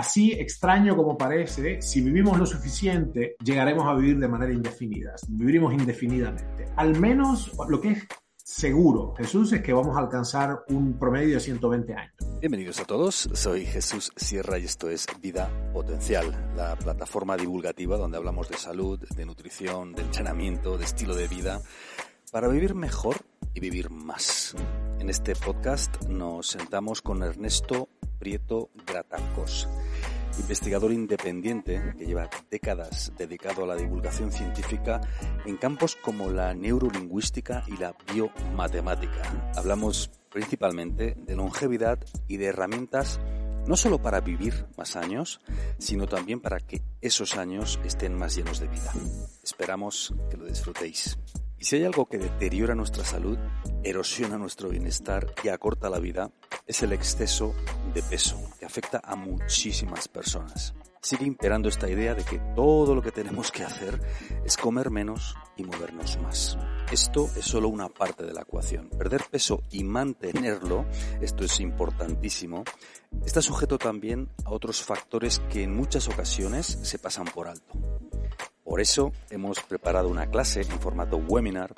así extraño como parece, si vivimos lo suficiente, llegaremos a vivir de manera indefinida, viviremos indefinidamente. Al menos lo que es seguro, Jesús, es que vamos a alcanzar un promedio de 120 años. Bienvenidos a todos, soy Jesús Sierra y esto es Vida Potencial, la plataforma divulgativa donde hablamos de salud, de nutrición, de entrenamiento, de estilo de vida, para vivir mejor y vivir más. En este podcast nos sentamos con Ernesto Prieto Gratacos investigador independiente que lleva décadas dedicado a la divulgación científica en campos como la neurolingüística y la biomatemática. Hablamos principalmente de longevidad y de herramientas no solo para vivir más años, sino también para que esos años estén más llenos de vida. Esperamos que lo disfrutéis. Y si hay algo que deteriora nuestra salud, erosiona nuestro bienestar y acorta la vida, es el exceso de peso, que afecta a muchísimas personas. Sigue imperando esta idea de que todo lo que tenemos que hacer es comer menos y movernos más. Esto es solo una parte de la ecuación. Perder peso y mantenerlo, esto es importantísimo, está sujeto también a otros factores que en muchas ocasiones se pasan por alto. Por eso hemos preparado una clase en formato webinar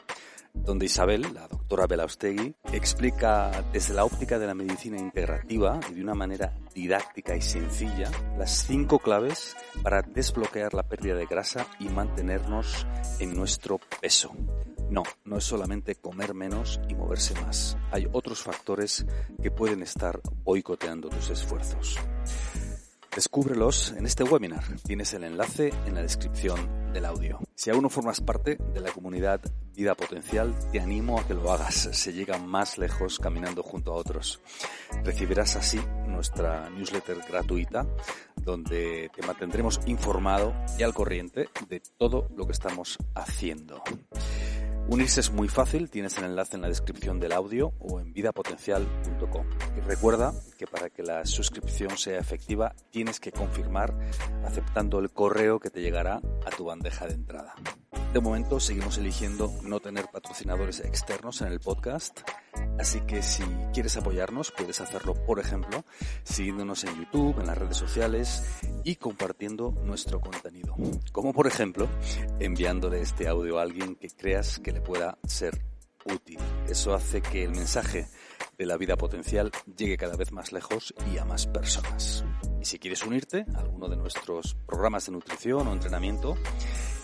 donde Isabel, la doctora Belaustegui, explica desde la óptica de la medicina integrativa y de una manera didáctica y sencilla las cinco claves para desbloquear la pérdida de grasa y mantenernos en nuestro peso. No, no es solamente comer menos y moverse más. Hay otros factores que pueden estar boicoteando tus esfuerzos. Descúbrelos en este webinar. Tienes el enlace en la descripción del audio. Si aún no formas parte de la comunidad Vida Potencial, te animo a que lo hagas. Se llega más lejos caminando junto a otros. Recibirás así nuestra newsletter gratuita donde te mantendremos informado y al corriente de todo lo que estamos haciendo. Unirse es muy fácil, tienes el enlace en la descripción del audio o en vidapotencial.com. Y recuerda que para que la suscripción sea efectiva tienes que confirmar aceptando el correo que te llegará a tu bandeja de entrada. De momento seguimos eligiendo no tener patrocinadores externos en el podcast, así que si quieres apoyarnos puedes hacerlo, por ejemplo, siguiéndonos en YouTube, en las redes sociales y compartiendo nuestro contenido. Como por ejemplo, enviándole este audio a alguien que creas que le pueda ser útil. Eso hace que el mensaje de la vida potencial llegue cada vez más lejos y a más personas. Y si quieres unirte a alguno de nuestros programas de nutrición o entrenamiento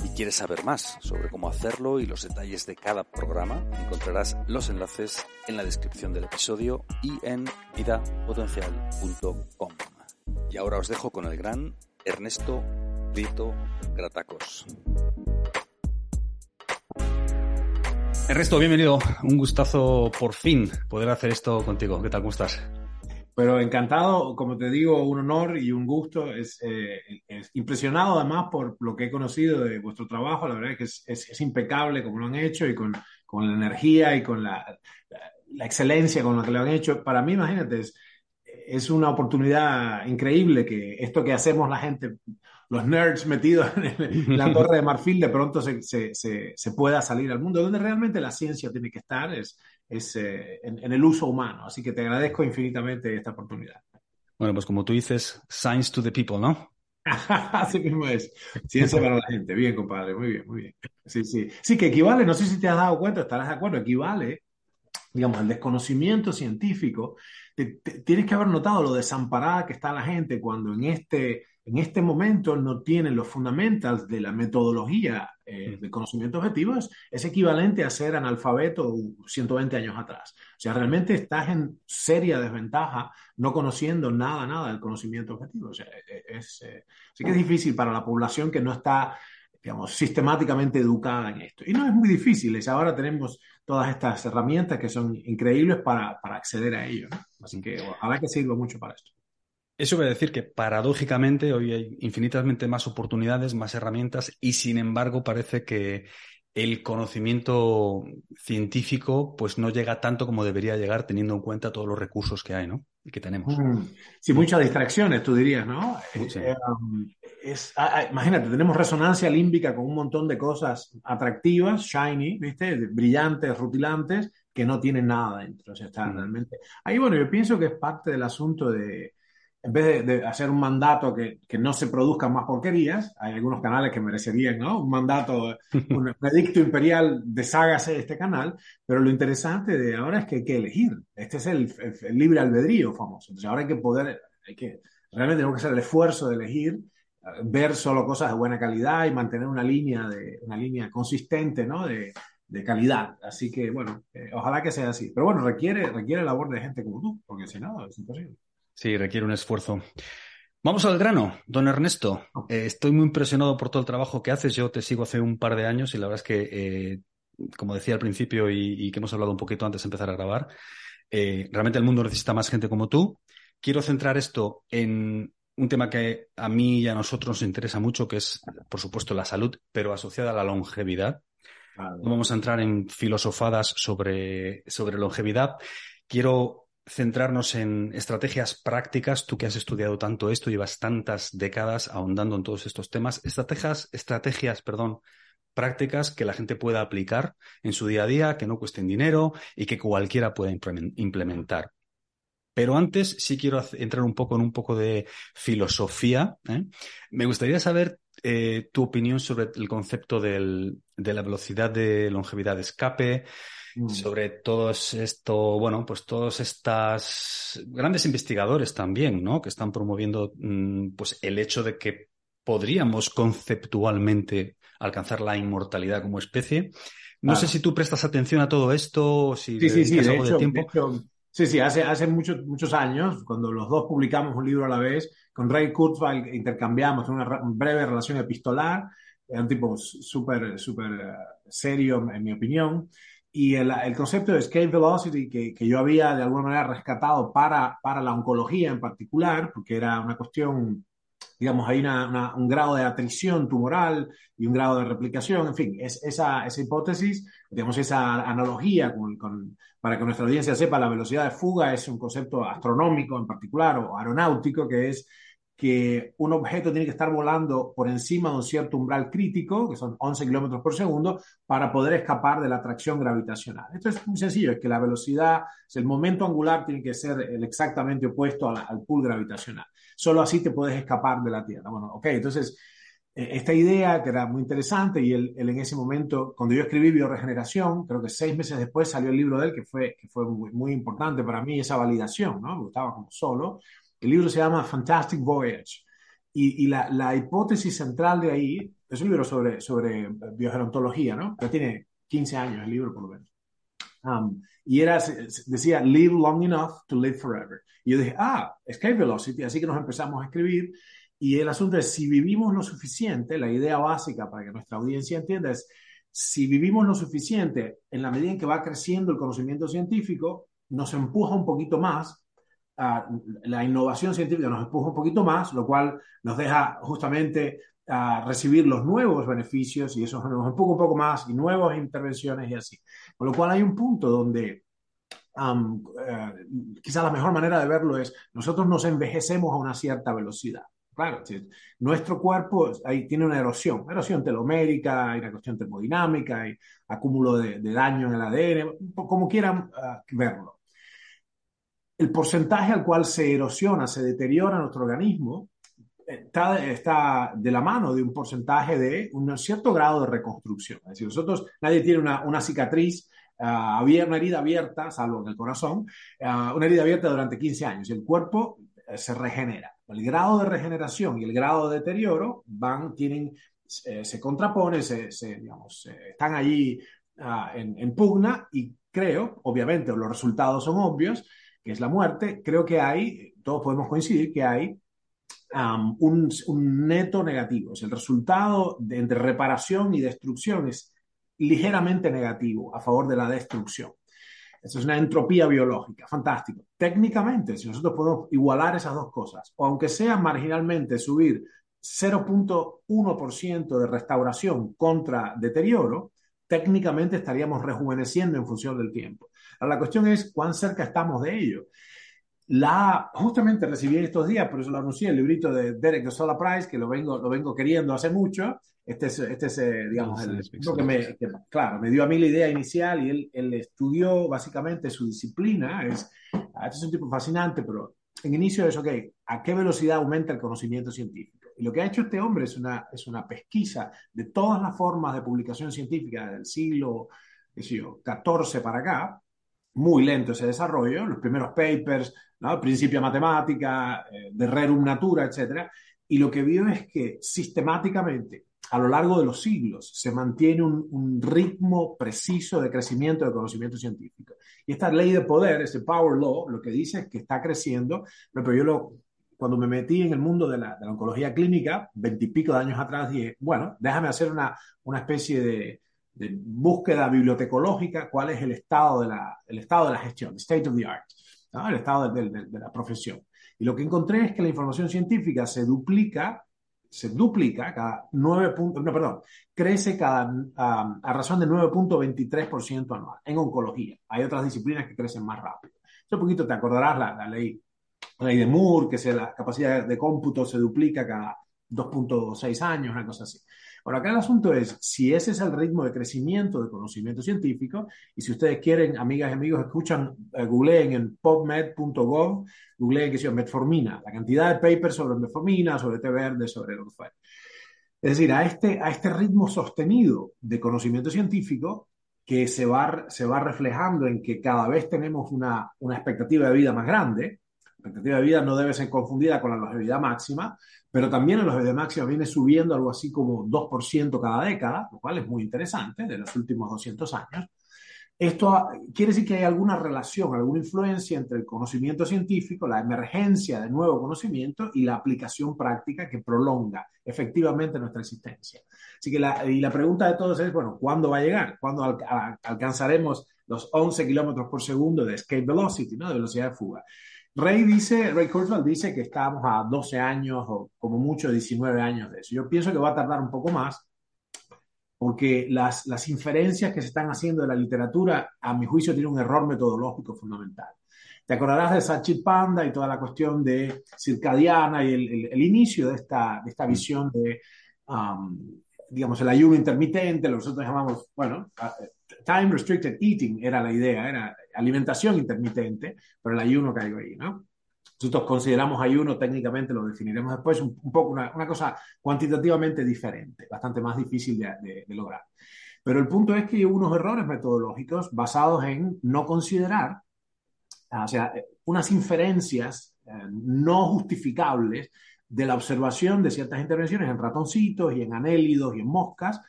y quieres saber más sobre cómo hacerlo y los detalles de cada programa, encontrarás los enlaces en la descripción del episodio y en vidapotencial.com. Y ahora os dejo con el gran Ernesto Brito Gratacos. Ernesto, bienvenido. Un gustazo por fin poder hacer esto contigo. ¿Qué tal? ¿Cómo estás? Pero encantado, como te digo, un honor y un gusto. Es, eh, impresionado además por lo que he conocido de vuestro trabajo. La verdad es que es, impecable como lo han hecho y con, la energía y con la, la, excelencia con la que lo han hecho. Para mí, imagínate, es, es una oportunidad increíble que esto que hacemos la gente los nerds metidos en, la torre de marfil de pronto se, se, se, pueda salir al mundo, donde realmente la ciencia tiene que estar, es, es eh, en, el uso humano. Así que te agradezco infinitamente esta oportunidad. Bueno, pues como tú dices, science to the people, ¿no? Así mismo es. Ciencia para la gente. Bien, compadre. Muy bien, muy bien. Sí, sí. Sí, que equivale, no sé si te has dado cuenta, estarás de acuerdo, equivale, digamos, al desconocimiento científico. tienes que haber notado lo desamparada que está la gente cuando en este en este momento no tienen los fundamentals de la metodología eh, de conocimiento objetivo, es, equivalente a ser analfabeto 120 años atrás. O sea, realmente estás en seria desventaja no conociendo nada, nada del conocimiento objetivo. O sea, e, e, es, eh, sí que es difícil para la población que no está, digamos, sistemáticamente educada en esto. Y no es muy difícil, es ahora tenemos todas estas herramientas que son increíbles para, para acceder a ello. Así que habrá que sirva mucho para esto. Eso voy a decir que paradójicamente hoy hay infinitamente más oportunidades, más herramientas y sin embargo parece que el conocimiento científico pues no llega tanto como debería llegar teniendo en cuenta todos los recursos que hay, ¿no? Y que tenemos. Mm. Sí, muchas distracciones, tú dirías, ¿no? Eh, um, ah, ah, imagínate, tenemos resonancia límbica con un montón de cosas atractivas, shiny, ¿viste? Brillantes, rutilantes, que no tienen nada dentro. O sea, están realmente. Ahí, bueno, yo pienso que es parte del asunto de en vez de, hacer un mandato que, que, no se produzcan más porquerías, hay algunos canales que merecerían, ¿no? Un mandato, un edicto imperial, deshágase de este canal, pero lo interesante de ahora es que hay que elegir. Este es el, libre albedrío famoso. Entonces ahora hay que poder, hay que, realmente tenemos que hacer el esfuerzo de elegir, ver solo cosas de buena calidad y mantener una línea, de, una línea consistente, ¿no? De, de calidad. Así que, bueno, eh, ojalá que sea así. Pero bueno, requiere, requiere labor de gente como tú, porque si no, es imposible. Sí, requiere un esfuerzo. Vamos al grano, don Ernesto. Eh, estoy muy impresionado por todo el trabajo que haces. Yo te sigo hace un par de años y la verdad es que, eh, como decía al principio y, que hemos hablado un poquito antes de empezar a grabar, eh, realmente el mundo necesita más gente como tú. Quiero centrar esto en un tema que a mí y a nosotros nos interesa mucho, que es, por supuesto, la salud, pero asociada a la longevidad. No vamos a entrar en filosofadas sobre, sobre longevidad. Quiero centrarnos en estrategias prácticas, tú que has estudiado tanto esto, llevas tantas décadas ahondando en todos estos temas, estrategias, estrategias, perdón, prácticas que la gente pueda aplicar en su día a día, que no cuesten dinero y que cualquiera pueda implementar. Pero antes sí quiero entrar un poco en un poco de filosofía. ¿eh? Me gustaría saber eh, tu opinión sobre el concepto de la velocidad de longevidad de escape, Mm. sobre todo esto, bueno, pues todos estas grandes investigadores también, ¿no? Que están promoviendo mm, pues el hecho de que podríamos conceptualmente alcanzar la inmortalidad como especie. No sé si tú prestas atención a todo esto, si sí, sí, sí, de hecho, tiempo. sí, sí, hace, hace muchos, muchos años, cuando los dos publicamos un libro a la vez, con Ray Kurzweil intercambiamos una breve relación epistolar, era un tipo súper, súper eh, serio, en mi opinión, y el, el, concepto de escape velocity que, que, yo había de alguna manera rescatado para, para la oncología en particular, porque era una cuestión, digamos, hay una, un grado de atrición tumoral y un grado de replicación, en fin, es, esa, esa hipótesis, digamos, esa analogía con, con, para que nuestra audiencia sepa, la velocidad de fuga es un concepto astronómico en particular o aeronáutico que es que un objeto tiene que estar volando por encima de un cierto umbral crítico, que son 11 kilómetros por segundo, para poder escapar de la atracción gravitacional. Esto es muy sencillo, es que la velocidad, el momento angular tiene que ser el exactamente opuesto al, pool gravitacional. Solo así te puedes escapar de la Tierra. Bueno, ok, entonces eh, esta idea que era muy interesante y él, en ese momento, cuando yo escribí Bioregeneración, creo que seis meses después salió el libro de él, que fue, que fue muy, muy importante para mí esa validación, ¿no? Me gustaba como solo. El libro se llama Fantastic Voyage. Y, la, hipótesis central de ahí es un libro sobre, sobre biogerontología, ¿no? Ya tiene 15 años el libro, por lo menos. Um, y era, decía, live long enough to live forever. Y yo dije, ah, escape velocity. Así que nos empezamos a escribir. Y el asunto es, si vivimos lo suficiente, la idea básica para que nuestra audiencia entienda es, si vivimos lo suficiente, en la medida en que va creciendo el conocimiento científico, nos empuja un poquito más la innovación científica nos empuja un poquito más, lo cual nos deja justamente a recibir los nuevos beneficios y eso nos empuja un poco más y nuevas intervenciones y así. Con lo cual hay un punto donde um, quizás la mejor manera de verlo es nosotros nos envejecemos a una cierta velocidad. Claro, nuestro cuerpo ahí tiene una erosión, erosión telomérica, hay una cuestión termodinámica, hay acúmulo de, daño en el ADN, como quieran ah, verlo el porcentaje al cual se erosiona, se deteriora nuestro organismo, está, está de la mano de un porcentaje de un cierto grado de reconstrucción. Es decir, nosotros, nadie tiene una, una cicatriz, uh, una herida abierta, salvo en el corazón, uh, una herida abierta durante 15 años. El cuerpo uh, se regenera. El grado de regeneración y el grado de deterioro van, tienen, eh, se contraponen, se, se, digamos, están allí en, en pugna y creo, obviamente, los resultados son obvios, que es la muerte, creo que hay, todos podemos coincidir que hay un, neto negativo. Es el resultado entre reparación y destrucción es ligeramente negativo a favor de la destrucción. Eso es una entropía biológica, fantástico. Técnicamente, si nosotros podemos igualar esas dos cosas, o aunque sea marginalmente subir 0.1% de restauración contra deterioro, técnicamente estaríamos rejuveneciendo en función del tiempo la cuestión es cuán cerca estamos de ello. La, justamente recibí estos días, por eso lo anuncié, el librito de Derek de Sola Price, que lo vengo, lo vengo queriendo hace mucho. Este es, este es eh, digamos, el, que me, claro, me dio a mí la idea inicial y él, él estudió básicamente su disciplina. Es, ah, este es un tipo fascinante, pero en inicio es, ok, ¿a qué velocidad aumenta el conocimiento científico? Y lo que ha hecho este hombre es una, es una pesquisa de todas las formas de publicación científica del siglo XIV para acá, muy lento ese desarrollo, los primeros papers, ¿no? de matemática, eh, de rerum natura, etc. Y lo que vio es que sistemáticamente, a lo largo de los siglos, se mantiene un, un ritmo preciso de crecimiento del conocimiento científico. Y esta ley de poder, ese power law, lo que dice es que está creciendo, pero yo lo, cuando me metí en el mundo de la, de la oncología clínica, veintipico de años atrás, dije, bueno, déjame hacer una, una especie de, de búsqueda bibliotecológica, cuál es el estado de la, el estado de la gestión, state of the art, ¿no? el estado de, de, de, la profesión. Y lo que encontré es que la información científica se duplica, se duplica cada 9 puntos, no, perdón, crece cada, um, a razón de 9.23% anual en oncología. Hay otras disciplinas que crecen más rápido. Un poquito te acordarás la, la ley, la ley de Moore, que es la capacidad de cómputo se duplica cada 2.6 años, una cosa así. Ahora, acá el asunto es si ese es el ritmo de crecimiento del conocimiento científico, y si ustedes quieren, amigas y amigos, escuchan, eh, googleen en pubmed.gov, googleen que se metformina, la cantidad de papers sobre metformina, sobre té verde, sobre lo que. Es decir, a este, a este ritmo sostenido de conocimiento científico, que se va, se va reflejando en que cada vez tenemos una, una expectativa de vida más grande, expectativa de vida no debe ser confundida con la longevidad máxima, pero también la longevidad máxima viene subiendo algo así como 2% cada década, lo cual es muy interesante, de los últimos 200 años. Esto quiere decir que hay alguna relación, alguna influencia entre el conocimiento científico, la emergencia de nuevo conocimiento y la aplicación práctica que prolonga efectivamente nuestra existencia. Así que la, y la pregunta de todos es, bueno, ¿cuándo va a llegar? ¿Cuándo al, a, alcanzaremos los 11 kilómetros por segundo de escape velocity, ¿no? de velocidad de fuga? Ray dice, Ray Kurzweil dice que estamos a 12 años o como mucho 19 años de eso. Yo pienso que va a tardar un poco más porque las, las inferencias que se están haciendo de la literatura, a mi juicio, tienen un error metodológico fundamental. Te acordarás de Sachit Panda y toda la cuestión de circadiana y el, el, el inicio de esta, de esta visión de, um, digamos, el ayuno intermitente, lo que nosotros llamamos, bueno, time restricted eating era la idea, era alimentación intermitente, pero el ayuno caigo ahí, ¿no? Nosotros consideramos ayuno, técnicamente lo definiremos después, un, un poco una, una, cosa cuantitativamente diferente, bastante más difícil de, de, de, lograr. Pero el punto es que hay unos errores metodológicos basados en no considerar, o sea, unas inferencias eh, no justificables de la observación de ciertas intervenciones en ratoncitos y en anélidos y en moscas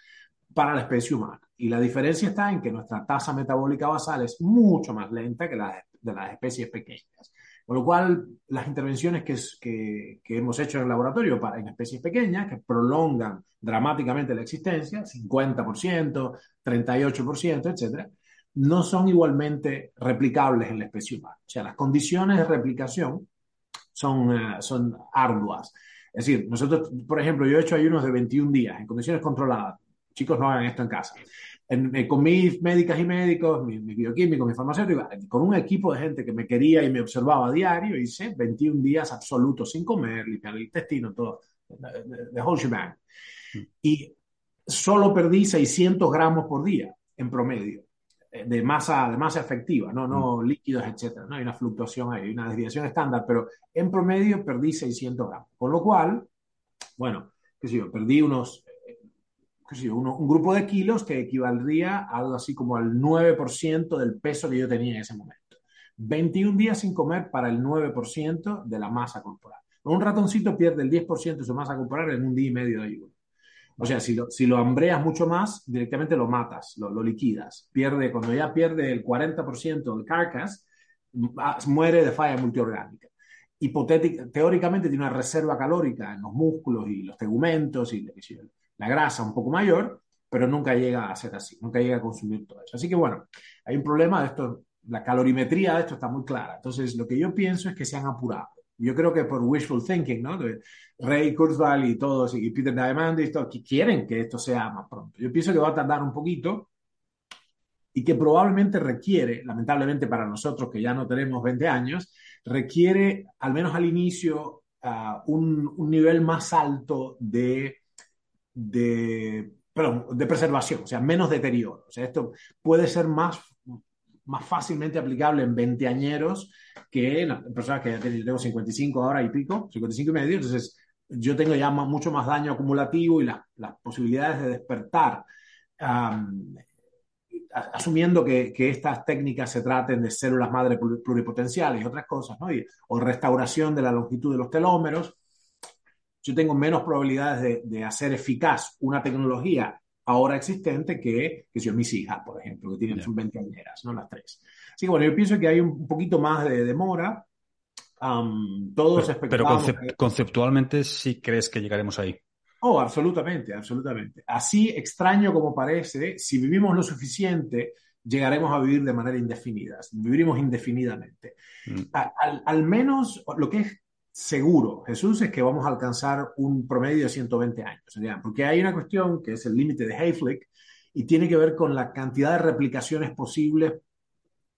para la especie humana. Y la diferencia está en que nuestra tasa metabólica basal es mucho más lenta que la de las especies pequeñas. Con lo cual, las intervenciones que, que, que, hemos hecho en el laboratorio para, en especies pequeñas, que prolongan dramáticamente la existencia, 50%, 38%, etcétera, no son igualmente replicables en la especie humana. O sea, las condiciones de replicación son, uh, son arduas. Es decir, nosotros, por ejemplo, yo he hecho ayunos de 21 días en condiciones controladas. Chicos, no hagan esto en casa en, eh, con mis médicas y médicos, mis, mis bioquímicos, mis farmacéuticos, con un equipo de gente que me quería y me observaba a diario, hice 21 días absolutos sin comer, limpiar el intestino, todo, de whole shebang. Y solo perdí 600 gramos por día en promedio eh, de masa, de masa efectiva, no, no mm. líquidos, etcétera. No hay una fluctuación ahí, hay una desviación estándar, pero en promedio perdí 600 gramos. Con lo cual, bueno, qué sé yo, perdí unos un grupo de kilos que equivaldría a algo así como al 9% del peso que yo tenía en ese momento. 21 días sin comer para el 9% de la masa corporal. Un ratoncito pierde el 10% de su masa corporal en un día y medio de ayuno. O sea, si lo, si lo hambreas mucho más, directamente lo matas, lo, liquidas. Pierde, cuando ya pierde el 40% del carcass, muere de falla multiorgánica. Hipotética, teóricamente tiene una reserva calórica en los músculos y los tegumentos y la grasa un poco mayor, pero nunca llega a ser así, nunca llega a consumir todo eso. Así que bueno, hay un problema de esto, la calorimetría de esto está muy clara. Entonces, lo que yo pienso es que se han apurado. Yo creo que por wishful thinking, ¿no? Ray Kurzweil y todos, y Peter Diamandis, y todo, que quieren que esto sea más pronto. Yo pienso que va a tardar un poquito y que probablemente requiere, lamentablemente para nosotros que ya no tenemos 20 años, requiere, al menos al inicio, un, un nivel más alto de de, perdón, de preservación, o sea, menos deterioro. O sea, esto puede ser más, más fácilmente aplicable en veinteañeros que en personas que ya tengo 55 ahora y pico, 55 y medio, entonces yo tengo ya mucho más daño acumulativo y las posibilidades de despertar, asumiendo que, que, estas técnicas se traten de células madre pluripotenciales y otras cosas, ¿no? o restauración de la longitud de los telómeros, yo tengo menos probabilidades de, de hacer eficaz una tecnología ahora existente que, que yo, mis hijas, por ejemplo, que tienen sus 20 añeras, ¿no? Las tres. Así que bueno, yo pienso que hay un poquito más de demora. todos pero, pero conceptualmente sí crees que llegaremos ahí. Oh, absolutamente, absolutamente. Así extraño como parece, si vivimos lo suficiente, llegaremos a vivir de manera indefinida. Viviremos indefinidamente. Mm. al, al, menos lo que es seguro, Jesús, es que vamos a alcanzar un promedio de 120 años. Porque hay una cuestión que es el límite de Hayflick y tiene que ver con la cantidad de replicaciones posibles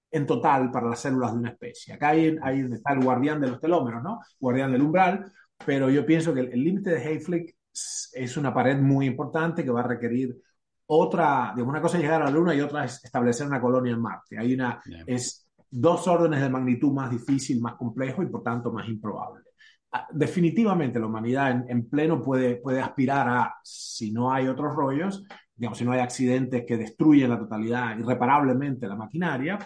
en total para las células de una especie. Acá hay, hay está el guardián de los telómeros, ¿no? Guardián del umbral, pero yo pienso que el, límite de Hayflick es una pared muy importante que va a requerir otra, digamos, una cosa es llegar a la Luna y otra es establecer una colonia en Marte. Hay una, es dos órdenes de magnitud más difícil, más complejo y por tanto más improbable. Definitivamente la humanidad en, pleno puede, puede aspirar a, si no hay otros rollos, digamos, si no hay accidentes que destruyen la totalidad irreparablemente la maquinaria,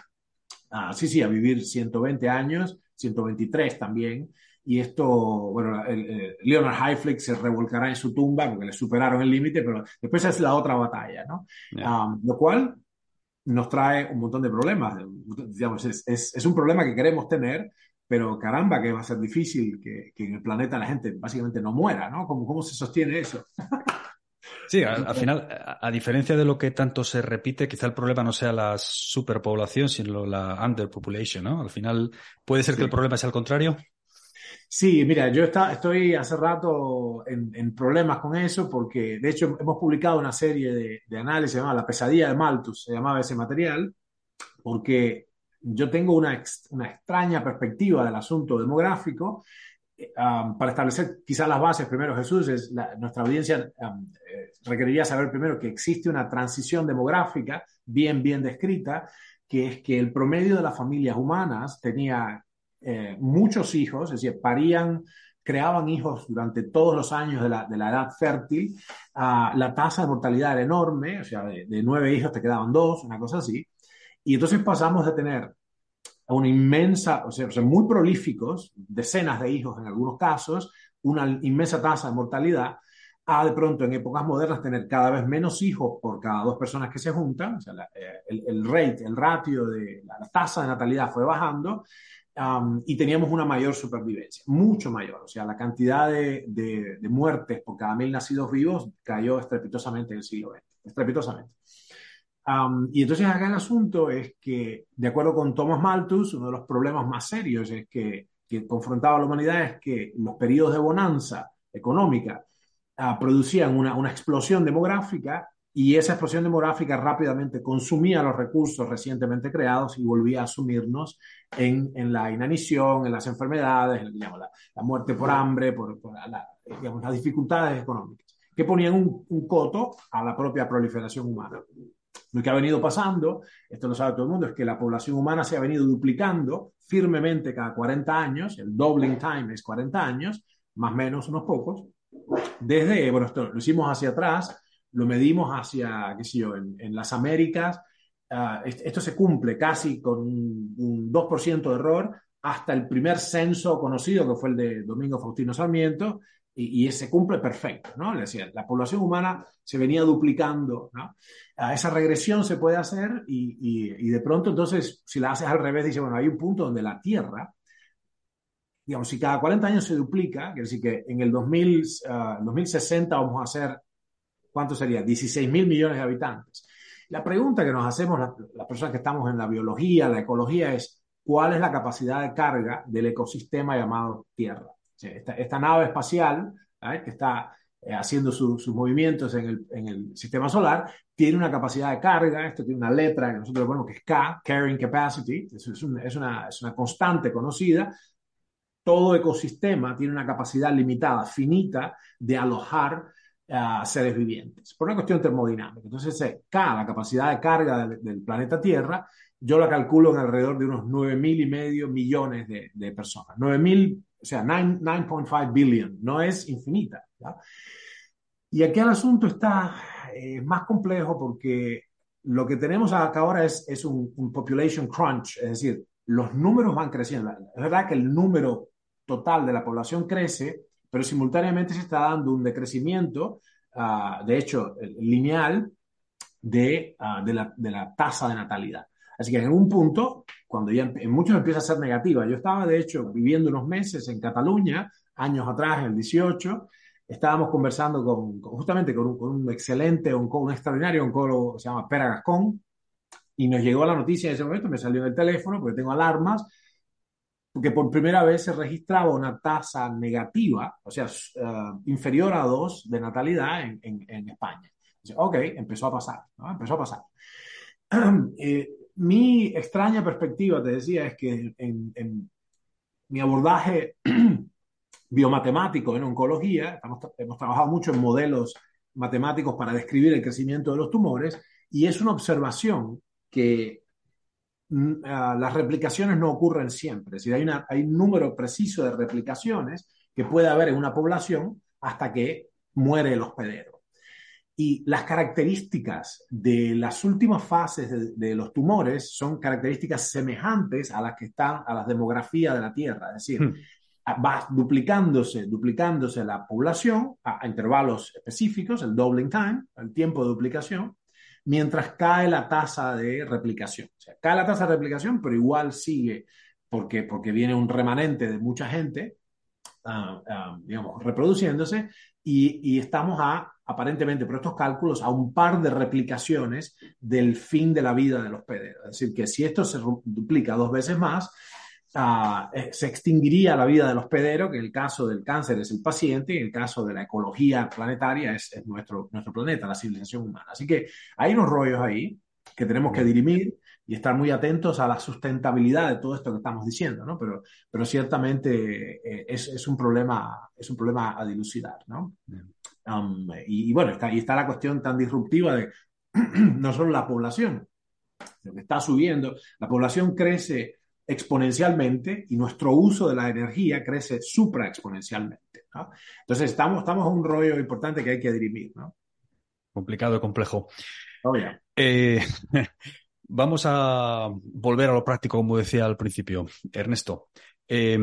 ah, sí, sí, a vivir 120 años, 123 también, y esto, bueno, Leonard Hayflick se revolcará en su tumba porque le superaron el límite, pero después es la otra batalla, ¿no? Ah, lo cual nos trae un montón de problemas. Digamos, es, es, un problema que queremos tener, pero caramba, que va a ser difícil que, que en el planeta la gente básicamente no muera, ¿no? ¿Cómo, cómo se sostiene eso? Sí, al, final, a, diferencia de lo que tanto se repite, quizá el problema no sea la superpoblación, sino la underpopulation, ¿no? Al final, ¿puede ser que el problema sea al contrario? Sí, mira, yo está, estoy hace rato en, problemas con eso porque, de hecho, hemos publicado una serie de, de análisis llamada La pesadilla de Malthus, se llamaba ese material, porque yo tengo una, una extraña perspectiva del asunto demográfico eh, para establecer quizás las bases. Primero, Jesús, es nuestra audiencia eh, requeriría saber primero que existe una transición demográfica bien, bien descrita, que es que el promedio de las familias humanas tenía eh, muchos hijos, es decir, parían, creaban hijos durante todos los años de la, de la edad fértil, ah, la tasa de mortalidad era enorme, o sea, de, nueve hijos te quedaban dos, una cosa así, y entonces pasamos de tener una inmensa, o sea, muy prolíficos, decenas de hijos en algunos casos, una inmensa tasa de mortalidad, a de pronto en épocas modernas tener cada vez menos hijos por cada dos personas que se juntan, o sea, eh, el, el, rate, el ratio de la tasa de natalidad fue bajando, y teníamos una mayor supervivencia, mucho mayor. O sea, la cantidad de, de, muertes por cada mil nacidos vivos cayó estrepitosamente en el siglo XX, estrepitosamente. Y entonces acá el asunto es que, de acuerdo con Thomas Malthus, uno de los problemas más serios es que, que confrontaba a la humanidad es que los periodos de bonanza económica ah, producían una, una explosión demográfica y esa explosión demográfica rápidamente consumía los recursos recientemente creados y volvía a asumirnos en, en la inanición, en las enfermedades, digamos, la, la, muerte por hambre, por, la, digamos, las dificultades económicas, que ponían un, un, coto a la propia proliferación humana. Lo que ha venido pasando, esto lo sabe todo el mundo, es que la población humana se ha venido duplicando firmemente cada 40 años, el doubling time es 40 años, más o menos unos pocos, desde, bueno, esto lo hicimos hacia atrás, lo medimos hacia, qué sé yo, en, las Américas, ah, esto se cumple casi con un, 2% de error hasta el primer censo conocido, que fue el de Domingo Faustino Sarmiento, y, ese cumple perfecto, ¿no? Es decir, la población humana se venía duplicando. Ah, esa regresión se puede hacer y, y, de pronto entonces, si la haces al revés, dice, bueno, hay un punto donde la Tierra, digamos, si cada 40 años se duplica, quiere decir que en el 2000, 2060 ah, vamos a hacer ¿cuánto sería? 16 mil millones de habitantes. La pregunta que nos hacemos las, personas que estamos en la biología, la ecología, es cuál es la capacidad de carga del ecosistema llamado Tierra. Esta, nave espacial ¿eh? que está eh, haciendo sus movimientos en el, sistema solar, tiene una capacidad de carga, esto tiene una letra que nosotros ponemos que es K, Carrying Capacity, es, es, una, es una constante conocida, todo ecosistema tiene una capacidad limitada, finita, de alojar a seres vivientes, por una cuestión termodinámica. Entonces, K, la capacidad de carga del, planeta Tierra, yo la calculo en alrededor de unos 9 mil y medio millones de, de personas. 9 mil, o sea, 9.5 billion, no es infinita. Y aquí el asunto está eh, más complejo porque lo que tenemos acá ahora es, es un, population crunch, es decir, los números van creciendo. Es verdad que el número total de la población crece, pero simultáneamente se está dando un decrecimiento, ah, de hecho, lineal, de, ah, de, la, de, la, tasa de natalidad. Así que en un punto, cuando ya en muchos empieza a ser negativa, yo estaba de hecho viviendo unos meses en Cataluña, años atrás, en el 18, estábamos conversando con, justamente con un, con un excelente, un, extraordinario oncólogo, se llama Pera Gascón, y nos llegó la noticia en ese momento, me salió en el teléfono, porque tengo alarmas, porque por primera vez se registraba una tasa negativa, o sea, uh, inferior a 2 de natalidad en, en, en España. ok, empezó a pasar, ¿no? empezó a pasar. eh, mi extraña perspectiva, te decía, es que en, mi abordaje biomatemático en oncología, hemos trabajado mucho en modelos matemáticos para describir el crecimiento de los tumores, y es una observación que mm, uh, las replicaciones no ocurren siempre. Es hay un número preciso de replicaciones que puede haber en una población hasta que muere el hospedero. Y las características de las últimas fases de, de, los tumores son características semejantes a las que están a las demografías de la Tierra. Es decir, hmm. va duplicándose, duplicándose la población a, a, intervalos específicos, el doubling time, el tiempo de duplicación, mientras cae la tasa de replicación. O sea, cae la tasa de replicación, pero igual sigue porque, porque viene un remanente de mucha gente, uh, uh, digamos, reproduciéndose, y, y estamos a aparentemente por estos cálculos, a un par de replicaciones del fin de la vida del hospedero. Es decir, que si esto se duplica dos veces más, uh, se extinguiría la vida del hospedero, que en el caso del cáncer es el paciente, y en el caso de la ecología planetaria es, es nuestro, nuestro planeta, la civilización humana. Así que hay unos rollos ahí que tenemos que dirimir y estar muy atentos a la sustentabilidad de todo esto que estamos diciendo, ¿no? Pero, pero ciertamente eh, es, es, un problema, es un problema a dilucidar, ¿no? Um, y, y, bueno, está, y está la cuestión tan disruptiva de no solo la población, lo que está subiendo, la población crece exponencialmente y nuestro uso de la energía crece supraexponencialmente. ¿no? Entonces estamos, estamos en un rollo importante que hay que dirimir. ¿no? Complicado y complejo. Yeah. eh, vamos a volver a lo práctico, como decía al principio. Ernesto, eh,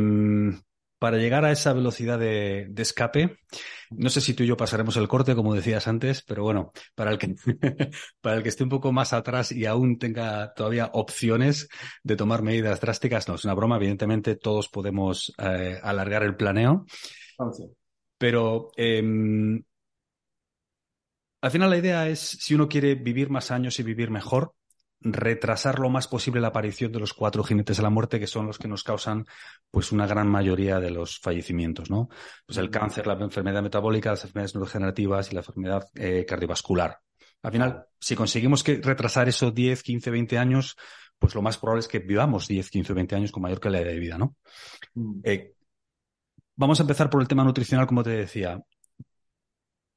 para llegar a esa velocidad de, de, escape, no sé si tú y yo pasaremos el corte, como decías antes, pero bueno, para el que, para el que esté un poco más atrás y aún tenga todavía opciones de tomar medidas drásticas, no, es una broma, evidentemente todos podemos eh, alargar el planeo. Pero eh, al final la idea es, si uno quiere vivir más años y vivir mejor, retrasar lo más posible la aparición de los cuatro jinetes de la muerte, que son los que nos causan pues una gran mayoría de los fallecimientos, ¿no? Pues el cáncer, la enfermedad metabólica, las enfermedades neurodegenerativas y la enfermedad eh, cardiovascular. Al final, si conseguimos que retrasar eso 10, 15, 20 años, pues lo más probable es que vivamos 10, 15, 20 años con mayor calidad de vida, ¿no? Mm. Eh, vamos a empezar por el tema nutricional, como te decía.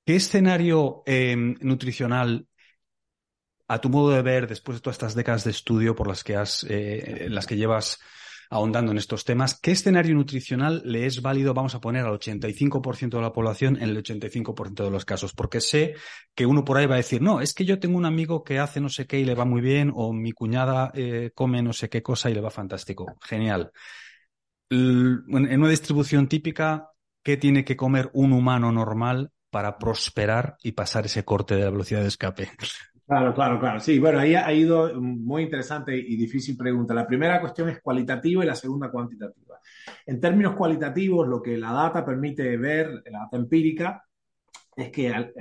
¿Qué escenario eh, nutricional a tu modo de ver, después de todas estas décadas de estudio por las que has, eh, las que llevas ahondando en estos temas, ¿qué escenario nutricional le es válido, vamos a poner, al 85% de la población en el 85% de los casos? Porque sé que uno por ahí va a decir, no, es que yo tengo un amigo que hace no sé qué y le va muy bien, o mi cuñada eh, come no sé qué cosa y le va fantástico. Genial. En una distribución típica, ¿qué tiene que comer un humano normal para prosperar y pasar ese corte de la velocidad de escape? Claro, claro, claro. Sí, bueno, ahí ha ido muy interesante y difícil pregunta. La primera cuestión es cualitativa y la segunda cuantitativa. En términos cualitativos, lo que la data permite ver, la data empírica, es que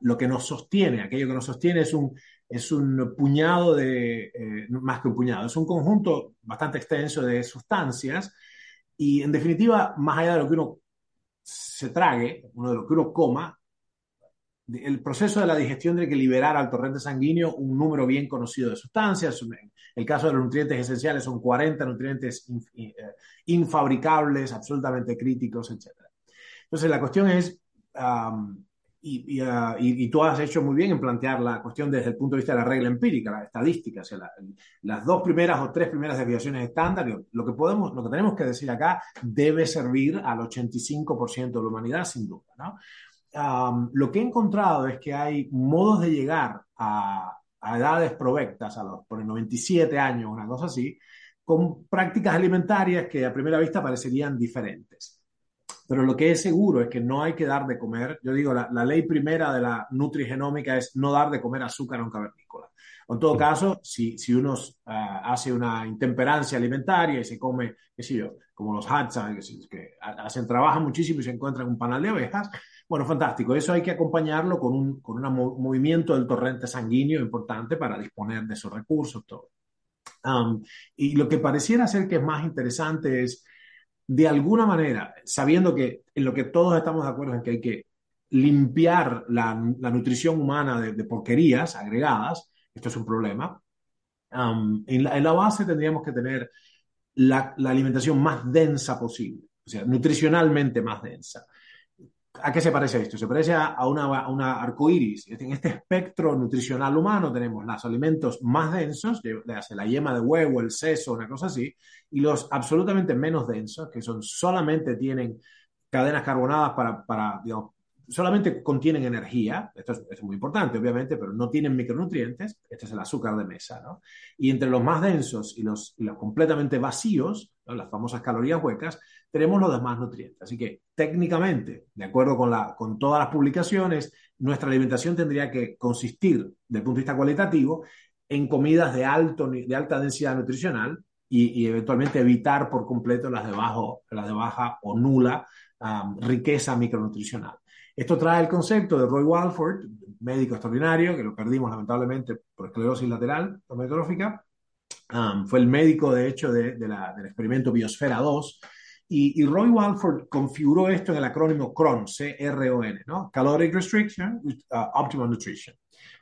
lo que nos sostiene, aquello que nos sostiene es un, es un puñado de, eh, más que un puñado, es un conjunto bastante extenso de sustancias y en definitiva, más allá de lo que uno se trague, uno de lo que uno coma, el proceso de la digestión tiene que liberar al torrente sanguíneo un número bien conocido de sustancias. El caso de los nutrientes esenciales son 40 nutrientes eh, infabricables, absolutamente críticos, etc. Entonces, la cuestión es, um, y, uh, y, y, tú has hecho muy bien en plantear la cuestión desde el punto de vista de la regla empírica, la estadística, o sea, la, las dos primeras o tres primeras desviaciones estándar, lo que podemos, lo que tenemos que decir acá debe servir al 85% de la humanidad, sin duda, ¿no? Um, lo que he encontrado es que hay modos de llegar a, a edades provectas, a los por el 97 años, una cosa así, con prácticas alimentarias que a primera vista parecerían diferentes. Pero lo que es seguro es que no hay que dar de comer. Yo digo, la, la ley primera de la nutrigenómica es no dar de comer azúcar a un cavernícola. En todo caso, si, si uno uh, hace una intemperancia alimentaria y se come, qué sé yo, como los Hadza, que, que, hacen, trabajan muchísimo y se encuentran un panal de ovejas, bueno, fantástico. Eso hay que acompañarlo con un, con un movimiento del torrente sanguíneo importante para disponer de esos recursos, todo. Um, y lo que pareciera ser que es más interesante es de alguna manera, sabiendo que en lo que todos estamos de acuerdo en que hay que limpiar la, la nutrición humana de, de, porquerías agregadas, esto es un problema, um, en, la, en, la, base tendríamos que tener la, la, alimentación más densa posible, o sea, nutricionalmente más densa. ¿A qué se parece esto? Se parece a una, a una arcoíris. En este espectro nutricional humano tenemos los alimentos más densos, la yema de huevo, el seso, una cosa así, y los absolutamente menos densos, que son solamente tienen cadenas carbonadas para, digamos, solamente contienen energía, esto es, muy importante obviamente, pero no tienen micronutrientes, este es el azúcar de mesa, ¿no? Y entre los más densos y los, y los completamente vacíos, las famosas calorías huecas, tenemos los demás nutrientes. Así que técnicamente, de acuerdo con, la, con todas las publicaciones, nuestra alimentación tendría que consistir, desde el punto de vista cualitativo, en comidas de, alto, de alta densidad nutricional y, y eventualmente evitar por completo las de, bajo, las de baja o nula um, riqueza micronutricional. Esto trae el concepto de Roy Walford, médico extraordinario, que lo perdimos lamentablemente por esclerosis lateral amiotrófica. Um, fue el médico, de hecho, de, de la, del experimento Biosfera 2. Y, Roy Walford configuró esto en el acrónimo CRON, C-R-O-N, ¿no? Caloric Restriction with uh, Optimal Nutrition.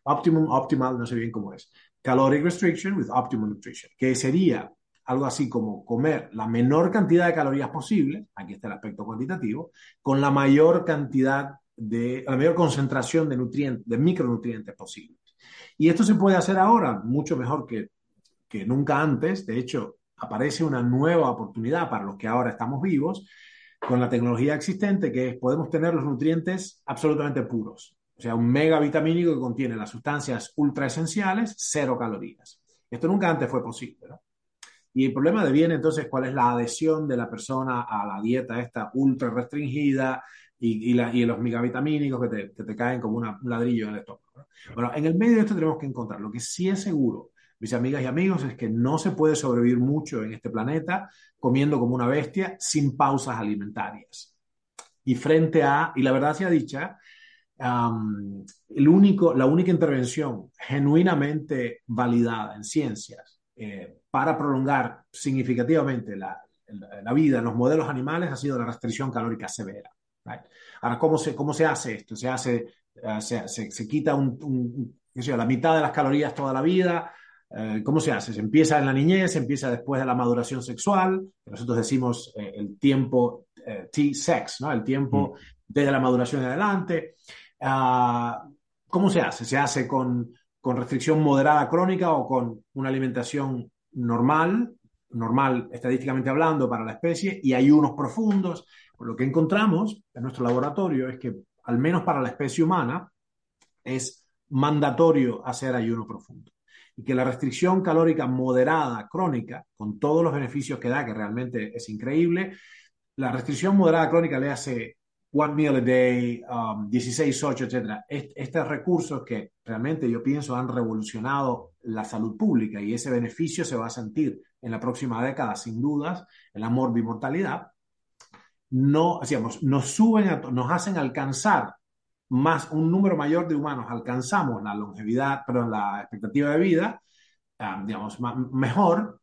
Optimum, optimal, no sé bien cómo es. Caloric Restriction with Optimal Nutrition, que sería algo así como comer la menor cantidad de calorías posible, aquí está el aspecto cuantitativo, con la mayor cantidad de, la mayor concentración de nutrientes, de micronutrientes posibles. Y esto se puede hacer ahora mucho mejor que, que nunca antes. De hecho, aparece una nueva oportunidad para los que ahora estamos vivos con la tecnología existente, que podemos tener los nutrientes absolutamente puros. O sea, un megavitamínico que contiene las sustancias ultra esenciales, cero calorías. Esto nunca antes fue posible. Y el problema de viene entonces cuál es la adhesión de la persona a la dieta esta ultra restringida y, los megavitamínicos que te, que te, caen como un ladrillo en el estómago. ¿no? Bueno, en el medio de esto tenemos que encontrar. Lo que sí es seguro, mis amigas y amigos, es que no se puede sobrevivir mucho en este planeta comiendo como una bestia sin pausas alimentarias. Y frente a, y la verdad sea dicha, um, el único, la única intervención genuinamente validada en ciencias eh, para prolongar significativamente la, la, vida en los modelos animales ha sido la restricción calórica severa. Ahora, ¿cómo se, ¿cómo se hace esto? Se hace, uh, se, se, se, quita la mitad de las calorías toda la vida. Uh, ¿Cómo se hace? Se empieza en la niñez, se empieza después de la maduración sexual. Nosotros decimos eh, el tiempo eh, T-sex, ¿no? El tiempo mm. desde la maduración en adelante. Uh, ¿Cómo se hace? Se hace con, con restricción moderada crónica o con una alimentación normal, normal estadísticamente hablando para la especie, y ayunos profundos. Lo que encontramos en nuestro laboratorio es que, al menos para la especie humana, es mandatorio hacer ayuno profundo. Y que la restricción calórica moderada crónica, con todos los beneficios que da, que realmente es increíble, la restricción moderada crónica le hace one meal a day, um, 16, 8, etc. Est estos recursos que realmente yo pienso han revolucionado la salud pública y ese beneficio se va a sentir en la próxima década, sin dudas, en la morbimortalidad, no, digamos, nos suben, nos hacen alcanzar más, un número mayor de humanos, alcanzamos la longevidad, perdón, la expectativa de vida, digamos, mejor,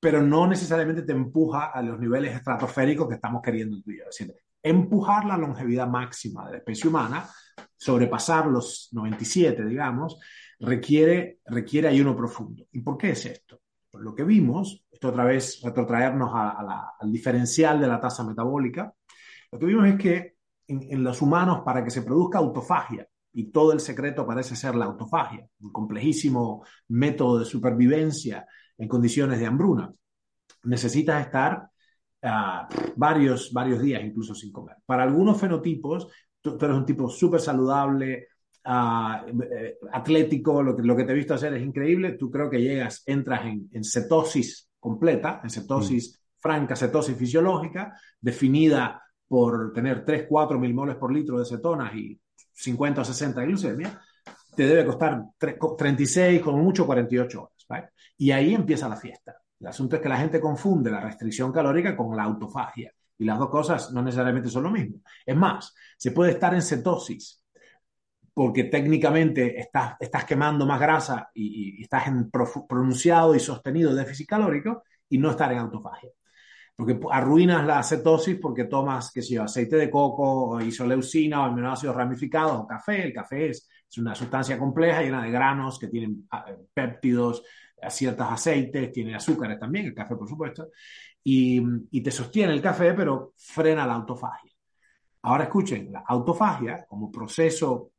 pero no necesariamente te empuja a los niveles estratosféricos que estamos queriendo tú y yo. Es decir, empujar la longevidad máxima de la especie humana, sobrepasar los 97, digamos, requiere, requiere ayuno profundo. ¿Y por qué es esto? Por lo que vimos, esto otra vez retrotraernos a, a la, al diferencial de la tasa metabólica, lo que vimos es que en, los humanos para que se produzca autofagia. Y todo el secreto parece ser la autofagia, un complejísimo método de supervivencia en condiciones de hambruna. Necesitas estar ah, varios, varios días incluso sin comer. Para algunos fenotipos, tú, eres un tipo súper saludable, eh, atlético, lo que, lo que te he visto hacer es increíble, tú creo que llegas, entras en, en cetosis completa, en cetosis mm. franca, cetosis fisiológica, definida por tener 3, 4 milimoles por litro de cetonas y 50 o 60 de glucemia, te debe costar 36, como mucho 48 horas. Y ahí empieza la fiesta. El asunto es que la gente confunde la restricción calórica con la autofagia. Y las dos cosas no necesariamente son lo mismo. Es más, se puede estar en cetosis porque técnicamente estás, estás quemando más grasa y, y estás en pronunciado y sostenido déficit calórico y no estar en autofagia porque arruinas la cetosis porque tomas, qué sé yo, aceite de coco, o isoleucina, o aminoácidos ramificados, o café. El café es, es, una sustancia compleja llena de granos que tienen ah, eh, péptidos, ciertos aceites, tiene azúcares también, el café por supuesto, y, y te sostiene el café, pero frena la autofagia. Ahora escuchen, la autofagia como proceso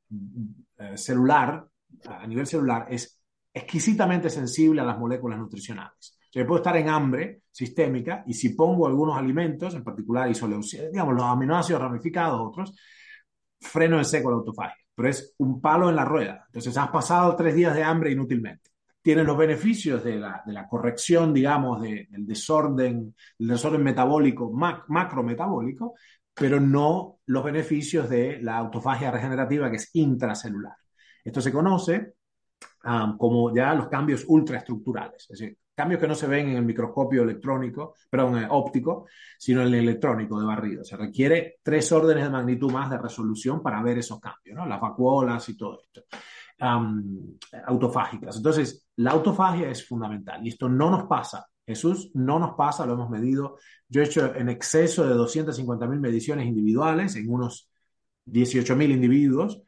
eh, celular, a nivel celular, es exquisitamente sensible a las moléculas nutricionales. Yo puedo estar en hambre sistémica y si pongo algunos alimentos, en particular isoleucina, digamos, los aminoácidos ramificados, otros, freno en seco la autofagia. Pero es un palo en la rueda. Entonces has pasado tres días de hambre inútilmente. Tienes los beneficios de la, de la corrección, digamos, del desorden, del desorden metabólico, macrometabólico, pero no los beneficios de la autofagia regenerativa que es intracelular. Esto se conoce um, como ya los cambios ultraestructurales. Es decir, cambios que no se ven en el microscopio electrónico, perdón, óptico, sino en el electrónico de barrido. Se requiere tres órdenes de magnitud más de resolución para ver esos cambios, ¿no? Las vacuolas y todo esto. autofágicas. Entonces, la autofagia es fundamental y esto no nos pasa. Jesús no nos pasa, lo hemos medido. Yo he hecho en exceso de 250.000 mediciones individuales en unos 18.000 individuos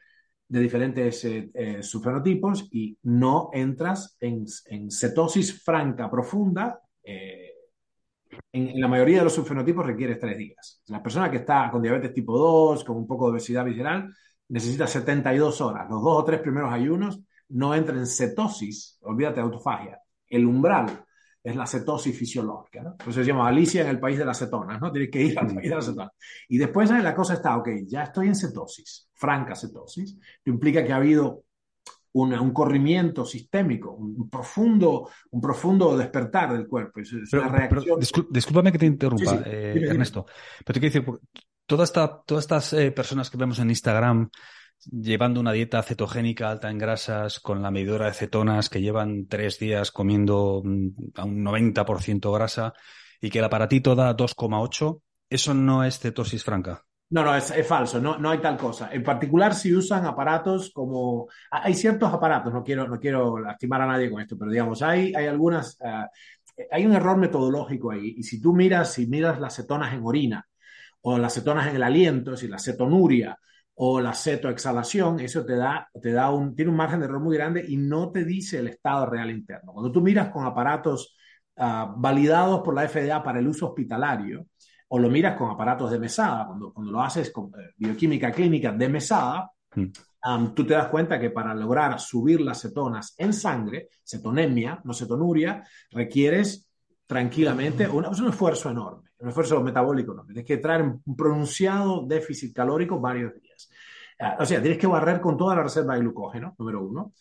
de diferentes eh, eh, subfenotipos y no entras en, cetosis franca profunda. Eh, en, la mayoría de los subfenotipos requieres tres días. La persona que está con diabetes tipo 2, con un poco de obesidad visceral, necesita 72 horas. Los dos o tres primeros ayunos no entra en cetosis, olvídate de autofagia. El umbral es la cetosis fisiológica. ¿no? Entonces se llama Alicia en el país de las cetonas, ¿no? Tienes que ir al país de las cetonas. Y después la cosa está, ok, ya estoy en cetosis, franca cetosis, que implica que ha habido un corrimiento sistémico, un profundo, un profundo despertar del cuerpo. Es, una reacción... discúlpame que te interrumpa, eh, Ernesto. Pero te quiero decir, toda esta, todas estas eh, personas que vemos en Instagram llevando una dieta cetogénica alta en grasas, con la medidora de cetonas, que llevan tres días comiendo mm, a un 90% grasa y que el aparatito da 2,8, eso no es cetosis franca. No, no, es, falso, no, no hay tal cosa. En particular, si usan aparatos como... Hay ciertos aparatos, no quiero, no quiero lastimar a nadie con esto, pero digamos, hay, hay algunas... Eh, hay un error metodológico ahí. Y si tú miras, si miras las cetonas en orina o las cetonas en el aliento, si la cetonuria o la cetoexhalación, eso te da, te da un, tiene un margen de error muy grande y no te dice el estado real interno. Cuando tú miras con aparatos ah, validados por la FDA para el uso hospitalario, o lo miras con aparatos de mesada, cuando, cuando lo haces con eh, bioquímica clínica de mesada, mm. tú te das cuenta que para lograr subir las cetonas en sangre, cetonemia, no cetonuria, requieres tranquilamente un, un esfuerzo enorme, un esfuerzo metabólico enorme. Tienes que traer un pronunciado déficit calórico varios días. O sea, tienes que barrer con toda la reserva de glucógeno, número uno.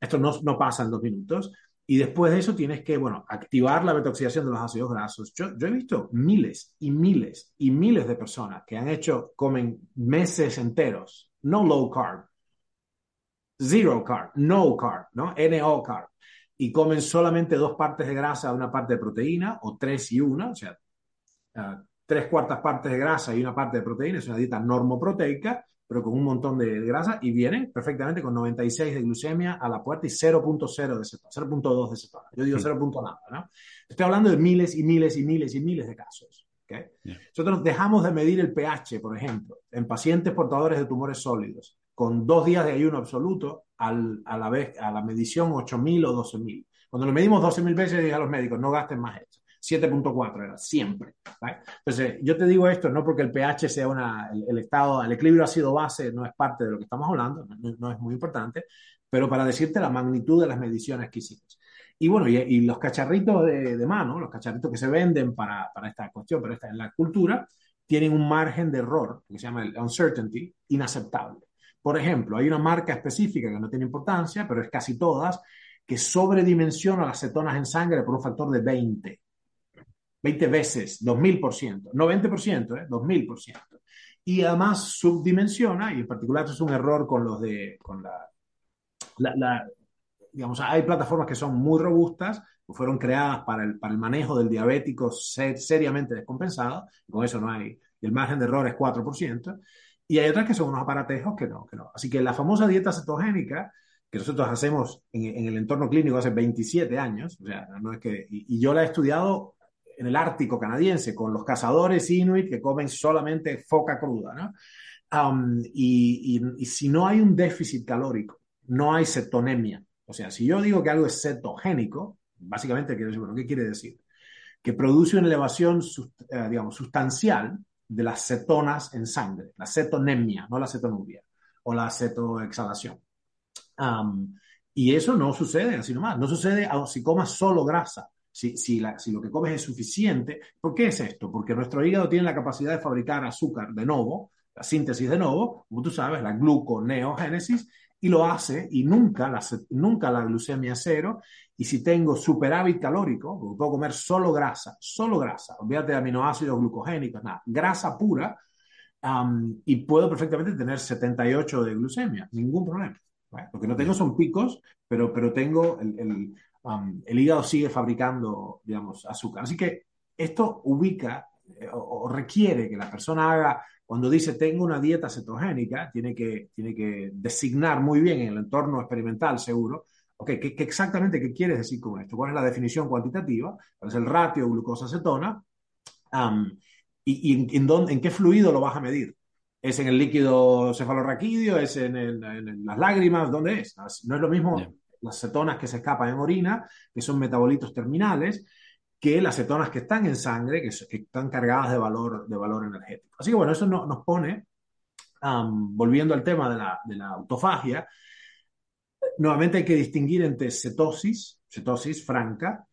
Esto no, no pasa en dos minutos. Y después de eso tienes que, bueno, activar la betoxidación de los ácidos grasos. Yo, yo, he visto miles y miles y miles de personas que han hecho, comen meses enteros, no low carb, zero carb, no carb, ¿no? NO carb. Y comen solamente dos partes de grasa, una parte de proteína, o tres y una, o sea, uh, tres cuartas partes de grasa y una parte de proteína, es una dieta normoproteica, pero con un montón de, grasa y vienen perfectamente con 96 de glucemia a la puerta y 0.0 de cetona, 0.2 de cetona. Yo digo 0. nada, ¿no? Estoy hablando de miles y miles y miles y miles de casos. ¿okay? Nosotros dejamos de medir el pH, por ejemplo, en pacientes portadores de tumores sólidos, con dos días de ayuno absoluto al, a, la vez, a la medición 8.000 o 12.000. Cuando lo medimos 12.000 veces, dije a los médicos, no gasten más eso. 7.4 era siempre. Entonces, yo te digo esto no porque el pH sea una, el, estado, el equilibrio ácido-base no es parte de lo que estamos hablando, no, es muy importante, pero para decirte la magnitud de las mediciones que hicimos. Y bueno, y, los cacharritos de, mano, los cacharritos que se venden para, para esta cuestión, pero esta en la cultura, tienen un margen de error, que se llama el uncertainty, inaceptable. Por ejemplo, hay una marca específica que no tiene importancia, pero es casi todas, que sobredimensiona las cetonas en sangre por un factor de 20. 20 veces, 2000%, no 20%, ¿eh? 2000%. Y además subdimensiona, y en particular es un error con los de, con la, digamos, hay plataformas que son muy robustas, que fueron creadas para el, para el manejo del diabético seriamente descompensado, con eso no hay, el margen de error es 4%, y hay otras que son unos aparatejos que no, que no. Así que la famosa dieta cetogénica, que nosotros hacemos en, el entorno clínico hace 27 años, o sea, no es que, y, yo la he estudiado en el Ártico canadiense con los cazadores inuit que comen solamente foca cruda, ¿no? y, y, si no hay un déficit calórico, no hay cetonemia. O sea, si yo digo que algo es cetogénico, básicamente quiero decir, bueno, ¿qué quiere decir? Que produce una elevación, eh, digamos, sustancial de las cetonas en sangre, la cetonemia, no la cetonuria, o la cetoexhalación. y eso no sucede así nomás, no sucede si comas solo grasa. Si, si, lo que comes es suficiente, ¿por qué es esto? Porque nuestro hígado tiene la capacidad de fabricar azúcar de nuevo, la síntesis de nuevo, como tú sabes, la gluconeogénesis, y lo hace y nunca la, nunca la glucemia cero. Y si tengo superávit calórico, puedo comer solo grasa, solo grasa, olvídate de aminoácidos glucogénicos, nada, grasa pura, y puedo perfectamente tener 78 de glucemia, ningún problema. Lo que no tengo son picos, pero, pero tengo el, el, el hígado sigue fabricando, digamos, azúcar. Así que esto ubica eh, o requiere que la persona haga cuando dice tengo una dieta cetogénica, tiene que, tiene que designar muy bien en el entorno experimental, seguro, okay, ¿qué, exactamente qué quieres decir con esto? ¿Cuál es la definición cuantitativa? ¿Cuál es el ratio glucosa-cetona? ¿Y, en, dónde, en qué fluido lo vas a medir? ¿Es en el líquido cefalorraquídeo? ¿Es en, las lágrimas? ¿Dónde es? No es lo mismo las cetonas que se escapan en orina, que son metabolitos terminales, que las cetonas que están en sangre, que, están cargadas de valor, de valor energético. Así que bueno, eso nos pone, volviendo al tema de la, autofagia, nuevamente hay que distinguir entre cetosis, cetosis franca,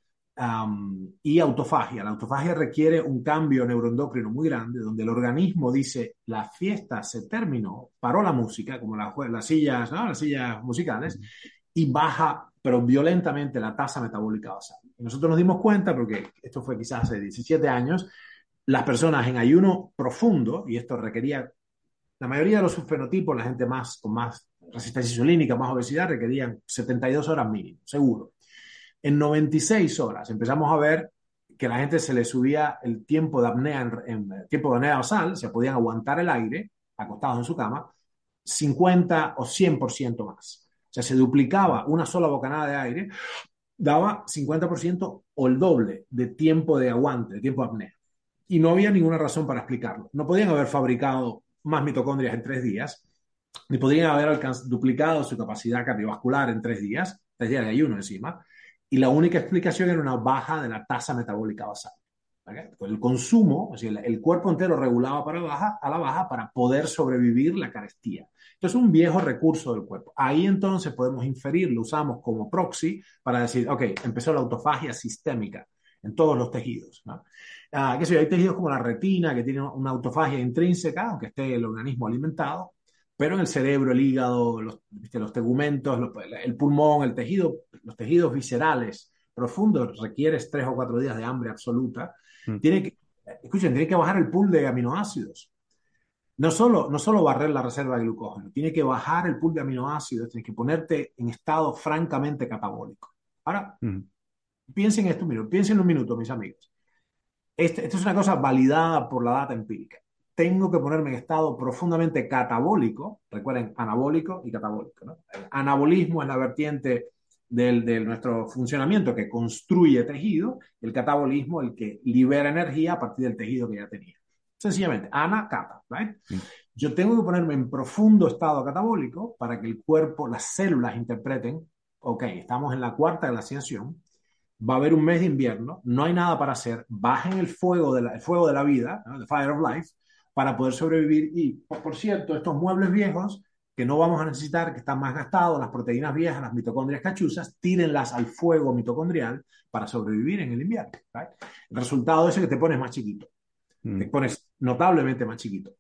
y autofagia. La autofagia requiere un cambio neuroendocrino muy grande, donde el organismo dice, la fiesta se terminó, paró la música, como las sillas, ¿no? las sillas musicales, y baja, pero violentamente, la tasa metabólica basal. Y nosotros nos dimos cuenta, porque esto fue quizás hace 17 años, las personas en ayuno profundo, y esto requería, la mayoría de los subfenotipos, la gente más con más resistencia insulínica, más obesidad, requerían 72 horas mínimo, seguro. En 96 horas empezamos a ver que la gente se le subía el tiempo de apnea, en, tiempo de apnea basal, se podían aguantar el aire acostados en su cama, 50 o 100% más. O sea, se duplicaba una sola bocanada de aire, daba 50% o el doble de tiempo de aguante, de tiempo de apnea. Y no había ninguna razón para explicarlo. No podían haber fabricado más mitocondrias en tres días, ni podrían haber duplicado su capacidad cardiovascular en tres días, tres días de ayuno encima, y la única explicación era una baja de la tasa metabólica basal. El consumo, el, cuerpo entero regulaba para baja, a la baja para poder sobrevivir la carestía. Entonces, un viejo recurso del cuerpo. Ahí entonces podemos inferir, lo usamos como proxy para decir, ok, empezó la autofagia sistémica en todos los tejidos. ¿no? Ah, ¿qué sé Hay tejidos como la retina que tienen una autofagia intrínseca, aunque esté el organismo alimentado, pero en el cerebro, el hígado, los, los tegumentos, el pulmón, el tejido, los tejidos viscerales profundos requiere tres o cuatro días de hambre absoluta Mm. Tiene que, escuchen, tiene que bajar el pool de aminoácidos. No solo, no solo barrer la reserva de glucógeno, tiene que bajar el pool de aminoácidos, tiene que ponerte en estado francamente catabólico. Ahora, mm. piensen esto, piensen en un minuto, mis amigos. Este, esto es una cosa validada por la data empírica. Tengo que ponerme en estado profundamente catabólico, recuerden, anabólico y catabólico. El anabolismo es la vertiente del, nuestro funcionamiento que construye tejido, el catabolismo el que libera energía a partir del tejido que ya tenía. Sencillamente, ana, cata, right? Yo tengo que ponerme en profundo estado catabólico para que el cuerpo, las células interpreten, ok, estamos en la cuarta glaciación, va a haber un mes de invierno, no hay nada para hacer, bajen el fuego de la, el fuego de la vida, the fire of life, para poder sobrevivir. Y, por, cierto, estos muebles viejos que no vamos a necesitar, que están más gastados, las proteínas viejas, las mitocondrias cachuzas, tírenlas al fuego mitocondrial para sobrevivir en el invierno. El resultado es que te pones más chiquito, mm. te pones notablemente más chiquito.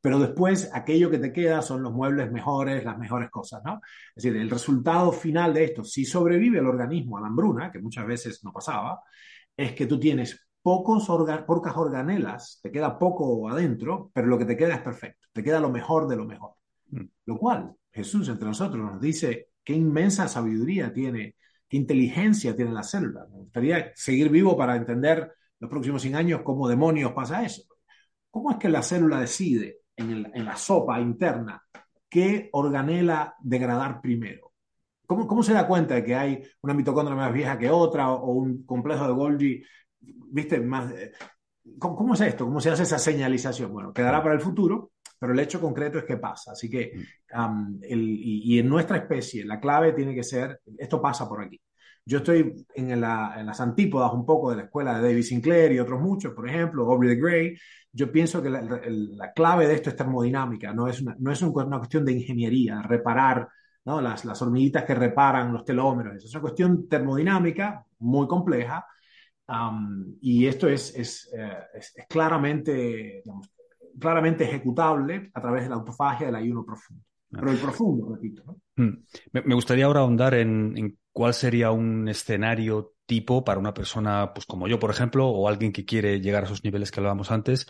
pero después aquello que te queda son los muebles mejores, las mejores cosas, ¿no? Es decir, el resultado final de esto, si sobrevive el organismo a la hambruna, que muchas veces no pasaba, es que tú tienes pocos pocas organelas, te queda poco adentro, pero lo que te queda es perfecto, te queda lo mejor de lo mejor. Mm. Lo cual Jesús entre nosotros nos dice qué inmensa sabiduría tiene, qué inteligencia tiene la célula. Me gustaría seguir vivo para entender los próximos 100 años cómo demonios pasa eso. ¿Cómo es que la célula decide en, la sopa interna qué organela degradar primero? ¿Cómo, ¿Cómo, se da cuenta de que hay una mitocondria más vieja que otra o, o un complejo de Golgi viste, más... Eh, ¿Cómo, es esto? ¿Cómo se hace esa señalización? Bueno, quedará para el futuro, pero el hecho concreto es que pasa. Así que, mm. y, en nuestra especie, la clave tiene que ser, esto pasa por aquí. Yo estoy en, las antípodas un poco de la escuela de David Sinclair y otros muchos, por ejemplo, Aubrey de Grey. Yo pienso que la, clave de esto es termodinámica, no es una, no es una cuestión de ingeniería, reparar ¿no? las, las hormiguitas que reparan los telómeros. Es una cuestión termodinámica muy compleja y esto es, es, eh, es, claramente, claramente ejecutable a través de la autofagia del ayuno profundo. Pero el profundo, repito. Hmm. Me, gustaría ahora ahondar en, en, cuál sería un escenario tipo para una persona, pues como yo, por ejemplo, o alguien que quiere llegar a esos niveles que hablábamos antes,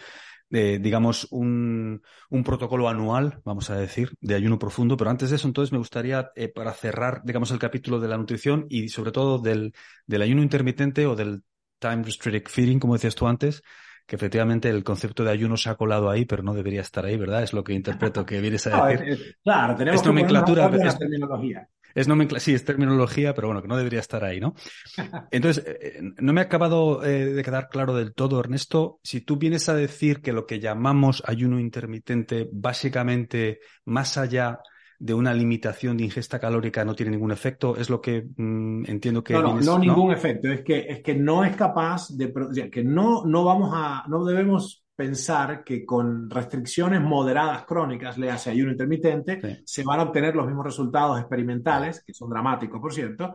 de, digamos, un, un, protocolo anual, vamos a decir, de ayuno profundo. Pero antes de eso, entonces, me gustaría, eh, para cerrar, digamos, el capítulo de la nutrición y sobre todo del, del ayuno intermitente o del time restricted feeding, como decías tú antes, que efectivamente el concepto de ayuno se ha colado ahí, pero no debería estar ahí, ¿verdad? Es lo que interpreto que vienes a decir. claro, tenemos es nomenclatura, es, terminología. Es nomenclatura, sí, es terminología, pero bueno, que no debería estar ahí, ¿no? Entonces, eh, eh, no me ha acabado eh, de quedar claro del todo, Ernesto, si tú vienes a decir que lo que llamamos ayuno intermitente, básicamente, más allá de una limitación de ingesta calórica no tiene ningún efecto, es lo que mm, entiendo que... No, no, no, ningún efecto, es que, es que no es capaz de... que no, no vamos a, no debemos pensar que con restricciones moderadas crónicas, le hace ayuno intermitente, se van a obtener los mismos resultados experimentales, que son dramáticos, por cierto,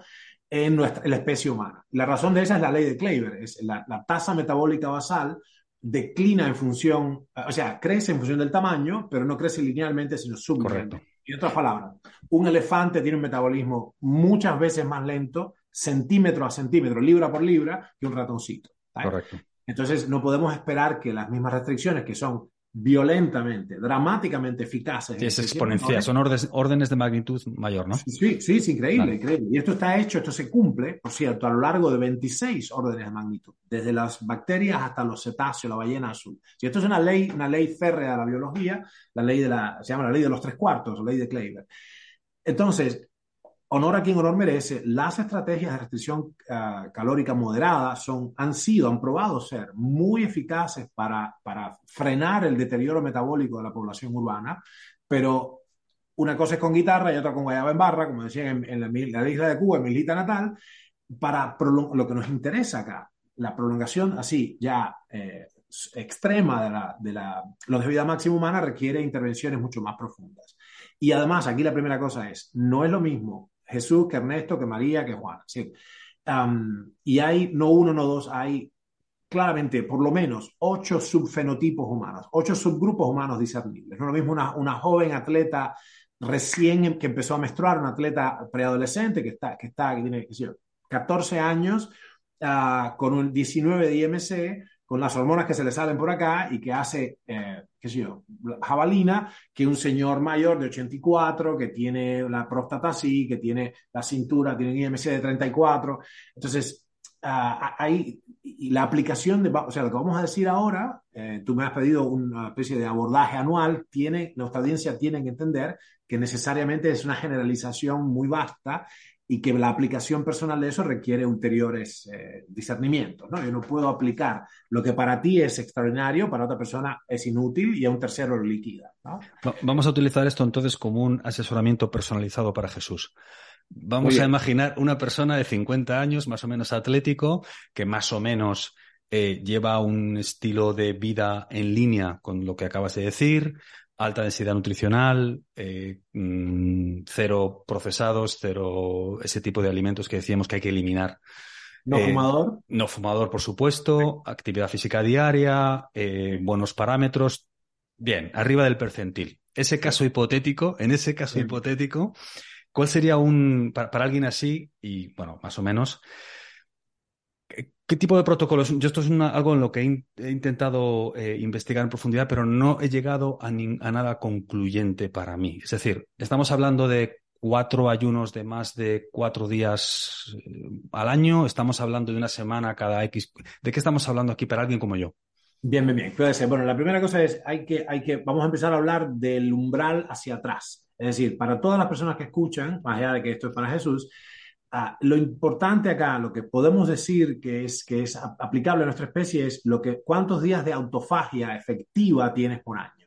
en, nuestra, la especie humana. La razón de esa es la ley de Kleiber, es la, la tasa metabólica basal declina en función, o sea, crece en función del tamaño, pero no crece linealmente, sino sublinealmente. En otras palabras, un elefante tiene un metabolismo muchas veces más lento, centímetro a centímetro, libra por libra, que un ratoncito. Correcto. Entonces, no podemos esperar que las mismas restricciones, que son violentamente, dramáticamente eficaces. Sí, es exponencial, son órdenes, de magnitud mayor, ¿no? Sí, sí, es increíble, increíble. Y esto está hecho, esto se cumple, por cierto, a lo largo de 26 órdenes de magnitud, desde las bacterias hasta los cetáceos, la ballena azul. Y esto es una ley, una ley férrea de la biología, la ley de la, se llama la ley de los tres cuartos, o ley de Kleiber. Entonces, honor a quien honor merece, las estrategias de restricción ah, calórica moderada son, han sido, han probado ser muy eficaces para, para frenar el deterioro metabólico de la población urbana, pero una cosa es con guitarra y otra con guayaba en barra, como decían en, la, isla de Cuba, en mi islita natal, para lo que nos interesa acá, la prolongación así ya eh, extrema de la, de la longevidad máxima humana requiere intervenciones mucho más profundas. Y además, aquí la primera cosa es, no es lo mismo Jesús, que Ernesto, que María, que Juana. ¿sí? y hay no uno, no dos, hay claramente por lo menos ocho subfenotipos humanos, ocho subgrupos humanos discernibles. No lo mismo una, una joven atleta recién em, que empezó a menstruar, una atleta preadolescente que está, que está, que tiene 14 años, uh, con un 19 de IMC, con las hormonas que se le salen por acá y que hace, eh, qué sé yo, jabalina, que un señor mayor de 84, que tiene la próstata así, que tiene la cintura, tiene un IMC de 34. Entonces, uh, y la aplicación de, o sea, lo que vamos a decir ahora, eh, tú me has pedido una especie de abordaje anual, tiene, nuestra audiencia tiene que entender que necesariamente es una generalización muy vasta y que la aplicación personal de eso requiere ulteriores eh, discernimientos. ¿no? Yo no puedo aplicar lo que para ti es extraordinario, para otra persona es inútil y a un tercero lo liquida. Vamos a utilizar esto entonces como un asesoramiento personalizado para Jesús. Vamos a imaginar una persona de 50 años, más o menos atlético, que más o menos eh, lleva un estilo de vida en línea con lo que acabas de decir, alta densidad nutricional, eh, mm, cero procesados, cero ese tipo de alimentos que decíamos que hay que eliminar. No eh, fumador. No fumador, por supuesto, actividad física diaria, buenos parámetros. Bien, arriba del percentil. Ese caso hipotético, en ese caso hipotético, ¿cuál sería un, para, alguien así, y bueno, más o menos, ¿Qué tipo de protocolos? Yo esto es algo en lo que he, intentado eh, investigar en profundidad, pero no he llegado a, nada concluyente para mí. Es decir, estamos hablando de cuatro ayunos de más de cuatro días eh, al año, estamos hablando de una semana cada X. ¿De qué estamos hablando aquí para alguien como yo? Bien, bien, bien. Puede ser. Bueno, la primera cosa es, hay que, hay que, vamos a empezar a hablar del umbral hacia atrás. Es decir, para todas las personas que escuchan, más allá de que esto es para Jesús, Ah, lo importante acá, lo que podemos decir que es, que es aplicable a nuestra especie es lo que, cuántos días de autofagia efectiva tienes por año.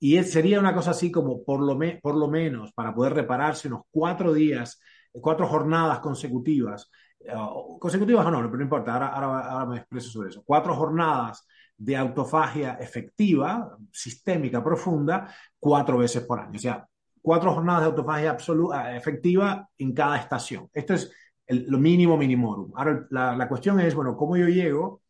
Y sería una cosa así como por lo, menos para poder repararse unos cuatro días, cuatro jornadas consecutivas, uh, consecutivas o no, pero no importa, ahora, ahora me expreso sobre eso, cuatro jornadas de autofagia efectiva, sistémica, profunda, cuatro veces por año. O sea, cuatro jornadas de autofagia absoluta, efectiva en cada estación. Esto es lo mínimo minimorum. Ahora, la, cuestión es, bueno, ¿cómo yo llego?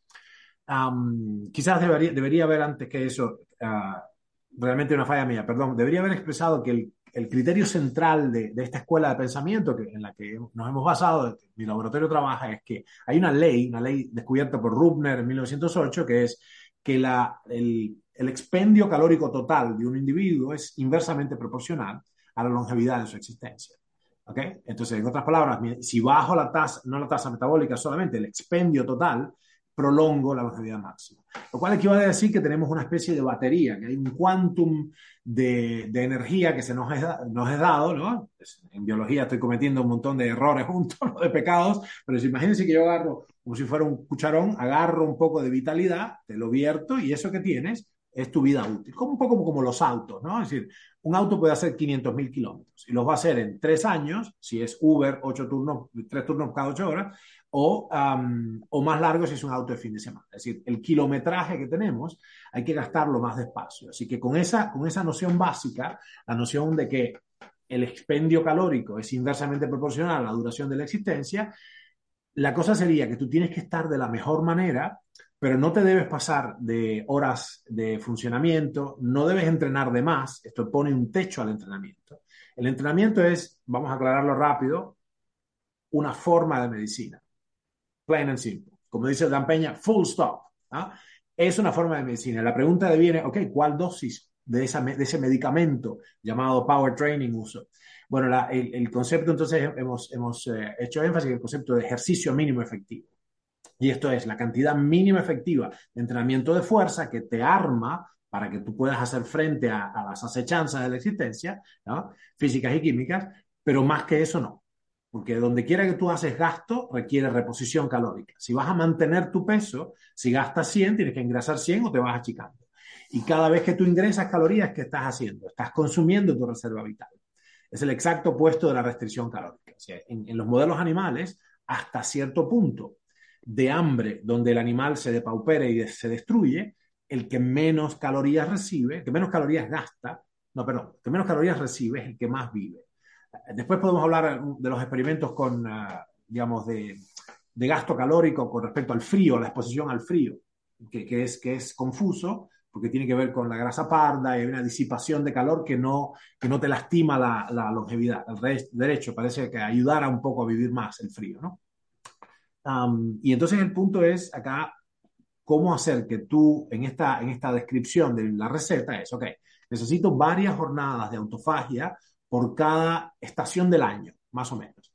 quizás debería, debería haber antes que eso, uh, realmente una falla mía, perdón, debería haber expresado que el, el criterio central de, de, esta escuela de pensamiento que, en la que nos hemos basado, mi laboratorio trabaja, es que hay una ley, una ley descubierta por Rubner en 1908, que es que la, el, el expendio calórico total de un individuo es inversamente proporcional a la longevidad de su existencia. ¿Ok? Entonces, en otras palabras, si bajo la tasa, no la tasa metabólica solamente, el expendio total, prolongo la longevidad máxima. Lo cual equivale a decir que tenemos una especie de batería, que hay un quantum de, energía que se nos es, nos es dado, ¿no? En biología estoy cometiendo un montón de errores juntos, de pecados, pero si imagínense que yo agarro, como si fuera un cucharón, agarro un poco de vitalidad, te lo vierto y eso que tienes es tu vida útil. Como un poco como los autos, ¿no? Es decir, un auto puede hacer 500.000 kilómetros y los va a hacer en tres años, si es Uber, ocho turnos, tres turnos cada ocho horas, o, o más largo si es un auto de fin de semana. Es decir, el kilometraje que tenemos hay que gastarlo más despacio. Así que con esa, con esa noción básica, la noción de que el expendio calórico es inversamente proporcional a la duración de la existencia, la cosa sería que tú tienes que estar de la mejor manera pero no te debes pasar de horas de funcionamiento, no debes entrenar de más, esto pone un techo al entrenamiento. El entrenamiento es, vamos a aclararlo rápido, una forma de medicina, plain and simple. Como dice Dan Peña, full stop. ¿ah? Es una forma de medicina. La pregunta viene, ok, ¿cuál dosis de ese medicamento llamado power training uso? Bueno, el, concepto entonces hemos, hemos eh, hecho énfasis en el concepto de ejercicio mínimo efectivo. Y esto es la cantidad mínima efectiva de entrenamiento de fuerza que te arma para que tú puedas hacer frente a, las acechanzas de la existencia, físicas y químicas, pero más que eso no. Porque donde quiera que tú haces gasto, requiere reposición calórica. Si vas a mantener tu peso, si gastas 100, tienes que ingresar 100 o te vas achicando. Y cada vez que tú ingresas calorías, ¿qué estás haciendo? Estás consumiendo tu reserva vital. Es el exacto opuesto de la restricción calórica. en los modelos animales, hasta cierto punto, de hambre donde el animal se depaupere y se destruye, el que menos calorías recibe, que menos calorías gasta, no, perdón, el que menos calorías recibe es el que más vive. Después podemos hablar de los experimentos con, ah, digamos, de, gasto calórico con respecto al frío, la exposición al frío, que, es, que es confuso porque tiene que ver con la grasa parda y una disipación de calor que no, que no te lastima la, la longevidad. El derecho parece que ayudara un poco a vivir más el frío, ¿no? Y entonces el punto es acá cómo hacer que tú en esta, en esta descripción de la receta es, ok, necesito varias jornadas de autofagia por cada estación del año, más o menos.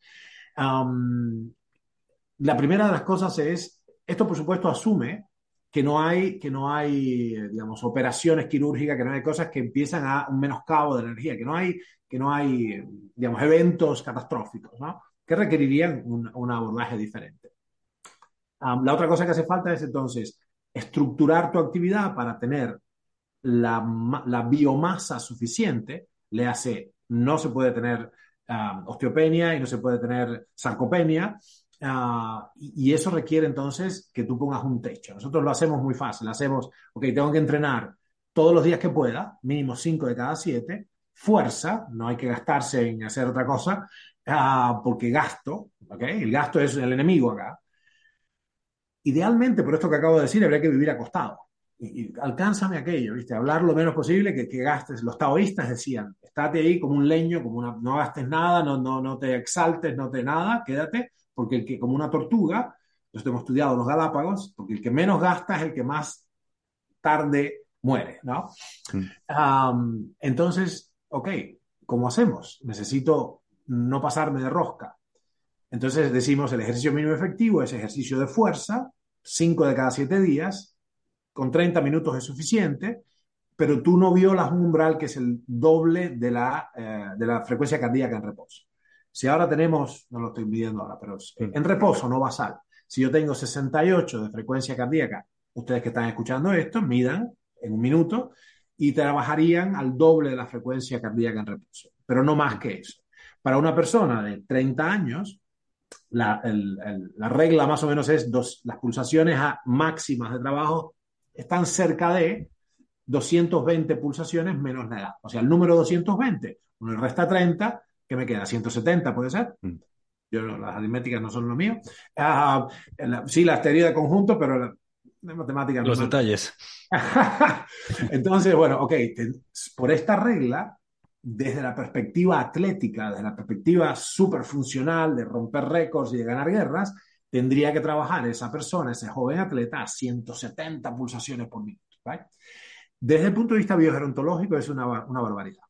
la primera de las cosas es, esto por supuesto asume que no hay, que no hay, digamos, operaciones quirúrgicas, que no hay cosas que empiezan a un menoscabo de energía, que no hay, que no hay, digamos, eventos catastróficos, ¿no? Que requerirían un abordaje diferente la otra cosa que hace falta es entonces estructurar tu actividad para tener la, biomasa suficiente, le hace, no se puede tener osteopenia y no se puede tener sarcopenia. Ah, y, y eso requiere entonces que tú pongas un techo. Nosotros lo hacemos muy fácil. Hacemos, ok, tengo que entrenar todos los días que pueda, mínimo 5 de cada 7, fuerza, no hay que gastarse en hacer otra cosa, ah, porque gasto, ¿ok? El gasto es el enemigo acá. Idealmente, por esto que acabo de decir, habría que vivir acostado. Y, y alcánzame aquello, ¿viste? Hablar lo menos posible, que, que, gastes. Los taoístas decían, estate ahí como un leño, como una, no gastes nada, no, no, no te exaltes, no te nada, quédate, porque el que, como una tortuga, esto hemos estudiado los Galápagos, porque el que menos gasta es el que más tarde muere, ¿no? Mm. Um, entonces, ok, ¿cómo hacemos? Necesito no pasarme de rosca. Entonces decimos el ejercicio mínimo efectivo es ejercicio de fuerza, 5 de cada 7 días, con 30 minutos es suficiente, pero tú no violas un umbral que es el doble de la, eh, de la frecuencia cardíaca en reposo. Si ahora tenemos, no lo estoy midiendo ahora, pero en reposo no basal, si yo tengo 68 de frecuencia cardíaca, ustedes que están escuchando esto, midan en un minuto y trabajarían al doble de la frecuencia cardíaca en reposo, pero no más que eso. Para una persona de 30 años, la, el, el, la regla más o menos es dos, las pulsaciones máximas de trabajo están cerca de 220 pulsaciones menos la edad. O sea, el número 220, uno le resta 30, que me queda 170, ¿puede ser? Mm. Yo, las aritméticas no son lo mío. Uh, la, sí, las teorías de conjunto, pero la, de matemáticas. Los no detalles. Entonces, bueno, ok, te, por esta regla, desde la perspectiva atlética, desde la perspectiva superfuncional de romper récords y de ganar guerras, tendría que trabajar esa persona, ese joven atleta, a 170 pulsaciones por minuto. Desde el punto de vista biogerontológico es una, barbaridad.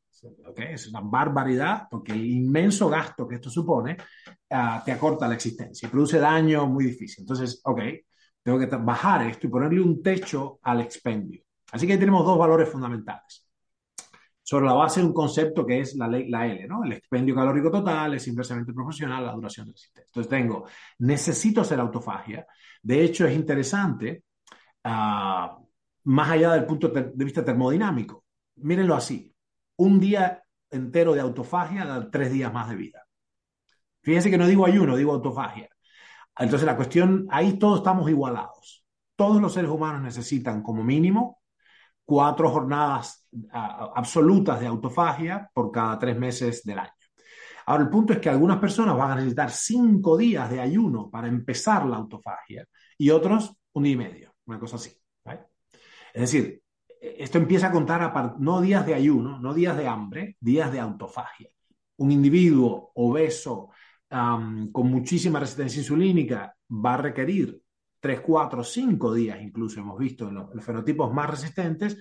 Es una barbaridad porque el inmenso gasto que esto supone uh, te acorta la existencia y produce daño muy difícil. Entonces, ok, tengo que bajar esto y ponerle un techo al expendio. Así que ahí tenemos dos valores fundamentales. Sobre la base de un concepto que es la, ley, la L, ¿no? El expendio calórico total es inversamente proporcional a la duración del sistema. Entonces tengo, necesito hacer autofagia. De hecho, es interesante, uh, más allá del punto de vista termodinámico. Mírenlo así. Un día entero de autofagia da tres días más de vida. Fíjense que no digo ayuno, digo autofagia. Entonces la cuestión, ahí todos estamos igualados. Todos los seres humanos necesitan como mínimo cuatro jornadas absolutas de autofagia por cada tres meses del año. Ahora, el punto es que algunas personas van a necesitar cinco días de ayuno para empezar la autofagia y otros un día y medio, una cosa así. Es decir, esto empieza a contar a no días de ayuno, no días de hambre, días de autofagia. Un individuo obeso con muchísima resistencia insulínica va a requerir 3, 4, 5 días, incluso hemos visto en los, fenotipos más resistentes,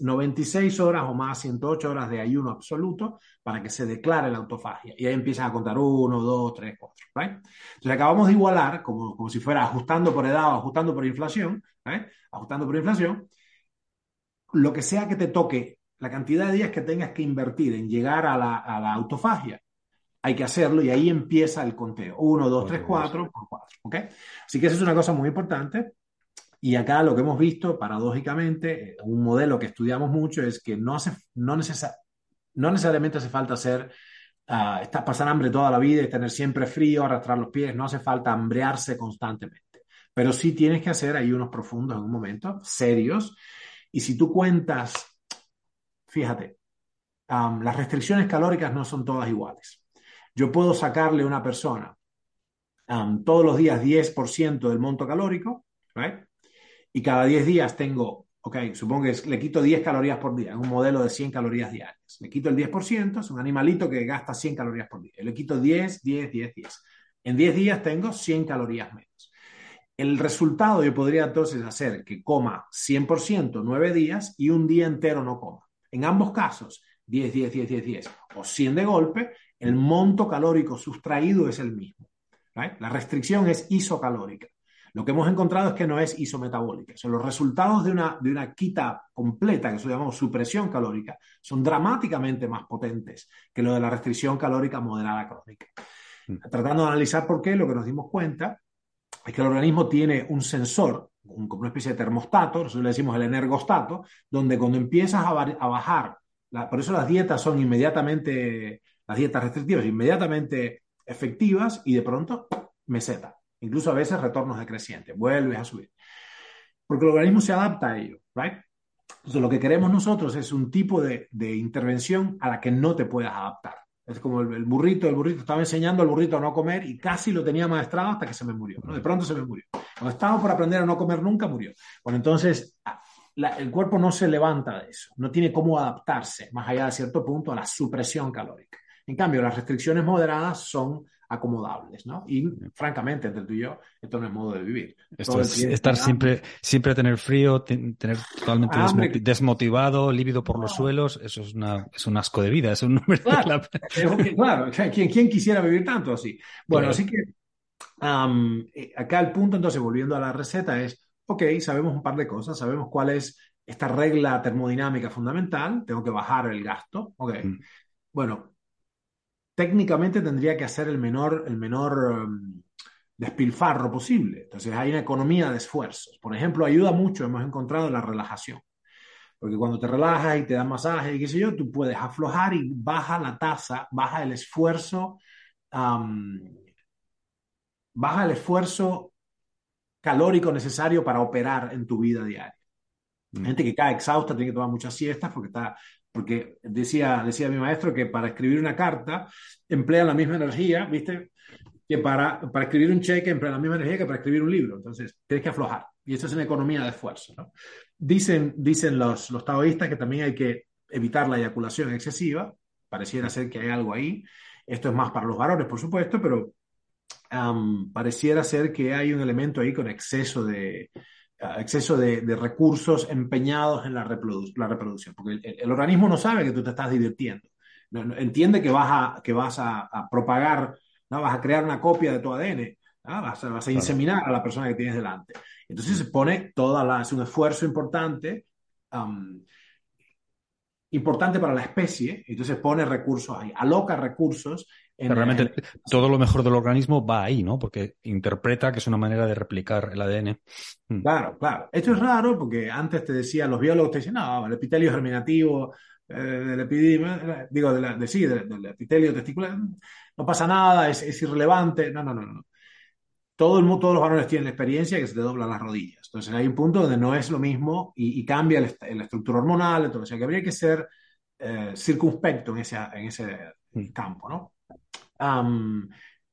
96 horas o más, 108 horas de ayuno absoluto para que se declare la autofagia. Y ahí empiezan a contar 1, 2, 3, 4. ¿right? Entonces acabamos de igualar, como, como si fuera ajustando por edad o ajustando por inflación, ajustando por inflación, lo que sea que te toque, la cantidad de días que tengas que invertir en llegar a la autofagia hay que hacerlo y ahí empieza el conteo. 1, 2, 3, 4, por 4. ¿okay? Así que eso es una cosa muy importante. Y acá lo que hemos visto, paradójicamente, un modelo que estudiamos mucho es que no, hace, no, necesar, no necesariamente hace falta hacer, uh, pasar hambre toda la vida y tener siempre frío, arrastrar los pies, no hace falta hambrearse constantemente. Pero sí tienes que hacer ahí unos profundos en un momento, serios. Y si tú cuentas, fíjate, um, las restricciones calóricas no son todas iguales. Yo puedo sacarle a una persona um, todos los días 10% del monto calórico, right? y cada 10 días tengo, ok, supongo que le quito 10 calorías por día, en un modelo de 100 calorías diarias. Le quito el 10%, es un animalito que gasta 100 calorías por día. Le quito 10, 10, 10, 10. En 10 días tengo 100 calorías menos. El resultado yo podría entonces hacer que coma 100% 9 días y un día entero no coma. En ambos casos, 10, 10, 10, 10, 10 o 100 de golpe, el monto calórico sustraído es el mismo. La restricción es isocalórica. Lo que hemos encontrado es que no es isometabólica. O sea, los resultados de una, de una quita completa, que eso llamamos supresión calórica, son dramáticamente más potentes que lo de la restricción calórica moderada crónica. Mm. Tratando de analizar por qué, lo que nos dimos cuenta es que el organismo tiene un sensor, un, como una especie de termostato, nosotros le decimos el energostato, donde cuando empiezas a, a bajar, la, por eso las dietas son inmediatamente las dietas restrictivas inmediatamente efectivas y de pronto meseta. Incluso a veces retornos decrecientes, vuelves a subir. Porque el organismo se adapta a ello, ¿right? Entonces, lo que queremos nosotros es un tipo de, de intervención a la que no te puedas adaptar. Es como el, burrito, el burrito, estaba enseñando al burrito a no comer y casi lo tenía maestrado hasta que se me murió. ¿no? De pronto se me murió. Cuando estaba por aprender a no comer nunca, murió. Bueno, entonces ah, el cuerpo no se levanta de eso, no tiene cómo adaptarse, más allá de cierto punto, a la supresión calórica. En cambio, las restricciones moderadas son acomodables, ¿no? Y francamente, entre tú y yo, esto no es modo de vivir. Esto es estar siempre, siempre a tener frío, tener totalmente desmotivado, lívido por los suelos, eso es, una, es un asco de vida, es un Claro, claro ¿quién, ¿quién, quisiera vivir tanto así? Bueno, así que eh, acá el punto, entonces, volviendo a la receta, es, ok, sabemos un par de cosas, sabemos cuál es esta regla termodinámica fundamental, tengo que bajar el gasto, ok. Mm. Bueno, técnicamente tendría que hacer el menor, el menor um, despilfarro posible. Entonces hay una economía de esfuerzos. Por ejemplo, ayuda mucho, hemos encontrado la relajación. Porque cuando te relajas y te dan masaje y qué sé yo, tú puedes aflojar y baja la tasa, baja el esfuerzo, um, baja el esfuerzo calórico necesario para operar en tu vida diaria. Mm. Gente que cae exhausta tiene que tomar muchas siestas porque está porque decía, decía mi maestro que para escribir una carta emplea la misma energía, ¿viste? Que para, para escribir un cheque emplea la misma energía que para escribir un libro. Entonces, tienes que aflojar. Y eso es una economía de esfuerzo. ¿no? Dicen, dicen los, los taoístas que también hay que evitar la eyaculación excesiva. Pareciera ser que hay algo ahí. Esto es más para los varones, por supuesto, pero pareciera ser que hay un elemento ahí con exceso de, exceso de, recursos empeñados en la, la reproducción, porque el, organismo no sabe que tú te estás divirtiendo, entiende que vas a, que vas a, propagar, ¿no? vas a crear una copia de tu ADN, vas, a, vas, a, inseminar a la persona que tienes delante. Entonces se pone toda la, es un esfuerzo importante, importante para la especie, entonces pone recursos ahí, aloca recursos realmente todo lo mejor del organismo va ahí, ¿no? Porque interpreta que es una manera de replicar el ADN. Mm. Claro, claro. Esto es raro porque antes te decía, los biólogos te decían, no, el epitelio germinativo eh, del epidemia, digo, de, la, de sí, del, epitelio testicular, no pasa nada, es, es, irrelevante. No, no, no, no. Todo el, todos los varones tienen la experiencia que se te doblan las rodillas. Entonces hay un punto donde no es lo mismo y, cambia la estructura hormonal, entonces o sea, que habría que ser eh, circunspecto en ese, en ese mm. campo, ¿no?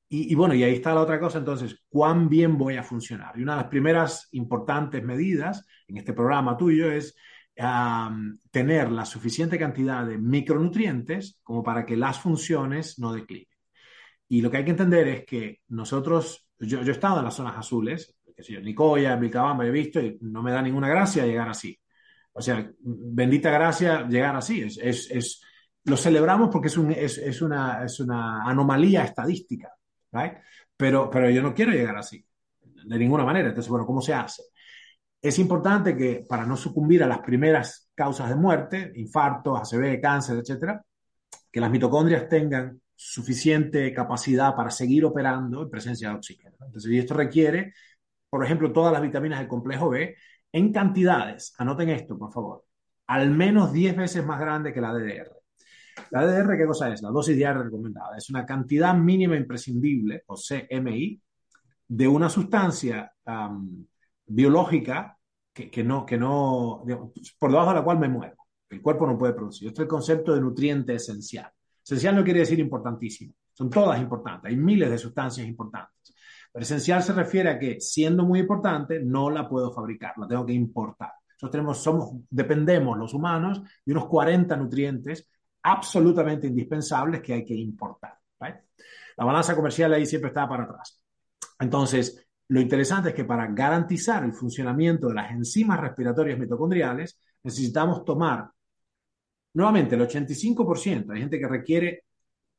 Y, bueno, y ahí está la otra cosa, entonces, ¿cuán bien voy a funcionar? Y una de las primeras importantes medidas en este programa tuyo es tener la suficiente cantidad de micronutrientes como para que las funciones no declinen. Y lo que hay que entender es que nosotros, yo, yo he estado en las zonas azules, que yo, Nicoya, Vilcabamba, he visto y no me da ninguna gracia llegar así. O sea, bendita gracia llegar así. es lo celebramos porque es, un, es, es, una, es una anomalía estadística, ¿right? pero, pero yo no quiero llegar así, de ninguna manera. Entonces, bueno, ¿cómo se hace? Es importante que para no sucumbir a las primeras causas de muerte, infartos, ACV, cáncer, etcétera, que las mitocondrias tengan suficiente capacidad para seguir operando en presencia de oxígeno. Entonces, y esto requiere, por ejemplo, todas las vitaminas del complejo B en cantidades, anoten esto, por favor, al menos 10 veces más grande que la DDR. La ADR, ¿qué cosa es? La dosis diaria recomendada. Es una cantidad mínima imprescindible, o CMI, de una sustancia biológica que, no, que no, por debajo de la cual me muevo. El cuerpo no puede producir. Este es el concepto de nutriente esencial. Esencial no quiere decir importantísimo. Son todas importantes. Hay miles de sustancias importantes. Pero esencial se refiere a que, siendo muy importante, no la puedo fabricar, la tengo que importar. Nosotros tenemos, somos, dependemos los humanos de unos 40 nutrientes absolutamente indispensables que hay que importar. La balanza comercial ahí siempre está para atrás. Entonces, lo interesante es que para garantizar el funcionamiento de las enzimas respiratorias mitocondriales, necesitamos tomar nuevamente el 85%. Hay gente que requiere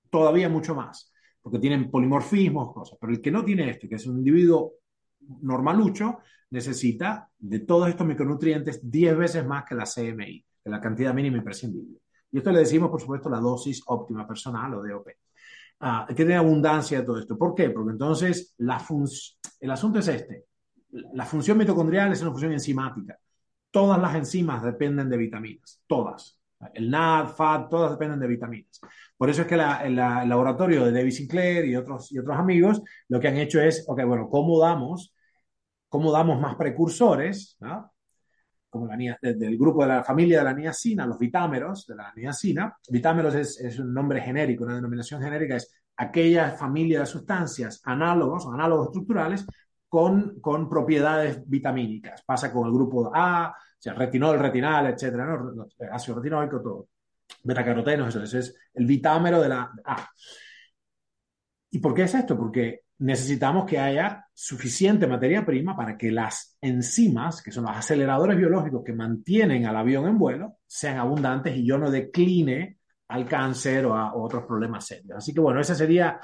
todavía mucho más, porque tienen polimorfismos, cosas. Pero el que no tiene este, que es un individuo normalucho, necesita de todos estos micronutrientes 10 veces más que la CMI, que la cantidad mínima imprescindible. Y esto le decimos, por supuesto, la dosis óptima personal o DOP. Ah, que tiene abundancia de todo esto. ¿Por qué? Porque entonces la el asunto es este. La función mitocondrial es una función enzimática. Todas las enzimas dependen de vitaminas, todas. El NAD, FAT, todas dependen de vitaminas. Por eso es que el laboratorio de David Sinclair y otros, y otros amigos lo que han hecho es, ok, bueno, ¿cómo damos, cómo damos más precursores? Como la, del grupo de la familia de la niacina, los vitámeros de la niacina. Vitámeros es, es, un nombre genérico, una denominación genérica, es aquella familia de sustancias análogos, análogos estructurales, con, con propiedades vitamínicas. Pasa con el grupo A, sea, retinol, retinal, etcétera, ¿no? ácido retinólico, todo. Betacarotenos, eso, eso es el vitámero de la A. ¿Y por qué es esto? Porque necesitamos que haya suficiente materia prima para que las enzimas, que son los aceleradores biológicos que mantienen al avión en vuelo, sean abundantes y yo no decline al cáncer o a otros problemas serios. Así que bueno, ese sería,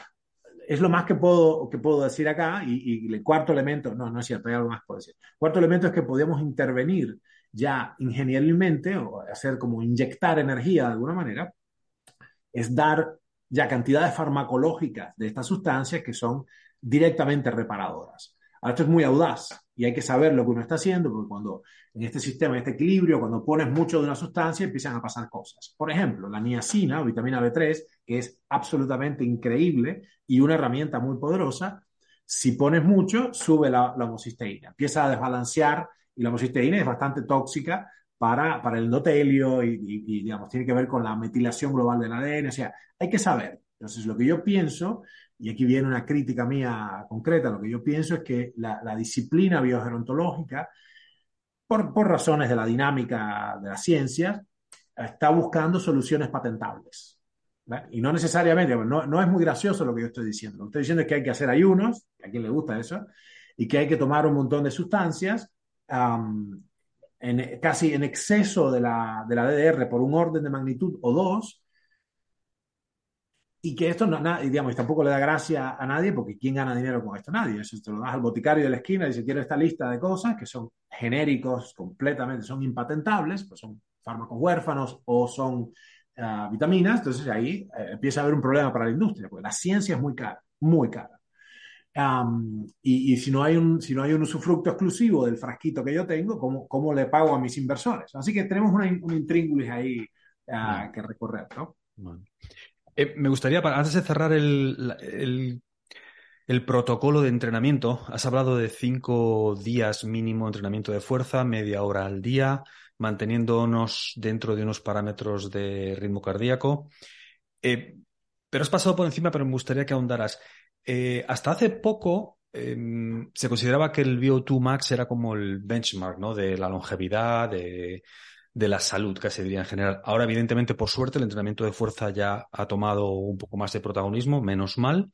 es lo más que puedo, que puedo decir acá. Y, el cuarto elemento, no, no es cierto, hay algo más que puedo decir. El cuarto elemento es que podemos intervenir ya ingenierilmente o hacer como inyectar energía de alguna manera, es dar ya cantidades farmacológicas de estas sustancias que son directamente reparadoras. Ahora, esto es muy audaz y hay que saber lo que uno está haciendo, porque cuando en este sistema, en este equilibrio, cuando pones mucho de una sustancia, empiezan a pasar cosas. Por ejemplo, la niacina o vitamina B3, que es absolutamente increíble y una herramienta muy poderosa, si pones mucho, sube la, la homocisteína, empieza a desbalancear y la homocisteína es bastante tóxica para, para el endotelio y, y, digamos, tiene que ver con la metilación global del ADN, o sea, hay que saber. Entonces, lo que yo pienso, y aquí viene una crítica mía concreta, lo que yo pienso es que la, la disciplina biogerontológica, por, por razones de la dinámica de las ciencias, está buscando soluciones patentables. Y no necesariamente, no, no, es muy gracioso lo que yo estoy diciendo. Lo que estoy diciendo es que hay que hacer ayunos, a quien le gusta eso, y que hay que tomar un montón de sustancias um, en, casi en exceso de la, de la DDR por un orden de magnitud o dos, y que esto no, digamos, tampoco le da gracia a nadie, porque ¿quién gana dinero con esto? Nadie. Eso te lo das al boticario de la esquina y dice, quiero esta lista de cosas que son genéricos, completamente, son impatentables, pues son fármacos huérfanos o son uh, vitaminas, entonces ahí eh, empieza a haber un problema para la industria, porque la ciencia es muy cara, muy cara. Um, y, y, si, no hay un, si no hay un usufructo exclusivo del frasquito que yo tengo, ¿cómo, cómo le pago a mis inversores? Así que tenemos una, un intríngulis ahí uh, que recorrer, ¿no? Bueno. Eh, me gustaría, antes de cerrar el, el, el, protocolo de entrenamiento, has hablado de cinco días mínimo de entrenamiento de fuerza, media hora al día, manteniéndonos dentro de unos parámetros de ritmo cardíaco. Eh, pero has pasado por encima, pero me gustaría que ahondaras. Eh, hasta hace poco eh, se consideraba que el VO2 max era como el benchmark, ¿no? De la longevidad, de, de, la salud, se diría en general. Ahora, evidentemente, por suerte, el entrenamiento de fuerza ya ha tomado un poco más de protagonismo, menos mal.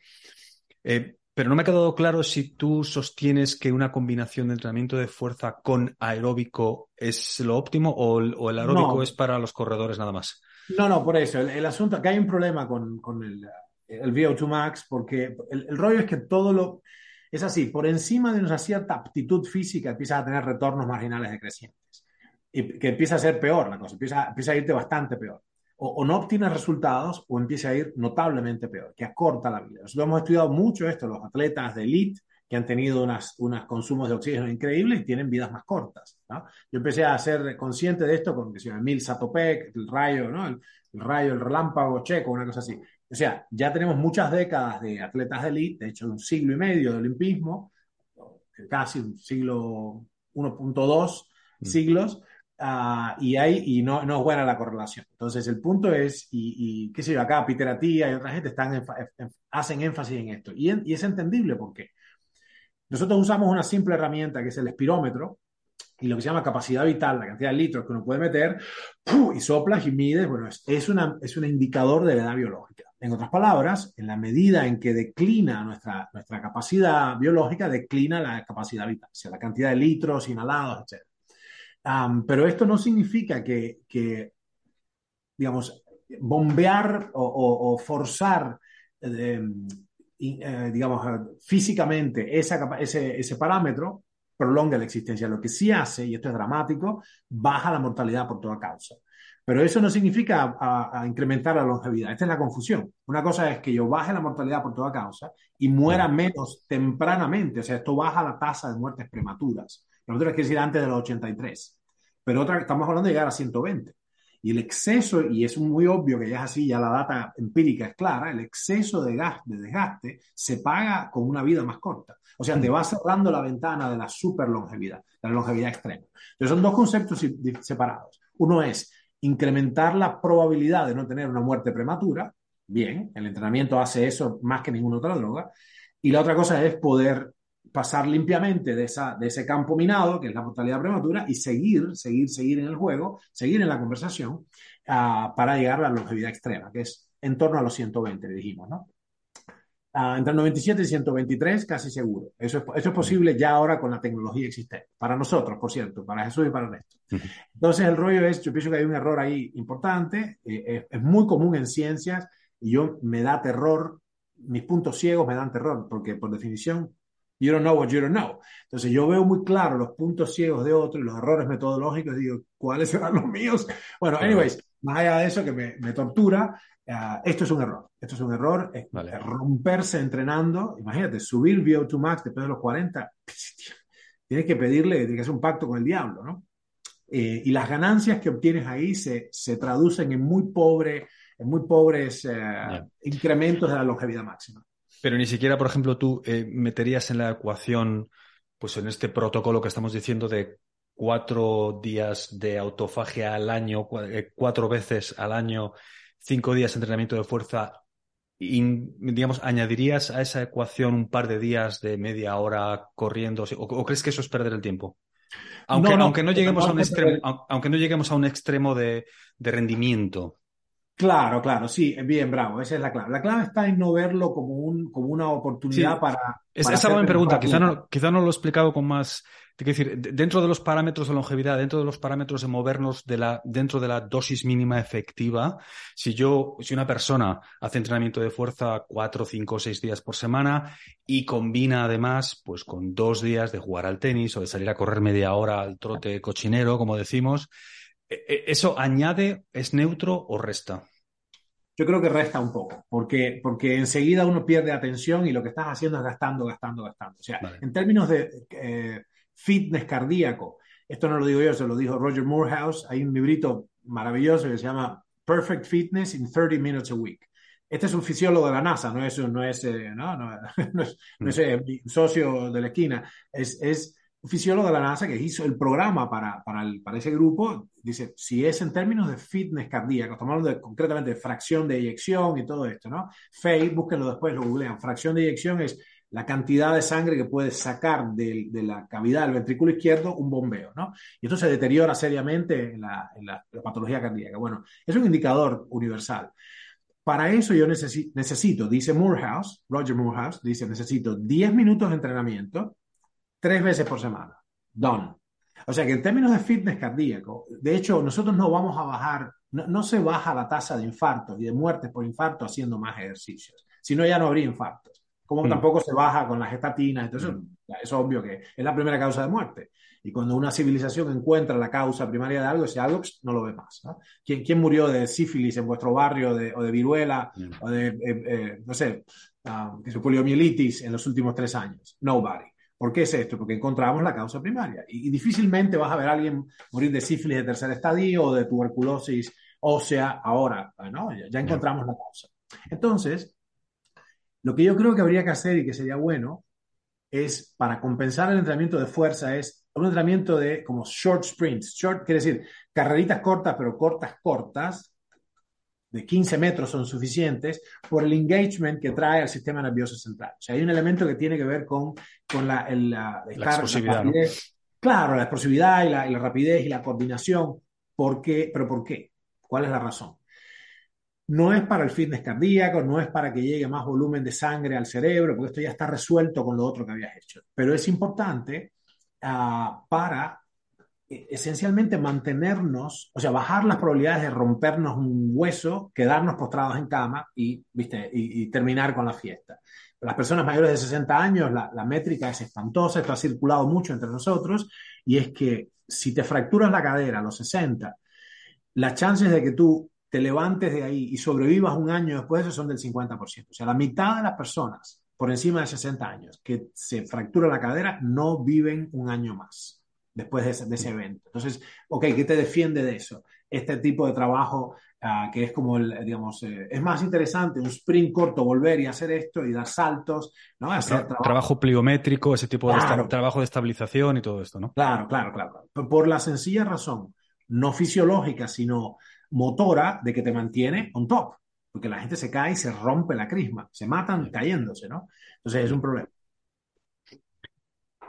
Eh, pero no me ha quedado claro si tú sostienes que una combinación de entrenamiento de fuerza con aeróbico es lo óptimo o, o el aeróbico no. es para los corredores nada más. No, no, por eso. El, el asunto, que hay un problema con, con el, el VO2 max, porque el, rollo es que todo lo... Es así, por encima de una cierta aptitud física empiezas a tener retornos marginales decrecientes. Y que empieza a ser peor la cosa, empieza, empieza a irte bastante peor. O, no obtienes resultados o empieza a ir notablemente peor, que acorta la vida. Nosotros hemos estudiado mucho esto, los atletas de elite que han tenido unos unas consumos de oxígeno increíbles y tienen vidas más cortas. Yo empecé a ser consciente de esto con Emil Satopek, el rayo, ¿no? el, el rayo, el relámpago checo, una cosa así. O sea, ya tenemos muchas décadas de atletas de élite, de hecho un siglo y medio de olimpismo, casi un siglo 1.2 mm. siglos, uh, y, hay, y no, no es buena la correlación. Entonces el punto es, y, y qué sé yo, acá Peter Atía y otra gente están en, en, hacen énfasis en esto, y, en, y es entendible porque nosotros usamos una simple herramienta que es el espirómetro, y lo que se llama capacidad vital, la cantidad de litros que uno puede meter, ¡pum! y soplas y mides, bueno, es, es, una, es un indicador de la edad biológica. En otras palabras, en la medida en que declina nuestra, capacidad biológica, declina la capacidad vital, o sea, la cantidad de litros inhalados, etc. Pero esto no significa que, digamos, bombear o, forzar, eh, eh, digamos, físicamente ese parámetro prolonga la existencia. Lo que sí hace, y esto es dramático, baja la mortalidad por toda causa. Pero eso no significa a, a, incrementar la longevidad. Esta es la confusión. Una cosa es que yo baje la mortalidad por toda causa y muera menos tempranamente. O sea, esto baja la tasa de muertes prematuras. Prematuras quiere decir antes de los 83. Pero otra, estamos hablando de llegar a 120. Y el exceso, y es muy obvio que ya es así, ya la data empírica es clara, el exceso de, gas, de desgaste se paga con una vida más corta. O sea, te va cerrando la ventana de la super longevidad, la longevidad extrema. Entonces son dos conceptos separados. Uno es incrementar la probabilidad de no tener una muerte prematura. Bien, el entrenamiento hace eso más que ninguna otra droga. Y la otra cosa es poder pasar limpiamente de, esa, de ese campo minado, que es la mortalidad prematura, y seguir, seguir, seguir en el juego, seguir en la conversación uh, para llegar a la longevidad extrema, que es en torno a los 120, dijimos, ¿no? Uh, entre 97 y 123, casi seguro. Eso es, eso es posible ya ahora con la tecnología existente. Para nosotros, por cierto, para Jesús y para Ernesto. Entonces, el rollo es, yo pienso que hay un error ahí importante, eh, es, es muy común en ciencias, y yo me da terror, mis puntos ciegos me dan terror, porque por definición You don't know what you don't know. Entonces yo veo muy claro los puntos ciegos de otros y los errores metodológicos y digo, ¿cuáles serán los míos? Bueno, anyways, más allá de eso que me, me tortura, uh, esto es un error. Esto es un error, vale. romperse entrenando. Imagínate, subir VO2 max después de los 40, tienes que pedirle, tienes que hacer un pacto con el diablo, ¿no? Eh, y las ganancias que obtienes ahí se, se traducen en muy pobre, en muy pobres yeah. incrementos de la longevidad máxima. Pero ni siquiera, por ejemplo, tú eh, meterías en la ecuación, pues en este protocolo que estamos diciendo de cuatro días de autofagia al año, eh, cuatro veces al año, cinco días de entrenamiento de fuerza, y, digamos, ¿añadirías a esa ecuación un par de días de media hora corriendo? ¿O, o crees que eso es perder el tiempo? Aunque no, no, aunque no lleguemos, a un extremo, aunque no lleguemos a un extremo de, de rendimiento. Claro, claro, sí, bien, bravo, esa es la clave. La clave está en no verlo como, un, como una oportunidad sí, para... Es, esa era mi pregunta, quizá no, quizá no lo he explicado con más... Quiero decir, dentro de los parámetros de longevidad, dentro de los parámetros de movernos de la, dentro de la dosis mínima efectiva, si yo, si una persona hace entrenamiento de fuerza cuatro, cinco, seis días por semana y combina además, pues con dos días de jugar al tenis o de salir a correr media hora al trote cochinero, como decimos, ¿Eso añade, es neutro o resta? Yo creo que resta un poco, porque, porque enseguida uno pierde atención y lo que estás haciendo es gastando, gastando, gastando. O sea, vale. en términos de eh, fitness cardíaco, esto no lo digo yo, se lo dijo Roger Morehouse, hay un librito maravilloso que se llama Perfect Fitness in 30 Minutes a Week. Este es un fisiólogo de la NASA, no es, no es, eh, no, no, no es, no es eh, socio de la esquina, es, es fisiólogo de la NASA que hizo el programa para, para, el, para, ese grupo, dice, si es en términos de fitness cardíaco, estamos hablando concretamente fracción de eyección y todo esto, ¿no? FAY, búsquenlo después, lo googlean. Fracción de eyección es la cantidad de sangre que puede sacar de, la cavidad del ventrículo izquierdo un bombeo, ¿no? Y esto se deteriora seriamente en la, en la, patología cardíaca. Bueno, es un indicador universal. Para eso yo necesito, dice Roger Morehouse, dice, necesito 10 minutos de entrenamiento, tres veces por semana. Done. O sea que en términos de fitness cardíaco, de hecho, nosotros no vamos a bajar, no, no, se baja la tasa de infartos y de muertes por infarto haciendo más ejercicios, si no ya no habría infartos. Como mm. tampoco se baja con las estatinas, entonces mm. es obvio que es la primera causa de muerte. Y cuando una civilización encuentra la causa primaria de algo, ese algo no lo ve más. ¿no? ¿Quién, ¿Quién, murió de sífilis en vuestro barrio de, o de viruela mm. o de, eh, eh, no sé, uh, poliomielitis en los últimos tres años? Nobody. ¿Por qué es esto? Porque encontramos la causa primaria. Y, y, difícilmente vas a ver a alguien morir de sífilis de tercer estadio o de tuberculosis ósea ahora, ¿no? Ya, ya encontramos la causa. Entonces, lo que yo creo que habría que hacer y que sería bueno es, para compensar el entrenamiento de fuerza, es un entrenamiento de como short sprints. Short quiere decir carreritas cortas, pero cortas, cortas, de 15 metros son suficientes por el engagement que trae al sistema nervioso central. O sea, hay un elemento que tiene que ver con, con la, el, la, la, explosividad. La claro, la explosividad y la, y la, rapidez y la coordinación. ¿Por qué? ¿Pero por qué? ¿Cuál es la razón? No es para el fitness cardíaco, no es para que llegue más volumen de sangre al cerebro, porque esto ya está resuelto con lo otro que habías hecho. Pero es importante uh, para esencialmente mantenernos, o sea, bajar las probabilidades de rompernos un hueso, quedarnos postrados en cama y, ¿viste? y, terminar con la fiesta. Las personas mayores de 60 años, la, la, métrica es espantosa, esto ha circulado mucho entre nosotros, y es que si te fracturas la cadera a los 60, las chances de que tú te levantes de ahí y sobrevivas un año después son del 50%. O sea, la mitad de las personas por encima de 60 años que se fractura la cadera no viven un año más después de ese, de ese, evento. Entonces, ok, ¿qué te defiende de eso? este tipo de trabajo uh, que es como el, digamos, eh, es más interesante un sprint corto, volver y hacer esto y dar saltos, ¿no? Hacer Tra trabajo. trabajo pliométrico, ese tipo claro. de trabajo de estabilización y todo esto, ¿no? Claro, claro, claro. Por la sencilla razón, no fisiológica, sino motora de que te mantiene on top. Porque la gente se cae y se rompe la crisma, se matan cayéndose, ¿no? Entonces es un problema.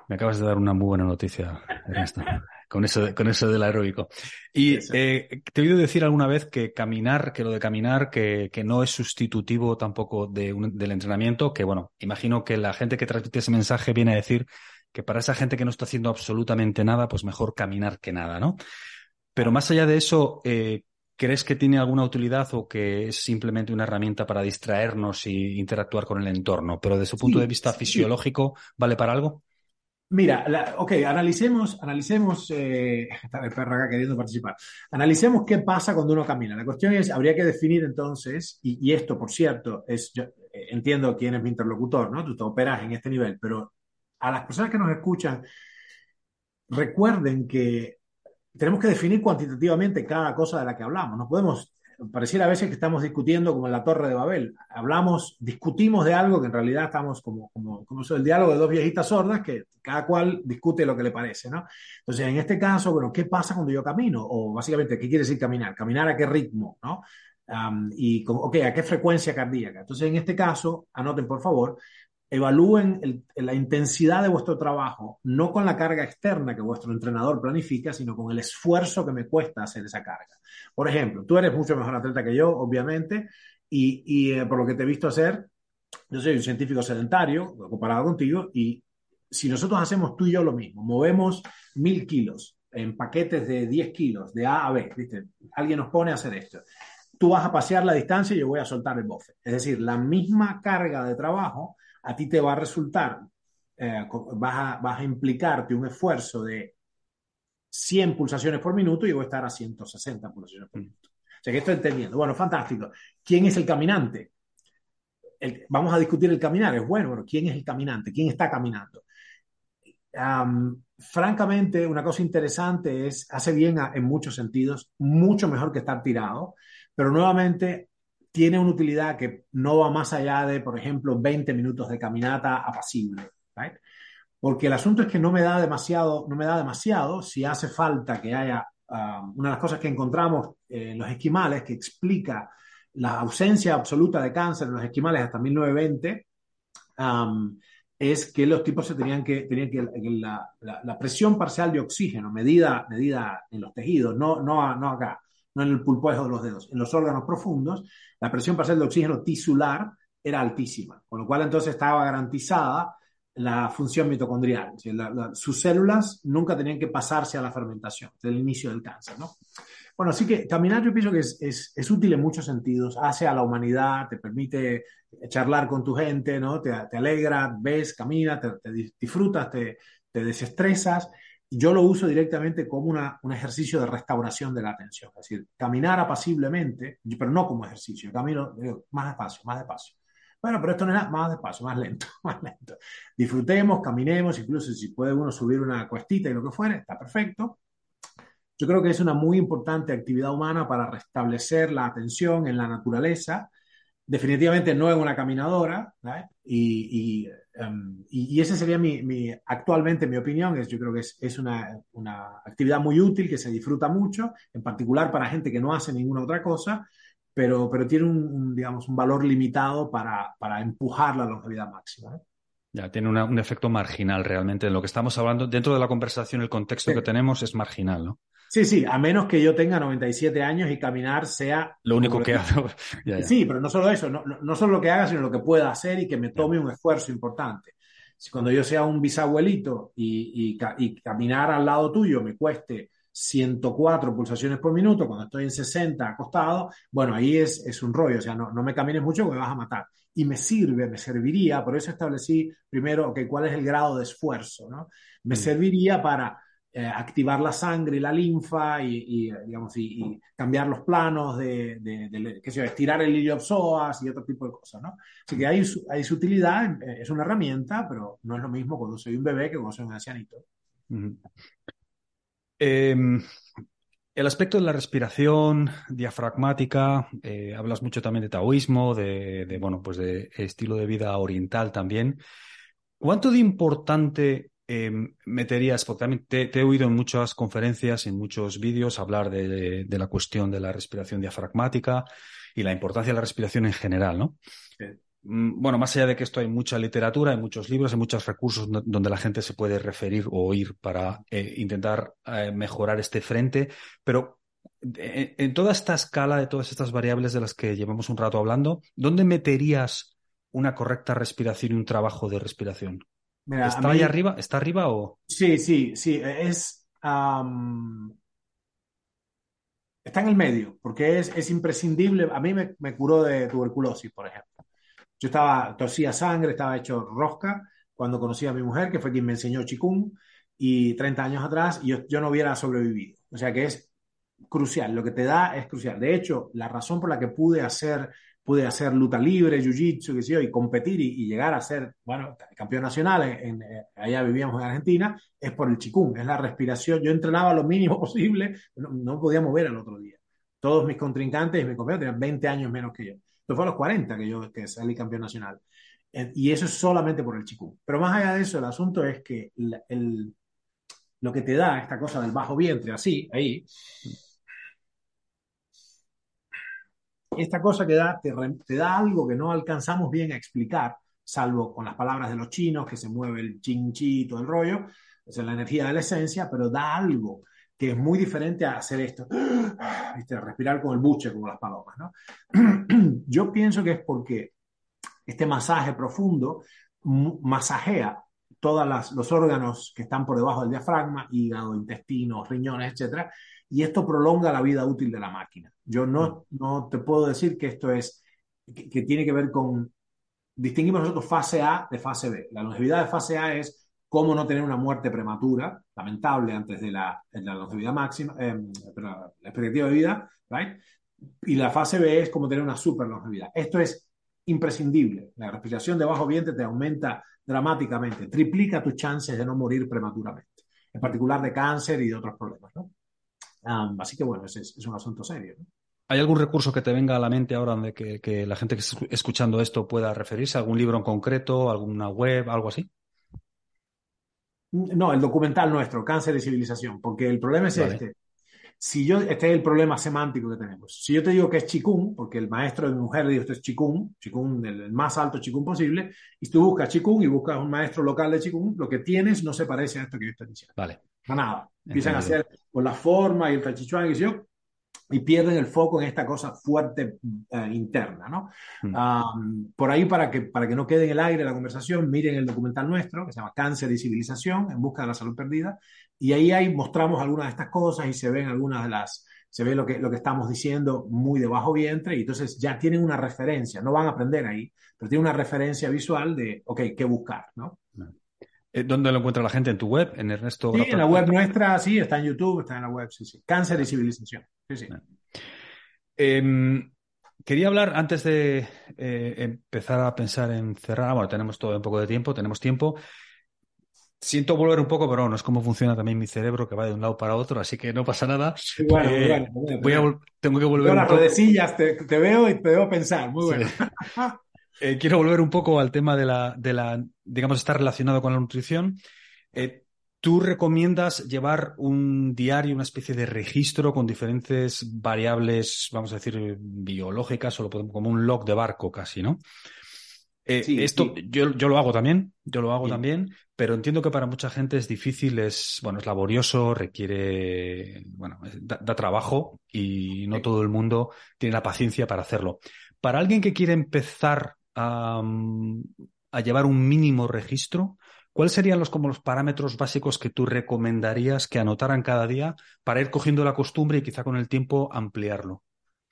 Me acabas de dar una muy buena noticia, Ernesto, con eso, con eso del aeróbico. Y eh, te he oído decir alguna vez que caminar, que lo de caminar, que, que no es sustitutivo tampoco de un, del entrenamiento, que bueno, imagino que la gente que transmite ese mensaje viene a decir que para esa gente que no está haciendo absolutamente nada, pues mejor caminar que nada, ¿no? Pero más allá de eso, eh, ¿crees que tiene alguna utilidad o que es simplemente una herramienta para distraernos y interactuar con el entorno? Pero desde su punto Sí, de vista fisiológico, ¿vale para algo? Mira, la- ok, analicemos, analicemos, eh, está el perro acá queriendo participar. Analicemos qué pasa cuando uno camina. La cuestión es, habría que definir entonces, y, y esto, por cierto, es, yo eh, entiendo quién es mi interlocutor, ¿no? Tú te operas en este nivel, pero a las personas que nos escuchan, recuerden que tenemos que definir cuantitativamente cada cosa de la que hablamos. No podemos, pareciera a veces que estamos discutiendo como en la Torre de Babel. Hablamos, discutimos de algo que en realidad estamos como, como, como el diálogo de dos viejitas sordas que cada cual discute lo que le parece, ¿no? Entonces, en este caso, bueno, ¿qué pasa cuando yo camino? O básicamente, ¿qué quiere decir caminar? ¿Caminar a qué ritmo, ¿no? Um, y, ok, ¿a qué frecuencia cardíaca? Entonces, en este caso, anoten por favor, evalúen la intensidad de vuestro trabajo, no con la carga externa que vuestro entrenador planifica, sino con el esfuerzo que me cuesta hacer esa carga. Por ejemplo, tú eres mucho mejor atleta que yo, obviamente, y, y eh, por lo que te he visto hacer, yo soy un científico sedentario comparado contigo, y si nosotros hacemos tú y yo lo mismo, movemos mil kilos en paquetes de 10 kilos, de A a B, ¿viste? Alguien nos pone a hacer esto. Tú vas a pasear la distancia y yo voy a soltar el bofe. Es decir, la misma carga de trabajo a ti te va a resultar, eh, vas, a, vas, a, implicarte un esfuerzo de 100 pulsaciones por minuto y voy a estar a 160 pulsaciones por minuto. O sea que estoy entendiendo. Bueno, fantástico. ¿Quién es el caminante? El, vamos a discutir el caminar. Es bueno, bueno, ¿quién es el caminante? ¿Quién está caminando? Um, francamente, una cosa interesante es, hace bien a, en muchos sentidos, mucho mejor que estar tirado, pero nuevamente tiene una utilidad que no va más allá de, por ejemplo, 20 minutos de caminata apacible. ¿right? Porque el asunto es que no me da demasiado, no me da demasiado si hace falta que haya uh, una de las cosas que encontramos en los esquimales que explica la ausencia absoluta de cáncer en los esquimales hasta 1920 um, es que los tipos se tenían que, tenían que, la, la, la, presión parcial de oxígeno medida, medida en los tejidos, no, no, no acá, no en el pulpojo de los dedos, en los órganos profundos, la presión parcial de oxígeno tisular era altísima, con lo cual entonces estaba garantizada la función mitocondrial. Sus células nunca tenían que pasarse a la fermentación, desde el inicio del cáncer, ¿no? Bueno, así que caminar yo pienso que es, es, es, útil en muchos sentidos, hace a la humanidad, te permite charlar con tu gente, ¿no? Te, te alegra, ves, caminas, te, te, disfrutas, te, te desestresas. Yo lo uso directamente como una, un ejercicio de restauración de la atención, es decir, caminar apaciblemente, pero no como ejercicio, camino digo, más despacio, más despacio. Bueno, pero esto no es más despacio, más lento, más lento. Disfrutemos, caminemos, incluso si puede uno subir una cuestita y lo que fuere, está perfecto. Yo creo que es una muy importante actividad humana para restablecer la atención en la naturaleza. Definitivamente no en una caminadora. Y, y, um, y, y, ese sería mi, mi, actualmente mi opinión. Es, yo creo que es, es una, una, actividad muy útil que se disfruta mucho, en particular para gente que no hace ninguna otra cosa, pero, pero tiene un, un digamos, un valor limitado para, para empujar la longevidad máxima. ¿eh? Ya, tiene una, un efecto marginal realmente. En lo que estamos hablando, dentro de la conversación, el contexto sí. que tenemos es marginal, ¿no? Sí, sí, a menos que yo tenga 97 años y caminar sea... Lo único que hago. ya, ya. Sí, pero no solo eso, no, no, solo lo que haga, sino lo que pueda hacer y que me tome un esfuerzo importante. Si cuando yo sea un bisabuelito y, y, y caminar al lado tuyo me cueste 104 pulsaciones por minuto, cuando estoy en 60 acostado, bueno, ahí es, es un rollo, o sea, no, no me camines mucho porque me vas a matar. Y me sirve, me serviría, por eso establecí primero, okay, cuál es el grado de esfuerzo, ¿no? Me mm. serviría para eh, activar la sangre y la linfa y, digamos, y, cambiar los planos de, de, de, estirar el hilo psoas y otro tipo de cosas, ¿no? Así que hay, hay su utilidad, es una herramienta, pero no es lo mismo cuando soy un bebé que cuando soy un ancianito. Eh, El aspecto de la respiración diafragmática, eh, hablas mucho también de taoísmo, de, bueno, pues de estilo de vida oriental también. ¿Cuánto de importante em, meterías? Porque también te, he oído en muchas conferencias, en muchos vídeos, hablar de, la cuestión de la respiración diafragmática y la importancia de la respiración en general, ¿no? Mm, bueno, más allá de que esto hay mucha literatura, hay muchos libros, hay muchos recursos donde la gente se puede referir o oír para eh, intentar eh, mejorar este frente, pero eh, en, toda esta escala de todas estas variables de las que llevamos un rato hablando, ¿dónde meterías una correcta respiración y un trabajo de respiración? ¿Está ahí arriba? ¿Está arriba o...? Sí, sí, sí, es... Está en el medio, porque es, imprescindible. A mí me curó de tuberculosis, por ejemplo. Yo estaba, tosía sangre, estaba hecho rosca cuando conocí a mi mujer, que fue quien me enseñó chikung, y 30 años atrás yo, yo no hubiera sobrevivido. O sea que es crucial, lo que te da es crucial. De hecho, la razón por la que pude hacer, pude hacer luta libre, jiu-jitsu, que sé yo, y competir y, llegar a ser, bueno, campeón nacional, en, eh, allá vivíamos en Argentina, es por el chikung, es la respiración. Yo entrenaba lo mínimo posible, no, no podía mover al otro día. Todos mis contrincantes y mis compañeros tenían 20 años menos que yo. Esto fue a los 40 que yo que salí campeón nacional. Eh, y eso es solamente por el chikung. Pero más allá de eso, el asunto es que el, lo que te da esta cosa del bajo vientre, así, ahí, esta cosa que da, te, da algo que no alcanzamos bien a explicar, salvo con las palabras de los chinos, que se mueve el chinchi, todo el rollo, es la energía de la esencia, pero da algo que es muy diferente a hacer esto, respirar con el buche como las palomas. ¿no? Yo pienso que es porque este masaje profundo masajea todos los órganos que están por debajo del diafragma, hígado, intestinos, riñones, etc. Y esto prolonga la vida útil de la máquina. Yo no, no te puedo decir que esto es, que, que tiene que ver con, distinguimos nosotros fase A de fase B. La longevidad de fase A es cómo no tener una muerte prematura, lamentable antes de la, la longevidad máxima, eh, la expectativa de vida, right? Y la fase B es cómo tener una super longevidad. Esto es imprescindible. La respiración de bajo vientre te aumenta dramáticamente, triplica tus chances de no morir prematuramente, en particular de cáncer y de otros problemas, ¿no? Así que bueno, es, es, un asunto serio. ¿Hay algún recurso que te venga a la mente ahora donde que, que la gente que esté escuchando esto pueda referirse? ¿Algún libro en concreto? ¿Alguna web? ¿Algo así? No, el documental nuestro, Cáncer y Civilización, porque el problema es este. Si yo, este es el problema semántico que tenemos. Si yo te digo que es chikung, porque el maestro de mi mujer le dijo esto es chikung, chikung, el, más alto chikung posible, y tú buscas chikung y buscas un maestro local de chikung, lo que tienes no se parece a esto que yo estoy diciendo. Vale. nada. Empiezan a hacer con la forma y el tachichuan y yo, y pierden el foco en esta cosa fuerte eh, interna, ¿no? Mm. por ahí, para que, para que no quede en el aire la conversación, miren el documental nuestro, que se llama Cáncer y Civilización, en busca de la salud perdida, y ahí, ahí mostramos algunas de estas cosas y se ven algunas de las, se ve lo que, lo que estamos diciendo muy de bajo vientre, y entonces ya tienen una referencia, no van a aprender ahí, pero tienen una referencia visual de, ok, qué buscar, ¿no? Eh, ¿Dónde lo encuentra la gente? ¿En tu web? ¿En Ernesto? Sí, en la web nuestra, sí, está en YouTube, está en la web, sí, sí. Cáncer y civilización. Sí, sí. Em, quería hablar antes de eh, empezar a pensar en cerrar. Bueno, tenemos todo un poco de tiempo, tenemos tiempo. Siento volver un poco, pero no es como funciona también mi cerebro que va de un lado para otro, así que no pasa nada. Eh, tengo que volver. un poco... te, te, veo y te veo pensar. Muy bueno. Eh, quiero volver un poco al tema de la, de la digamos, está relacionado con la nutrición. Eh, ¿Tú recomiendas llevar un diario, una especie de registro con diferentes variables, vamos a decir, biológicas, o como un log de barco casi, ¿no? Eh, esto Yo, yo, lo hago también, yo lo hago también, pero entiendo que para mucha gente es difícil, es bueno, es laborioso, requiere, bueno, da, da trabajo y no todo el mundo tiene la paciencia para hacerlo. Para alguien que quiere empezar a, llevar un mínimo registro, ¿cuáles serían los, como los parámetros básicos que tú recomendarías que anotaran cada día para ir cogiendo la costumbre y quizá con el tiempo ampliarlo?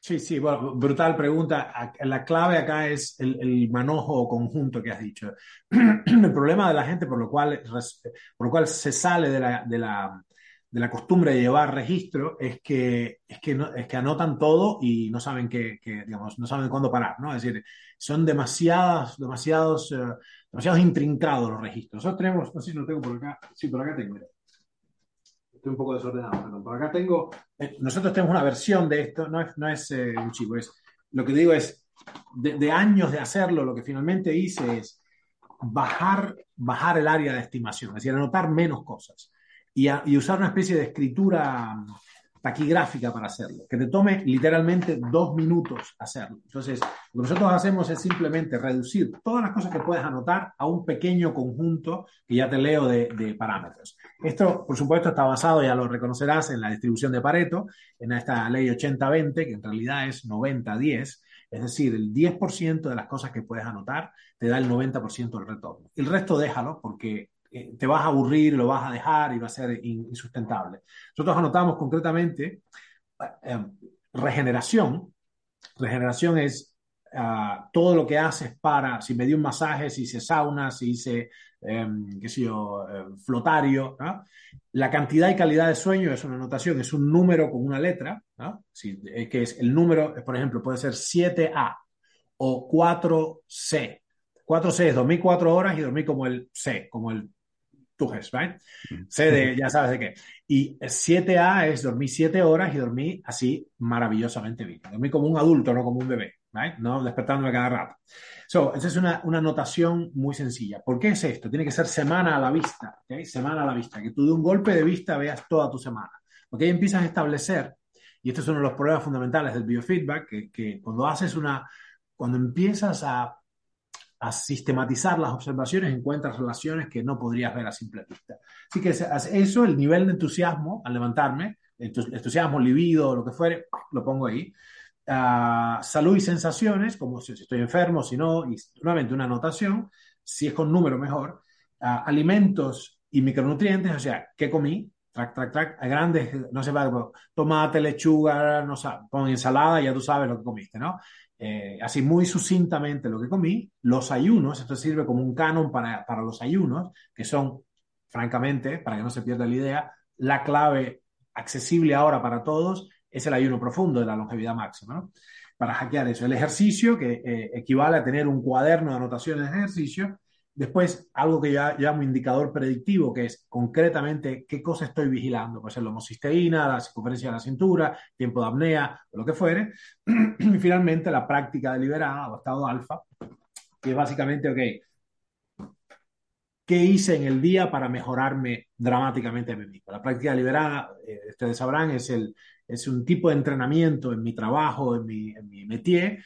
Sí, sí, bueno, brutal pregunta. La clave acá es el, manojo conjunto que has dicho. El problema de la gente por lo cual, por lo cual se sale de la, de la, de la costumbre de llevar registro es que, es que, es que anotan todo y no saben que, digamos, no saben cuándo parar, ¿no? Es decir, son demasiadas, demasiados, eh, demasiados intrincados los registros. Nosotros tenemos, no sé si lo tengo por acá, sí, por acá tengo, estoy un poco desordenado, perdón. Por acá tengo, eh, nosotros tenemos una versión de esto, no es, no es eh, un chivo, es, lo que digo es, de, de, años de hacerlo, lo que finalmente hice es bajar, bajar el área de estimación, es decir, anotar menos cosas y, a, y usar una especie de escritura taquigráfica para hacerlo, que te tome literalmente dos minutos hacerlo. Entonces, lo que nosotros hacemos es simplemente reducir todas las cosas que puedes anotar a un pequeño conjunto que ya te leo de, de parámetros. Esto, por supuesto, está basado, ya lo reconocerás, en la distribución de Pareto, en esta ley 80-20, que en realidad es 90-10, es decir, el 10% de las cosas que puedes anotar te da el 90% del retorno. El resto déjalo porque eh, te vas a aburrir, lo vas a dejar y va a ser insustentable. Nosotros anotamos concretamente eh, regeneración. Regeneración es uh, todo lo que haces para, si me di un masaje, si hice sauna, si hice, um, qué sé yo, um, flotario. La cantidad y calidad de sueño es una anotación, es un número con una letra, eh, que es el número, por ejemplo, puede ser 7A o 4C. 4C es dormir cuatro horas y dormir como el C, como el Tujes, ¿right? C de, ya sabes de qué. Y 7A es dormir 7 horas y dormir así maravillosamente bien. Dormir como un adulto, no como un bebé, ¿right? No despertándome cada rato. So, esa es una, una notación muy sencilla. ¿Por qué es esto? Tiene que ser semana a la vista, ¿ok? Semana a la vista. Que tú de un golpe de vista veas toda tu semana. Porque ahí empiezas a establecer, y este es uno de los problemas fundamentales del biofeedback, que, que cuando haces una, cuando empiezas a a sistematizar las observaciones, encuentras relaciones que no podrías ver a simple vista. Así que eso, el nivel de entusiasmo al levantarme, entusiasmo, libido, lo que fuere, lo pongo ahí. Uh, salud y sensaciones, como si, estoy enfermo, si no, y nuevamente una anotación, si es con número mejor. Uh, alimentos y micronutrientes, o sea, ¿qué comí? Track, track, track, a grandes, no va, tomate, lechuga, no sé, con ensalada, ya tú sabes lo que comiste, ¿no? Eh, así muy sucintamente lo que comí, los ayunos, esto sirve como un canon para, para los ayunos, que son, francamente, para que no se pierda la idea, la clave accesible ahora para todos es el ayuno profundo de la longevidad máxima. Para hackear eso. El ejercicio, que eh, equivale a tener un cuaderno de anotaciones de ejercicio, Después, algo que ya llamo indicador predictivo, que es concretamente qué cosa estoy vigilando. Puede ser la homocisteína, la circunferencia de la cintura, tiempo de apnea, lo que fuere. Y finalmente, la práctica deliberada o estado alfa, que es básicamente, ok, ¿qué hice en el día para mejorarme dramáticamente a mí mismo? La práctica deliberada, eh, ustedes sabrán, es, el, es un tipo de entrenamiento en mi trabajo, en mi, en mi métier,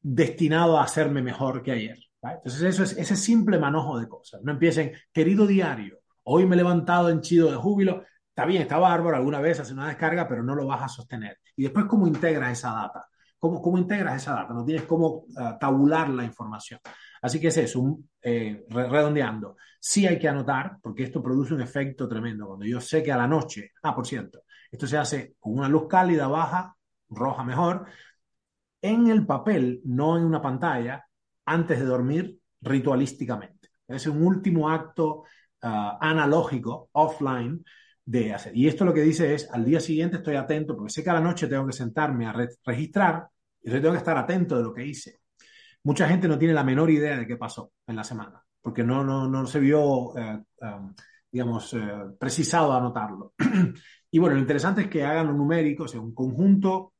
destinado a hacerme mejor que ayer. Entonces, eso es ese simple manojo de cosas. No empiecen, querido diario, hoy me he levantado en chido de júbilo. Está bien, está bárbaro, alguna vez hace una descarga, pero no lo vas a sostener. Y después, ¿cómo integras esa data? ¿Cómo, cómo integras esa data? No tienes cómo uh, tabular la información. Así que es eso, un, eh, redondeando. Sí hay que anotar, porque esto produce un efecto tremendo. Cuando yo sé que a la noche, ah, por cierto, esto se hace con una luz cálida, baja, roja mejor, en el papel, no en una pantalla, antes de dormir ritualísticamente. Es un último acto uh, analógico, offline, de hacer. Y esto lo que dice es, al día siguiente estoy atento, porque sé que a la noche tengo que sentarme a re registrar, y entonces tengo que estar atento de lo que hice. Mucha gente no tiene la menor idea de qué pasó en la semana, porque no, no, no se vio, eh, um, digamos, eh, precisado a anotarlo. y bueno, lo interesante es que hagan un numérico, o sea, un conjunto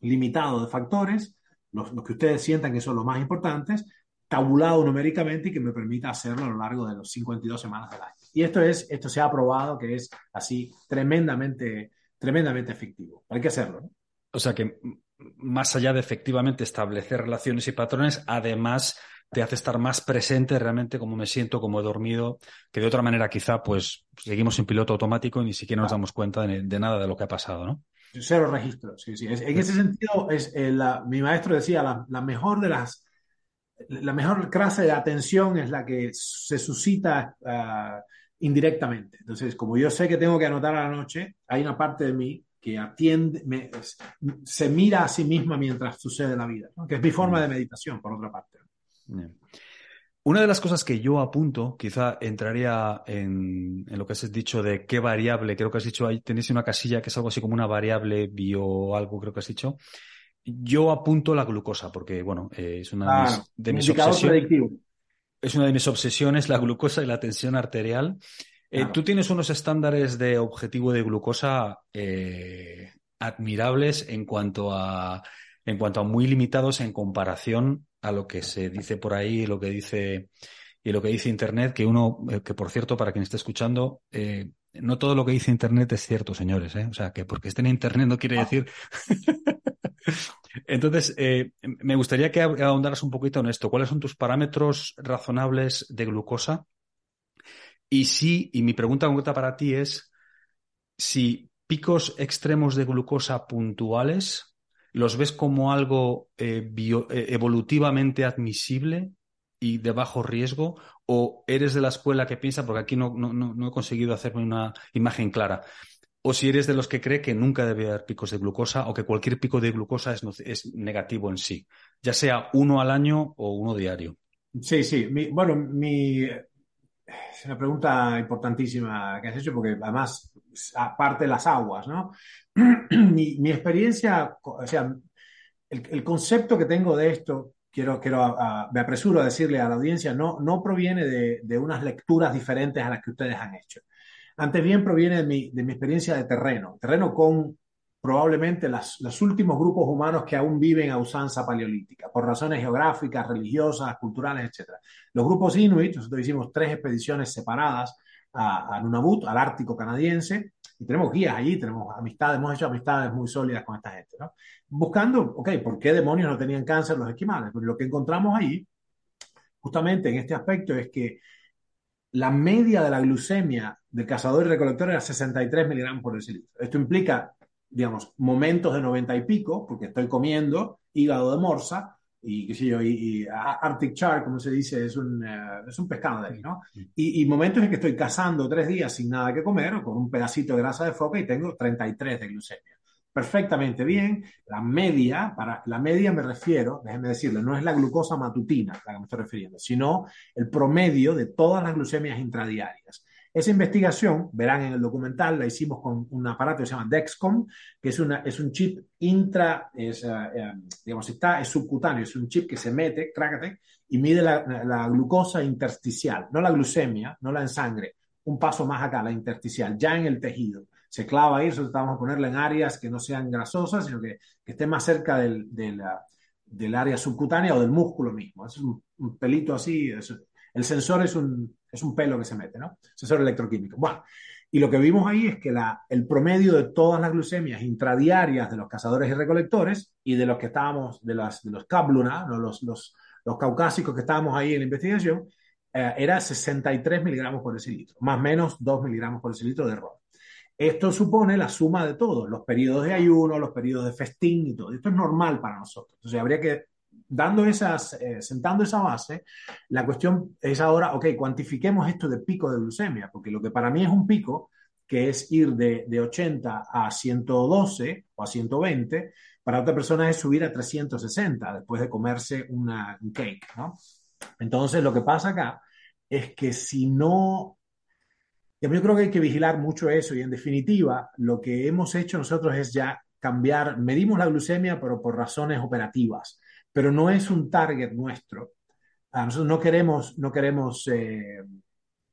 limitado de factores los, los, que ustedes sientan que son los más importantes, tabulado numéricamente y que me permita hacerlo a lo largo de los 52 semanas del año. Y esto, es, esto se ha probado que es así tremendamente, tremendamente efectivo. Hay que hacerlo. ¿no? O sea que más allá de efectivamente establecer relaciones y patrones, además te hace estar más presente realmente cómo me siento, cómo he dormido, que de otra manera quizá pues seguimos en piloto automático y ni siquiera nos damos cuenta de, de nada de lo que ha pasado, ¿no? Cero registros, sí, sí. Es, en ese sentido, es, eh, la, mi maestro decía, la, la, mejor de las, la mejor clase de atención es la que se suscita uh, indirectamente. Entonces, como yo sé que tengo que anotar a la noche, hay una parte de mí que atiende, me, se mira a sí misma mientras sucede la vida, ¿no? que es mi forma de meditación, por otra parte. Yeah. Una de las cosas que yo apunto, quizá entraría en, en, lo que has dicho de qué variable, creo que has dicho ahí, tenéis una casilla que es algo así como una variable bio algo, creo que has dicho. Yo apunto la glucosa, porque bueno, eh, es una ah, de mis, de mis obsesiones. Es una de mis obsesiones, la glucosa y la tensión arterial. Eh, tú tienes unos estándares de objetivo de glucosa admirables en cuanto a en cuanto a muy limitados en comparación a lo que se dice por ahí, lo que dice y lo que dice Internet, que uno, eh, que por cierto, para quien esté escuchando, eh, no todo lo que dice Internet es cierto, señores. ¿eh? O sea, que porque esté en Internet no quiere decir. Entonces, eh, me gustaría que ahondaras un poquito en esto. ¿Cuáles son tus parámetros razonables de glucosa? Y sí, y mi pregunta concreta para ti es si picos extremos de glucosa puntuales los ves como algo evolutivamente admisible y de bajo riesgo o eres de la escuela que piensa, porque aquí no, he conseguido hacerme una imagen clara, o si eres de los que cree que nunca debe haber picos de glucosa o que cualquier pico de glucosa es, es negativo en sí, ya sea uno al año o uno diario. Sí, sí. bueno, mi, es una pregunta importantísima que has hecho porque además, aparte de las aguas, ¿no? mi, experiencia, o sea, el, el, concepto que tengo de esto quiero, quiero me apresuro a decirle a la audiencia, no, no proviene de, de, unas lecturas diferentes a las que ustedes han hecho. Antes bien proviene de mi, de mi experiencia de terreno, terreno con probablemente las, los últimos grupos humanos que aún viven a usanza paleolítica, por razones geográficas, religiosas, culturales, etc. Los grupos inuit, nosotros hicimos tres expediciones separadas a, a Nunavut, al Ártico canadiense, y tenemos guías allí, tenemos amistades, hemos hecho amistades muy sólidas con esta gente, ¿no? Buscando, ok, ¿por qué demonios no tenían cáncer los esquimales? Pero lo que encontramos ahí, justamente en este aspecto, es que la media de la glucemia del cazador y recolector era 63 miligramos por decilitro. Esto implica, digamos, momentos de 90 y pico, porque estoy comiendo hígado de morsa, y qué sé yo, y, Arctic Char, como se dice, es un, eh, es un pescado de ahí, ¿no? Y, y, momentos en que estoy cazando tres días sin nada que comer, con un pedacito de grasa de foca y tengo 33 de glucemia. Perfectamente bien. La media, para la media me refiero, déjenme decirle, no es la glucosa matutina a la que me estoy refiriendo, sino el promedio de todas las glucemias intradiarias. Esa investigación, verán en el documental, la hicimos con un aparato que se llama Dexcom, que es, una, es un chip intra, es, uh, digamos, está, es subcutáneo, es un chip que se mete, crácate, y mide la, la, glucosa intersticial, no la glucemia, no la en sangre, un paso más acá, la intersticial, ya en el tejido. Se clava ahí, nosotros vamos a ponerla en áreas que no sean grasosas, sino que, que esté más cerca del, del, del, área subcutánea o del músculo mismo. Es un, un pelito así, es, el sensor es un, es un pelo que se mete, ¿no? Sensor electroquímico. Bueno, y lo que vimos ahí es que el promedio de todas las glucemias intradiarias de los cazadores y recolectores y de los que estábamos, de, las, de los cabluna, los, los, los caucásicos que estábamos ahí en la investigación, eh, era 63 miligramos por decilitro, más o menos 2 miligramos por decilitro de error. Esto supone la suma de todo, los periodos de ayuno, los periodos de festín y todo. Esto es normal para nosotros. Entonces habría que dando esas, eh, sentando esa base, la cuestión es ahora, ok, cuantifiquemos esto de pico de glucemia, porque lo que para mí es un pico, que es ir de, de 80 a 112 o a 120, para otra persona es subir a 360 después de comerse una, un cake, ¿no? Entonces, lo que pasa acá es que si no yo creo que hay que vigilar mucho eso y en definitiva lo que hemos hecho nosotros es ya cambiar, medimos la glucemia pero por razones operativas pero no es un target nuestro. A nosotros no queremos, no queremos, eh,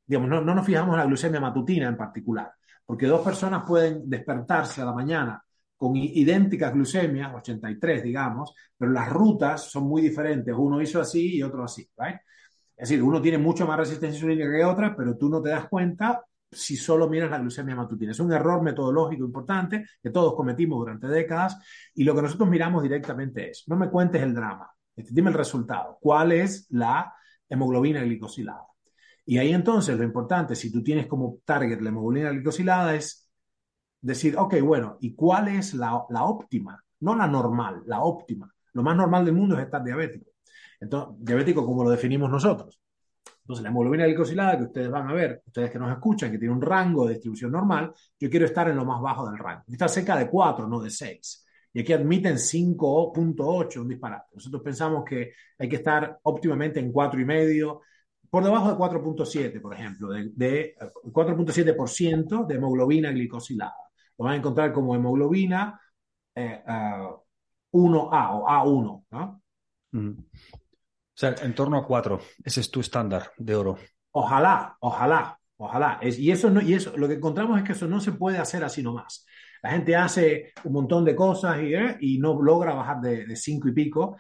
digamos, no, no nos fijamos en la glucemia matutina en particular, porque dos personas pueden despertarse a la mañana con idénticas glucemias, 83 digamos, pero las rutas son muy diferentes. Uno hizo así y otro así, ¿right? Es decir, uno tiene mucho más resistencia insulínica que otra, pero tú no te das cuenta si solo miras la glucemia matutina. Es un error metodológico importante que todos cometimos durante décadas y lo que nosotros miramos directamente es, no me cuentes el drama, este, dime el resultado, cuál es la hemoglobina glicosilada. Y ahí entonces lo importante, si tú tienes como target la hemoglobina glicosilada, es decir, ok, bueno, ¿y cuál es la, la óptima? No la normal, la óptima. Lo más normal del mundo es estar diabético. Entonces, diabético como lo definimos nosotros. Entonces, la hemoglobina glicosilada que ustedes van a ver, ustedes que nos escuchan, que tiene un rango de distribución normal, yo quiero estar en lo más bajo del rango. Está cerca de 4, no de 6. Y aquí admiten 5.8, un disparate. Nosotros pensamos que hay que estar óptimamente en 4,5, por debajo de 4.7, por ejemplo, de, de 4.7% de hemoglobina glicosilada. Lo van a encontrar como hemoglobina eh, uh, 1A o A1, ¿no? O sea, en torno a cuatro. Ese es tu estándar de oro. Ojalá, ojalá. Ojalá. Es, y eso no, y eso, lo que encontramos es que eso no se puede hacer así nomás. La gente hace un montón de cosas y, eh, y no logra bajar de, de cinco y pico,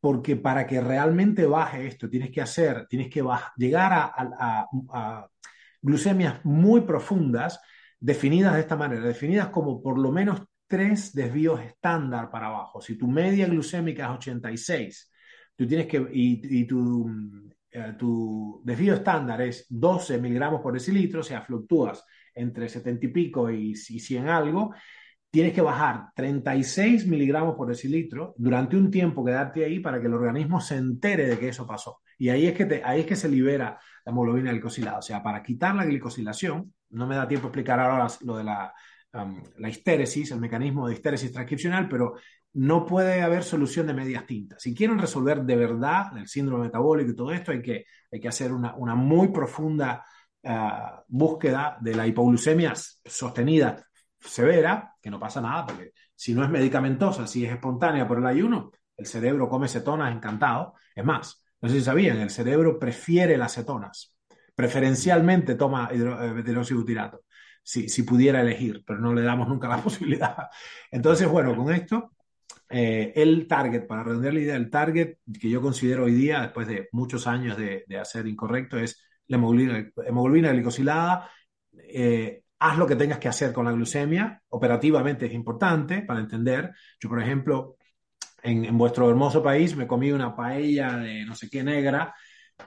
porque para que realmente baje esto, tienes que hacer, tienes que llegar a, a, a, glucemias muy profundas, definidas de esta manera, definidas como por lo menos tres desvíos estándar para abajo. Si tu media glucémica es 86, tú tienes que, y, tu, eh, tu desvío estándar es 12 miligramos por decilitro, o sea, fluctúas entre 70 y pico y, y 100 algo, tienes que bajar 36 miligramos por decilitro durante un tiempo, quedarte ahí para que el organismo se entere de que eso pasó. Y ahí es que, ahí es que se libera la hemoglobina glicosilada. O sea, para quitar la glicosilación, no me da tiempo explicar ahora lo de la, la histéresis, el mecanismo de histéresis transcripcional, pero no puede haber solución de medias tintas. Si quieren resolver de verdad el síndrome metabólico y todo esto, hay que, hay que hacer una, una muy profunda uh, búsqueda de la hipoglucemia sostenida severa, que no pasa nada, porque si no es medicamentosa, si es espontánea por el ayuno, el cerebro come cetonas encantado. Es más, no sé si sabían, el cerebro prefiere las cetonas. Preferencialmente toma hidroxibutirato, si, si pudiera elegir, pero no le damos nunca la posibilidad. Entonces, bueno, con esto eh, el target, para redondear la idea, el target que yo considero hoy día, después de muchos años de, de hacer incorrecto, es la hemoglobina, hemoglobina glicosilada. Eh, haz lo que tengas que hacer con la glucemia. Operativamente es importante para entender. Yo, por ejemplo, en, en vuestro hermoso país me comí una paella de no sé qué negra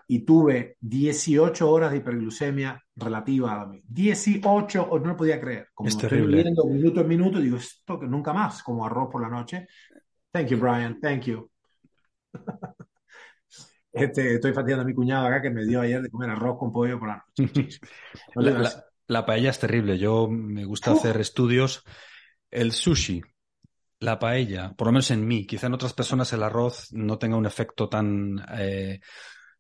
y tuve 18 horas de hiperglucemia relativa a mí. 18, no lo podía creer. Como es estoy terrible. viendo minuto en minuto, digo, esto que nunca más, como arroz por la noche. Thank you, Brian, thank you. Este, estoy fastidiando a mi cuñado acá que me dio ayer de comer arroz con pollo por la noche. No La, le- la- la paella es terrible. Yo me gusta hacer estudios. El sushi, la paella, por lo menos en mí, quizá en otras personas el arroz no tenga un efecto tan, eh,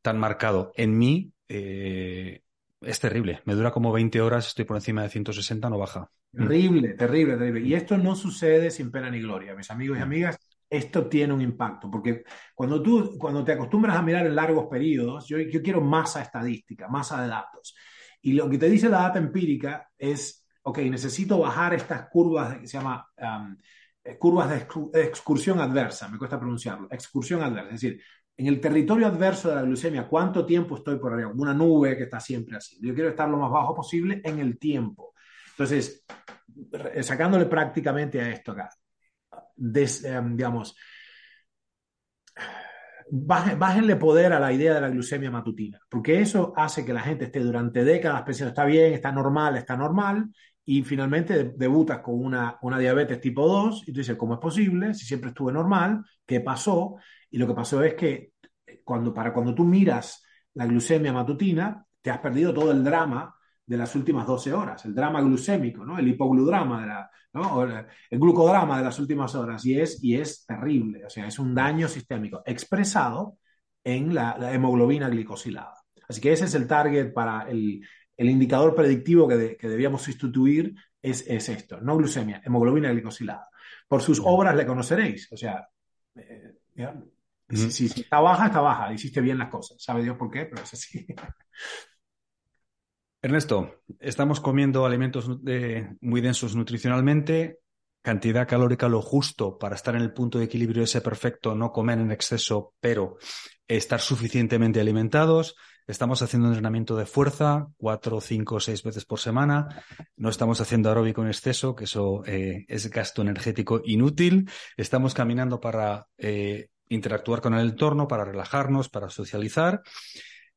tan marcado. En mí eh, es terrible. Me dura como 20 horas, estoy por encima de 160, no baja. Terrible, terrible, terrible. Y esto no sucede sin pena ni gloria, mis amigos y amigas. Esto tiene un impacto, porque cuando tú, cuando te acostumbras a mirar en largos periodos, yo, yo quiero masa estadística, masa de datos. Y lo que te dice la data empírica es, ok, necesito bajar estas curvas que se llama um, eh, curvas de excursión adversa, me cuesta pronunciarlo, excursión adversa, es decir, en el territorio adverso de la glucemia, ¿cuánto tiempo estoy por arriba? Una nube que está siempre así. Yo quiero estar lo más bajo posible en el tiempo. Entonces, sacándole prácticamente a esto acá, des- eh, digamos, bájenle poder a la idea de la glucemia matutina, porque eso hace que la gente esté durante décadas pensando, está bien, está normal, está normal, y finalmente de- debutas con una, una diabetes tipo 2, y tú dices, ¿cómo es posible? Si siempre estuve normal, ¿qué pasó? Y lo que pasó es que cuando, para cuando tú miras la glucemia matutina, te has perdido todo el drama de las últimas 12 horas, el drama glucémico, ¿no? el hipogludrama, de la, ¿no? El glucodrama de las últimas horas, y es, y es terrible, o sea, es un daño sistémico expresado en la, la hemoglobina glicosilada. Así que ese es el target para el, el indicador predictivo que, de, que debíamos sustituir, es, es, esto, no glucemia, hemoglobina glicosilada. Por sus obras le conoceréis, o sea, eh. Si, si, si, está baja, está baja. Hiciste bien las cosas. Sabe Dios por qué, pero es así. Ernesto, estamos comiendo alimentos de, muy densos nutricionalmente, cantidad calórica lo justo para estar en el punto de equilibrio ese perfecto, no comer en exceso, pero estar suficientemente alimentados. Estamos haciendo entrenamiento de fuerza cuatro, cinco, seis veces por semana. No estamos haciendo aeróbico en exceso, que eso eh, es gasto energético inútil. Estamos caminando para eh, interactuar con el entorno, para relajarnos, para socializar.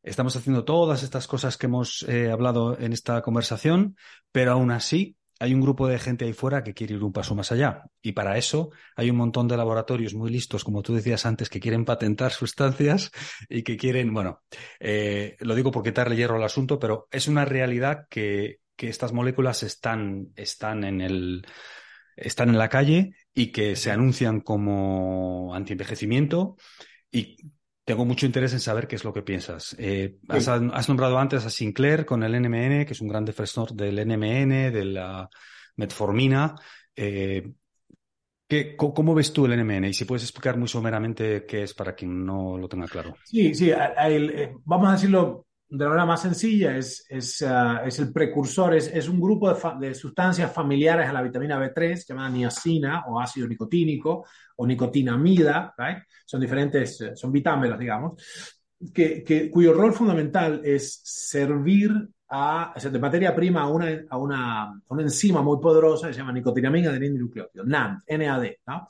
Estamos haciendo todas estas cosas que hemos eh, hablado en esta conversación, pero aún así hay un grupo de gente ahí fuera que quiere ir un paso más allá. Y para eso hay un montón de laboratorios muy listos, como tú decías antes, que quieren patentar sustancias y que quieren, bueno, eh, lo digo porque quitarle hierro al asunto, pero es una realidad que, que estas moléculas están, están en el, están en la calle y que se anuncian como antienvejecimiento y tengo mucho interés en saber qué es lo que piensas. Eh, has, has, nombrado antes a Sinclair con el NMN, que es un gran defensor del NMN, de la metformina. Eh, ¿qué, ¿Cómo ves tú el NMN? Y si puedes explicar muy someramente qué es para quien no lo tenga claro. Sí, sí. El, vamos a decirlo de la manera más sencilla, es, es, uh, es el precursor, es, es un grupo de, de, sustancias familiares a la vitamina B3, llamada niacina o ácido nicotínico o nicotinamida, right? son diferentes, eh, son vitámelas, digamos, que, que, cuyo rol fundamental es servir a, o sea, de materia prima a una, a una, a una enzima muy poderosa que se llama nicotinamina adenosine NAD, NAD, ¿no?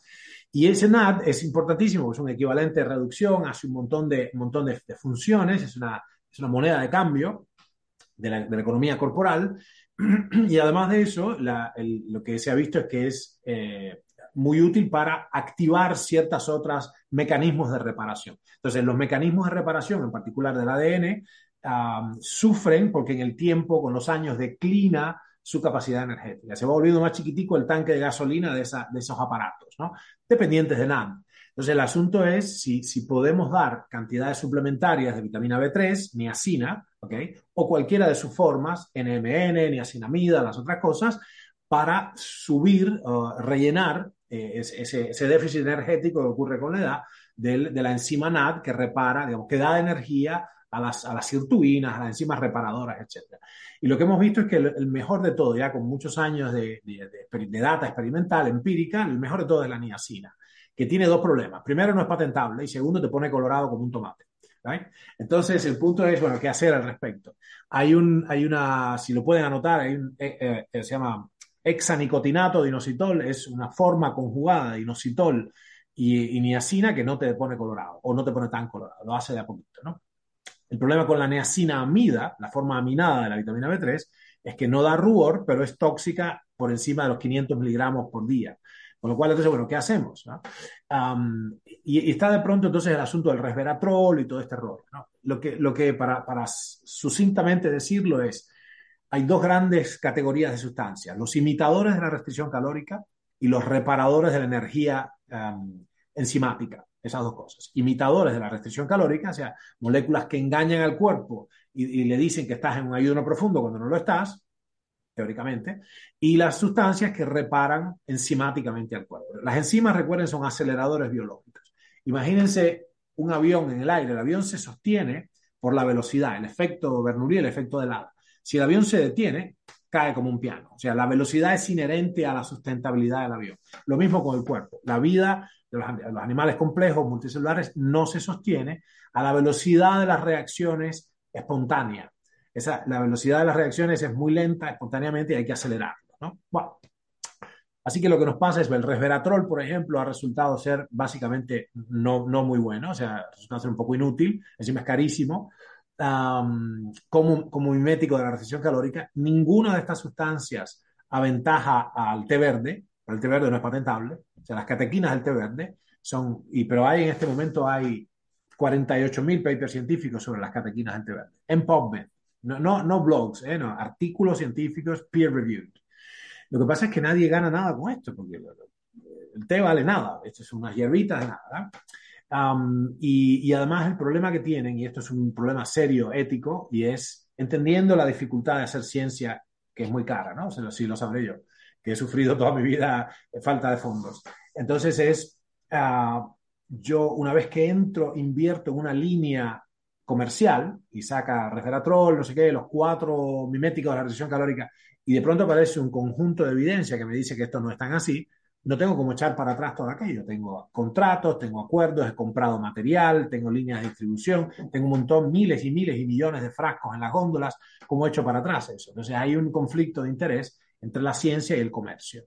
Y ese NAD es importantísimo, es un equivalente de reducción, hace un montón de, un montón de, de funciones, es una, es una moneda de cambio de la, economía corporal. Y además de eso, lo que se ha visto es que es eh, muy útil para activar ciertos otros mecanismos de reparación. Entonces, los mecanismos de reparación, en particular del ADN, sufren porque en el tiempo, con los años, declina su capacidad energética. Se va volviendo más chiquitico el tanque de gasolina de, de esos aparatos, ¿no? dependientes de NAD. Entonces, el asunto es si, si, podemos dar cantidades suplementarias de vitamina B3, niacina, ¿okay? o cualquiera de sus formas, NMN, niacinamida, las otras cosas, para subir, uh, rellenar eh, ese, ese, déficit energético que ocurre con la edad de, de la enzima NAD que repara, digamos, que da energía a las, a las sirtuinas, a las enzimas reparadoras, etc. Y lo que hemos visto es que el, el mejor de todo, ya con muchos años de, de, de, de, data experimental, empírica, el mejor de todo es la niacina, que tiene dos problemas. Primero, no es patentable y segundo, te pone colorado como un tomate. Entonces, el punto es, bueno, ¿qué hacer al respecto? Hay, un, hay una, si lo pueden anotar, un, eh, eh, se llama hexanicotinato de inositol, es una forma conjugada de inositol y, y niacina que no te pone colorado o no te pone tan colorado, lo hace de a poquito, ¿no? El problema con la niacina amida, la forma aminada de la vitamina B3, es que no da rubor, pero es tóxica por encima de los 500 miligramos por día. Con lo cual, entonces, bueno, ¿qué hacemos? ¿no? Um, y, y, está de pronto entonces el asunto del resveratrol y todo este rollo. ¿no? Lo que, lo que para, para sucintamente decirlo es, hay dos grandes categorías de sustancias, los imitadores de la restricción calórica y los reparadores de la energía um, enzimática esas dos cosas. Imitadores de la restricción calórica, o sea, moléculas que engañan al cuerpo y, y, le dicen que estás en un ayuno profundo cuando no lo estás, teóricamente, y las sustancias que reparan enzimáticamente al cuerpo. Las enzimas, recuerden, son aceleradores biológicos. Imagínense un avión en el aire, el avión se sostiene por la velocidad, el efecto Bernoulli, el efecto de hada. Si el avión se detiene, cae como un piano. O sea, la velocidad es inherente a la sustentabilidad del avión. Lo mismo con el cuerpo. La vida de los, los animales complejos multicelulares no se sostiene a la velocidad de las reacciones espontáneas. Esa, la velocidad de las reacciones es muy lenta espontáneamente y hay que acelerarlo. ¿no? Bueno, así que lo que nos pasa es que el resveratrol, por ejemplo, ha resultado ser básicamente no, no muy bueno, o sea, resulta ser un poco inútil, encima es carísimo. Um, como, como mimético de la restricción calórica, ninguna de estas sustancias aventaja al té verde, el té verde no es patentable, o sea, las catequinas del té verde son, y, pero hay en este momento hay 48.000 papers científicos sobre las catequinas del té verde, en PubMed, no, no, no blogs, eh, no, artículos científicos peer-reviewed. Lo que pasa es que nadie gana nada con esto, porque el té vale nada, esto es unas hierbitas nada. Y, y, además el problema que tienen, y esto es un problema serio ético, y es entendiendo la dificultad de hacer ciencia, que es muy cara, ¿no? O sea, sí lo sabré yo que he sufrido toda mi vida falta de fondos. Entonces es, uh, yo una vez que entro, invierto en una línea comercial y saca resveratrol, no sé qué, los cuatro miméticos de la restricción calórica, y de pronto aparece un conjunto de evidencia que me dice que esto no es tan así, no tengo como echar para atrás todo aquello. Tengo contratos, tengo acuerdos, he comprado material, tengo líneas de distribución, tengo un montón, miles y miles y millones de frascos en las góndolas, ¿cómo he hecho para atrás eso? Entonces hay un conflicto de interés entre la ciencia y el comercio.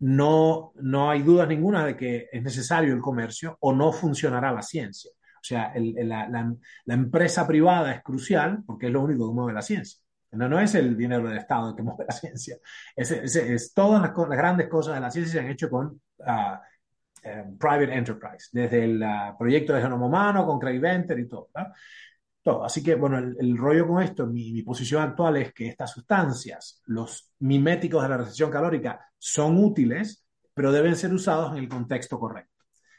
No, no hay duda ninguna de que es necesario el comercio o no funcionará la ciencia. O sea, el, la, la, la, empresa privada es crucial porque es lo único que mueve la ciencia. No, no es el dinero del Estado el que mueve la ciencia. Es, es, es todas las, las, grandes cosas de la ciencia se han hecho con uh, private enterprise, desde el uh, proyecto de genoma humano con Craig Venter y todo. ¿no? todo. Así que, bueno, el, el rollo con esto, mi, mi, posición actual es que estas sustancias, los miméticos de la restricción calórica, son útiles, pero deben ser usados en el contexto correcto.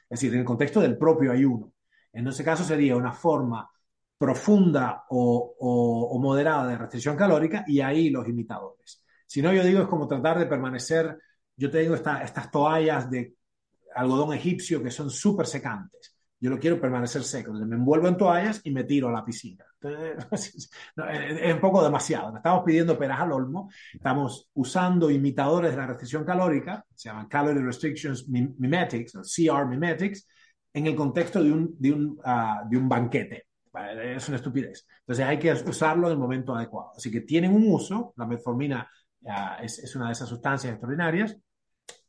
Es decir, en el contexto del propio ayuno. En ese caso sería una forma profunda o, o, moderada de restricción calórica y ahí los imitadores. Si no, yo digo, es como tratar de permanecer, yo tengo esta, estas toallas de algodón egipcio que son súper secantes yo lo quiero permanecer seco. Entonces me envuelvo en toallas y me tiro a la piscina. Entonces, es un poco demasiado. Estamos pidiendo peras al olmo, estamos usando imitadores de la restricción calórica, se llaman Calorie Restrictions Mimetics, o CR Mimetics, en el contexto de un, de un, uh, de un banquete. Es una estupidez. Entonces hay que usarlo en el momento adecuado. Así que tienen un uso, la metformina uh, es, es, una de esas sustancias extraordinarias,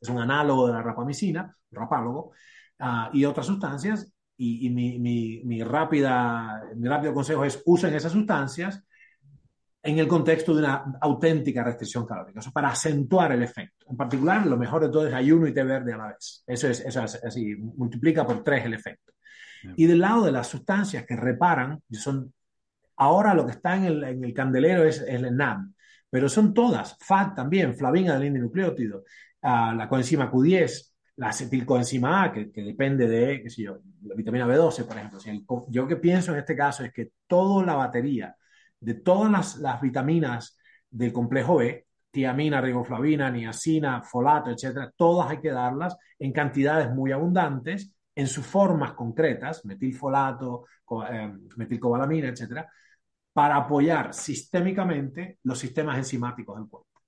es un análogo de la rapamicina, rapálogo, uh, y otras sustancias, y, y mi, mi, mi, rápida, mi rápido consejo es usen esas sustancias en el contexto de una auténtica restricción calórica, eso para acentuar el efecto. En particular, lo mejor de todo es ayuno y té verde a la vez. Eso es, eso es así, multiplica por tres el efecto. Y del lado de las sustancias que reparan, son ahora lo que está en el, en el candelero es, es, el NAM, pero son todas, FAT también, flavina del nucleótido, uh, la coenzima Q10, la acetilcoenzima A, que, que, depende de, qué sé yo, la vitamina B12, por ejemplo. Si el, yo que pienso en este caso es que toda la batería de todas las, las vitaminas del complejo B, tiamina, riboflavina, niacina, folato, etcétera, todas hay que darlas en cantidades muy abundantes en sus formas concretas, metilfolato, eh, metilcobalamina, etcétera, para apoyar sistémicamente los sistemas enzimáticos del cuerpo.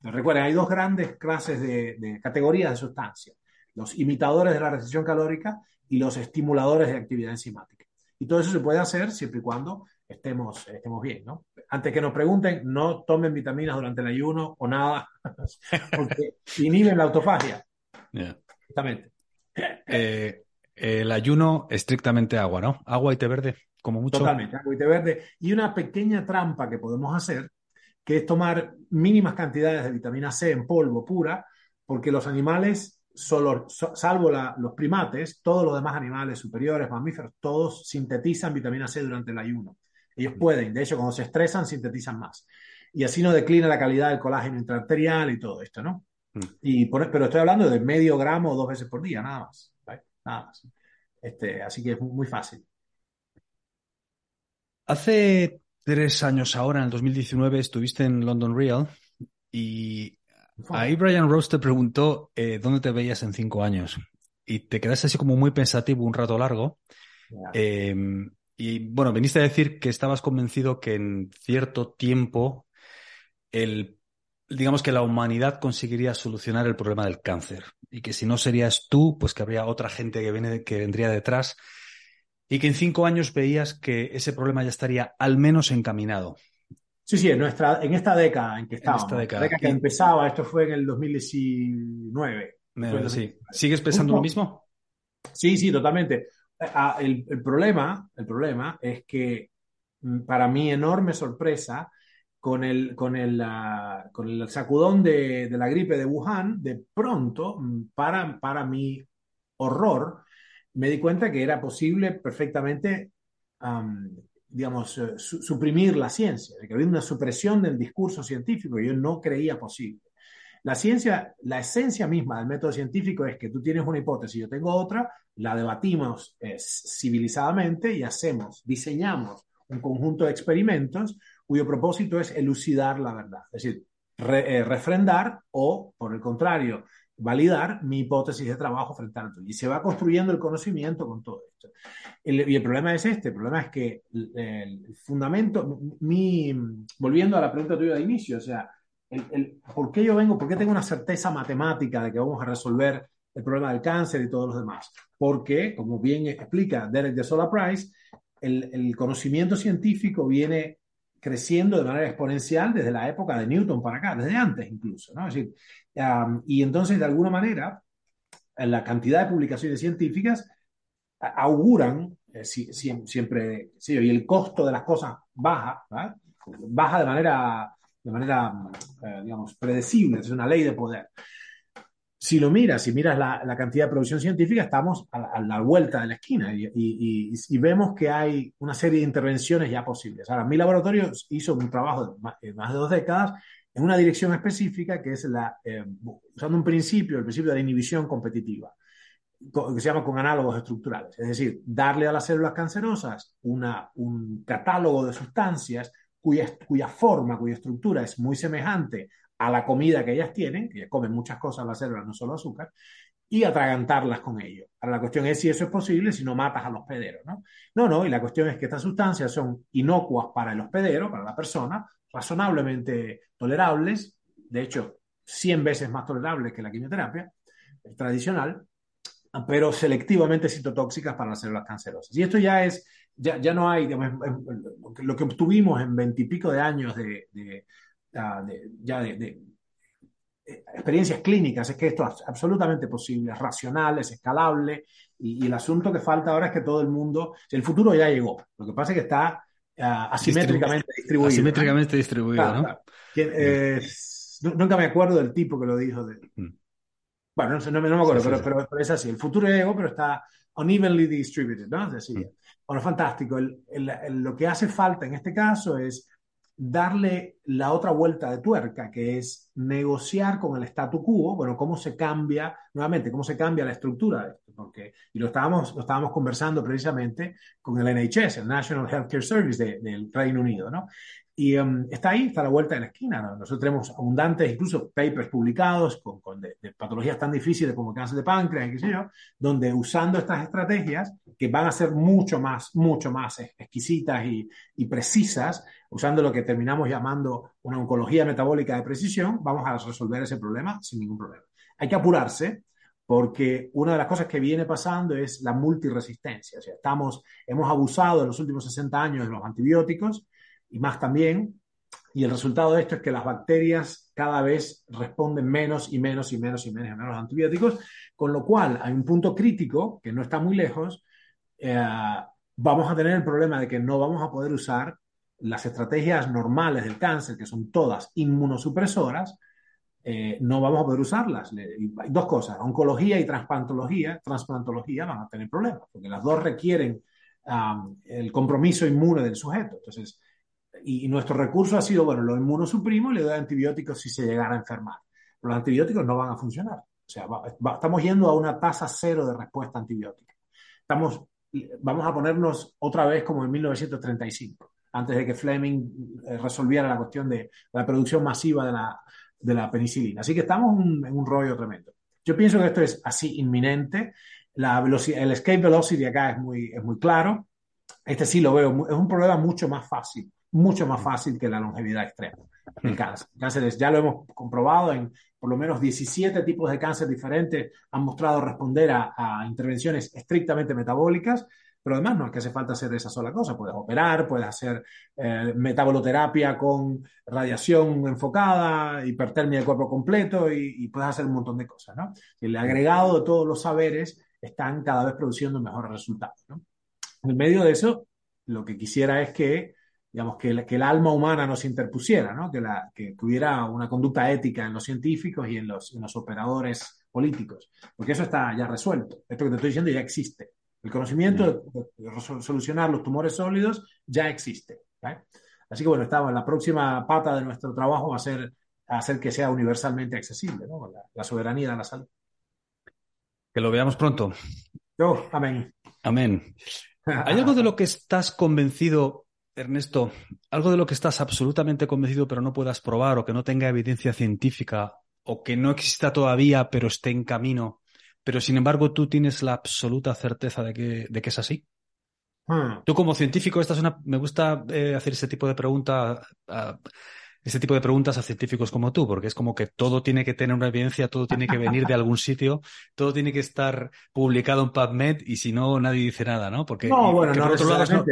recuerden, hay dos grandes clases de, de, categorías de sustancias, los imitadores de la restricción calórica y los estimuladores de actividad enzimática. Y todo eso se puede hacer siempre y cuando estemos, estemos bien, ¿no? Antes que nos pregunten, no tomen vitaminas durante el ayuno o nada, porque inhiben la autofagia. Yeah. Exactamente. Eh, el ayuno estrictamente agua, ¿no? Agua y té verde, como mucho. Totalmente, agua y té verde. Y una pequeña trampa que podemos hacer, que es tomar mínimas cantidades de vitamina C en polvo pura, porque los animales, solo, salvo la, los primates, todos los demás animales superiores, mamíferos, todos sintetizan vitamina C durante el ayuno. Ellos pueden, de hecho, cuando se estresan, sintetizan más. Y así no declina la calidad del colágeno intraarterial y todo esto, ¿no? Y por, pero estoy hablando de medio gramo dos veces por día, nada más. ¿vale? Nada más. Este, así que es muy fácil. Hace tres años ahora, en el 2019, estuviste en London Real y ahí Brian Rose te preguntó eh, dónde te veías en cinco años. Y te quedaste así como muy pensativo un rato largo. Yeah. Eh, y bueno, viniste a decir que estabas convencido que en cierto tiempo el digamos que la humanidad conseguiría solucionar el problema del cáncer y que si no serías tú, pues que habría otra gente que, viene, que vendría detrás y que en cinco años veías que ese problema ya estaría al menos encaminado. Sí, sí, en, nuestra, en esta década en que estábamos, en esta década. la década que empezaba, esto fue en el 2019. Me, sí. ¿Sigues pensando lo mismo? Sí, sí, totalmente. El, el, problema, el problema es que para mi enorme sorpresa, con el, con el, uh, con el sacudón de, la gripe de Wuhan, de pronto, para, para mi horror, me di cuenta que era posible perfectamente, um, digamos, uh, su, suprimir la ciencia, que había una supresión del discurso científico que yo no creía posible. La ciencia, la esencia misma del método científico es que tú tienes una hipótesis, yo tengo otra, la debatimos eh, civilizadamente y hacemos, diseñamos un conjunto de experimentos cuyo propósito es elucidar la verdad, es decir, eh, refrendar o, por el contrario, validar mi hipótesis de trabajo frente a tuyo. Y se va construyendo el conocimiento con todo esto. Y el problema es este, el problema es que el, fundamento, mi, volviendo a la pregunta tuya de inicio, o sea, el, ¿por qué yo vengo, por qué tengo una certeza matemática de que vamos a resolver el problema del cáncer y todos los demás? Porque, como bien explica Derek de Sola Price, el, el, conocimiento científico viene creciendo de manera exponencial desde la época de Newton para acá, desde antes incluso, ¿no? Es decir, um, y entonces, de alguna manera, la cantidad de publicaciones científicas auguran eh, si, si, siempre, sí, y el costo de las cosas baja, ¿verdad? baja de manera, de manera eh, digamos, predecible, es una ley de poder si lo miras, si miras la, la, cantidad de producción científica, estamos a la, a la vuelta de la esquina y, y, y, vemos que hay una serie de intervenciones ya posibles. Ahora, mi laboratorio hizo un trabajo de más, de, más de dos décadas en una dirección específica que es la, eh, usando un principio, el principio de la inhibición competitiva, que se llama con análogos estructurales. Es decir, darle a las células cancerosas una, un catálogo de sustancias cuya, cuya forma, cuya estructura es muy semejante a la comida que ellas tienen, que comen muchas cosas las células, no solo azúcar, y atragantarlas con ello. Ahora la cuestión es si eso es posible si no matas al hospedero, ¿no? No, no, y la cuestión es que estas sustancias son inocuas para el hospedero, para la persona, razonablemente tolerables, de hecho, 100 veces más tolerables que la quimioterapia tradicional, pero selectivamente citotóxicas para las células cancerosas. Y esto ya es, ya, ya no hay, lo que obtuvimos en veintipico de años de, de, ah, ya de, experiencias clínicas es que esto es absolutamente posible, es racional, es escalable, y, el asunto que falta ahora es que todo el mundo, el futuro ya llegó, lo que pasa es que está ah, asimétricamente distribuido. Asimétricamente distribuido, ¿no? Eh, nunca me acuerdo del tipo que lo dijo. De, mm. Bueno, no, no, me acuerdo, pero, pero, es así. El futuro ya llegó, pero está unevenly distributed, ¿no? Es decir, mm. bueno, fantástico. lo que hace falta en este caso es darle la otra vuelta de tuerca, que es negociar con el statu quo, bueno, cómo se cambia, nuevamente, cómo se cambia la estructura porque, y lo estábamos, lo estábamos conversando precisamente con el NHS, el National Healthcare Service del Reino Unido, ¿no? Y um, está ahí, está a la vuelta de la esquina. Nosotros tenemos abundantes, incluso papers publicados con, con de, patologías tan difíciles como cáncer de páncreas, qué sé yo, donde usando estas estrategias, que van a ser mucho más, mucho más exquisitas y, y precisas, usando lo que terminamos llamando una oncología metabólica de precisión, vamos a resolver ese problema sin ningún problema. Hay que apurarse, porque una de las cosas que viene pasando es la multiresistencia. O sea, estamos, hemos abusado en los últimos 60 años de los antibióticos, y más también. Y el resultado de esto es que las bacterias cada vez responden menos y menos y menos y menos a los antibióticos, con lo cual hay un punto crítico que no está muy lejos. Eh, vamos a tener el problema de que no vamos a poder usar las estrategias normales del cáncer, que son todas inmunosupresoras, eh, no vamos a poder usarlas. Hay dos cosas, oncología y transplantología, transplantología van a tener problemas, porque las dos requieren um, el compromiso inmune del sujeto. Entonces, y, nuestro recurso ha sido, bueno, lo inmunosuprimo y le doy antibióticos si se llegara a enfermar. los antibióticos no van a funcionar. O sea, estamos yendo a una tasa cero de respuesta antibiótica. Estamos, vamos a ponernos otra vez como en 1935, antes de que Fleming eh, resolviera la cuestión de la producción masiva de la, de la penicilina. Así que estamos en un rollo tremendo. Yo pienso que esto es así inminente. La el escape velocity acá es muy, es muy claro. Este sí lo veo, es un problema mucho más fácil mucho más fácil que la longevidad extrema. El cáncer. cáncer ya lo hemos comprobado en por lo menos 17 tipos de cáncer diferentes han mostrado responder a, intervenciones estrictamente metabólicas, pero además no es que hace falta hacer esa sola cosa. Puedes operar, puedes hacer eh, metaboloterapia con radiación enfocada, hipertermia de cuerpo completo y, puedes hacer un montón de cosas. ¿no? El agregado de todos los saberes están cada vez produciendo mejores resultados. ¿no? En medio de eso, lo que quisiera es que digamos, que, el, que el alma humana no se interpusiera, ¿no? Que, la, que, hubiera una conducta ética en los científicos y en los, en los operadores políticos, porque eso está ya resuelto. Esto que te estoy diciendo ya existe. El conocimiento de, solucionar los tumores sólidos ya existe. Así que bueno, estamos, la próxima pata de nuestro trabajo va a ser hacer que sea universalmente accesible, ¿no? la, la soberanía de la salud. Que lo veamos pronto. Yo, amén. Amén. ¿Hay algo de lo que estás convencido Ernesto, algo de lo que estás absolutamente convencido pero no puedas probar o que no tenga evidencia científica o que no exista todavía pero esté en camino, pero sin embargo tú tienes la absoluta certeza de que, de que es así. Hmm. Tú como científico, esta es una, me gusta eh, hacer ese tipo de pregunta, ese tipo de preguntas a científicos como tú, porque es como que todo tiene que tener una evidencia, todo tiene que venir de algún sitio, todo tiene que estar publicado en PubMed y si no nadie dice nada, ¿no? Porque no, bueno, no, otro lado,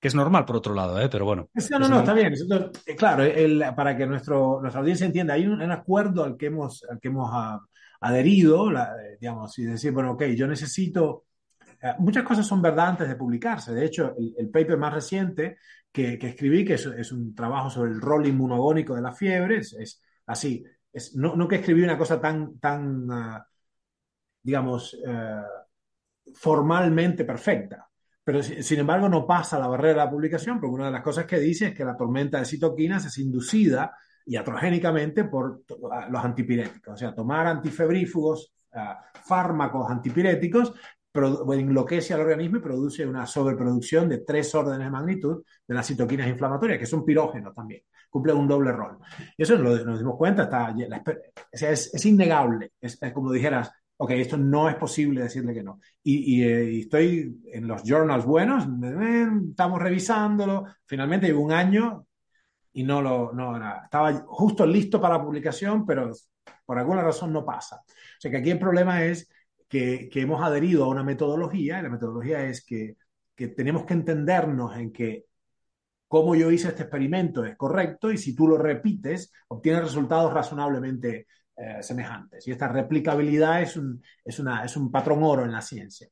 que es normal por otro lado, ¿eh? pero bueno. No, no, no, está bien. Eh, claro, el, para que nuestro, nuestra audiencia entienda, hay un, acuerdo al que hemos, al que hemos ah, adherido, eh, digamos, y decir, bueno, ok, yo necesito... Eh, muchas cosas son verdad antes de publicarse. De hecho, el, paper más reciente que, que escribí, que es, es, un trabajo sobre el rol inmunogónico de la fiebre, es, así. Es, no, no, que escribí una cosa tan, tan uh, digamos, uh, formalmente perfecta pero sin embargo no pasa la barrera de la publicación, porque una de las cosas que dice es que la tormenta de citoquinas es inducida iatrogénicamente por los antipiréticos. O sea, tomar antifebrífugos, fármacos antipiréticos, enloquece al organismo y produce una sobreproducción de tres órdenes de magnitud de las citoquinas inflamatorias, que son pirógenos también, cumplen un doble rol. Y eso nos, dimos cuenta, está, es, es, innegable, es, como dijeras, ok, esto no es posible decirle que no. Y, eh, estoy en los journals buenos, eh, estamos revisándolo, finalmente llevo un año y no lo, no, estaba justo listo para la publicación, pero por alguna razón no pasa. O sea que aquí el problema es que, que hemos adherido a una metodología, y la metodología es que, que tenemos que entendernos en que cómo yo hice este experimento es correcto y si tú lo repites, obtienes resultados razonablemente eh, semejantes. Y esta replicabilidad es un, es, una, es un patrón oro en la ciencia.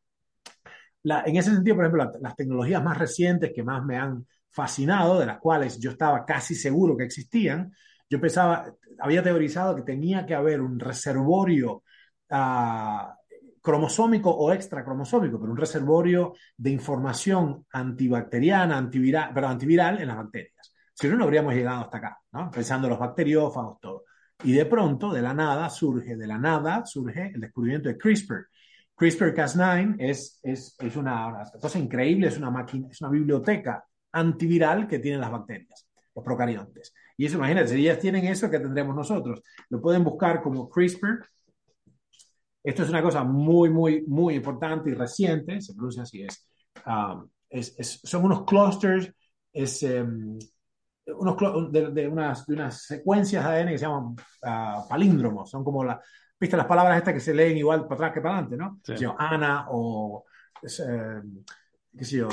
La, en ese sentido, por ejemplo, las tecnologías más recientes que más me han fascinado, de las cuales yo estaba casi seguro que existían, yo pensaba, había teorizado que tenía que haber un reservorio uh, cromosómico o extracromosómico, pero un reservorio de información antibacteriana, antiviral, pero antiviral en las bacterias. Si no, no habríamos llegado hasta acá, ¿no? pensando en los bacteriófagos, todo. Y de pronto, de la nada, surge, de la nada, surge el descubrimiento de CRISPR. CRISPR-Cas9 es, es, es una, cosa increíble, es una máquina, es una biblioteca antiviral que tienen las bacterias, los procariontes. Y eso, imagínate, si ellas tienen eso, ¿qué tendremos nosotros? Lo pueden buscar como CRISPR. Esto es una cosa muy, muy, muy importante y reciente, se produce así, es, um, es, son unos clusters, es, um, unos, de, unas, de, unas, secuencias de ADN que se llaman uh, palíndromos, son como la, viste las palabras estas que se leen igual para atrás que para adelante, ¿no? Sí. Ana o, eh, qué sé yo,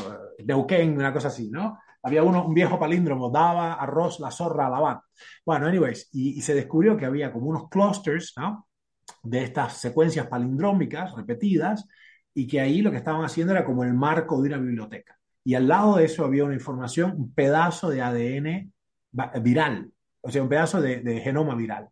Neuquén, una cosa así, ¿no? Había uno, un viejo palíndromo, daba arroz, la zorra, lavar. Bueno, anyways, y, y, se descubrió que había como unos clusters, ¿no? De estas secuencias palindrómicas repetidas y que ahí lo que estaban haciendo era como el marco de una biblioteca y al lado de eso había una información, un pedazo de ADN viral, o sea, un pedazo de, de genoma viral.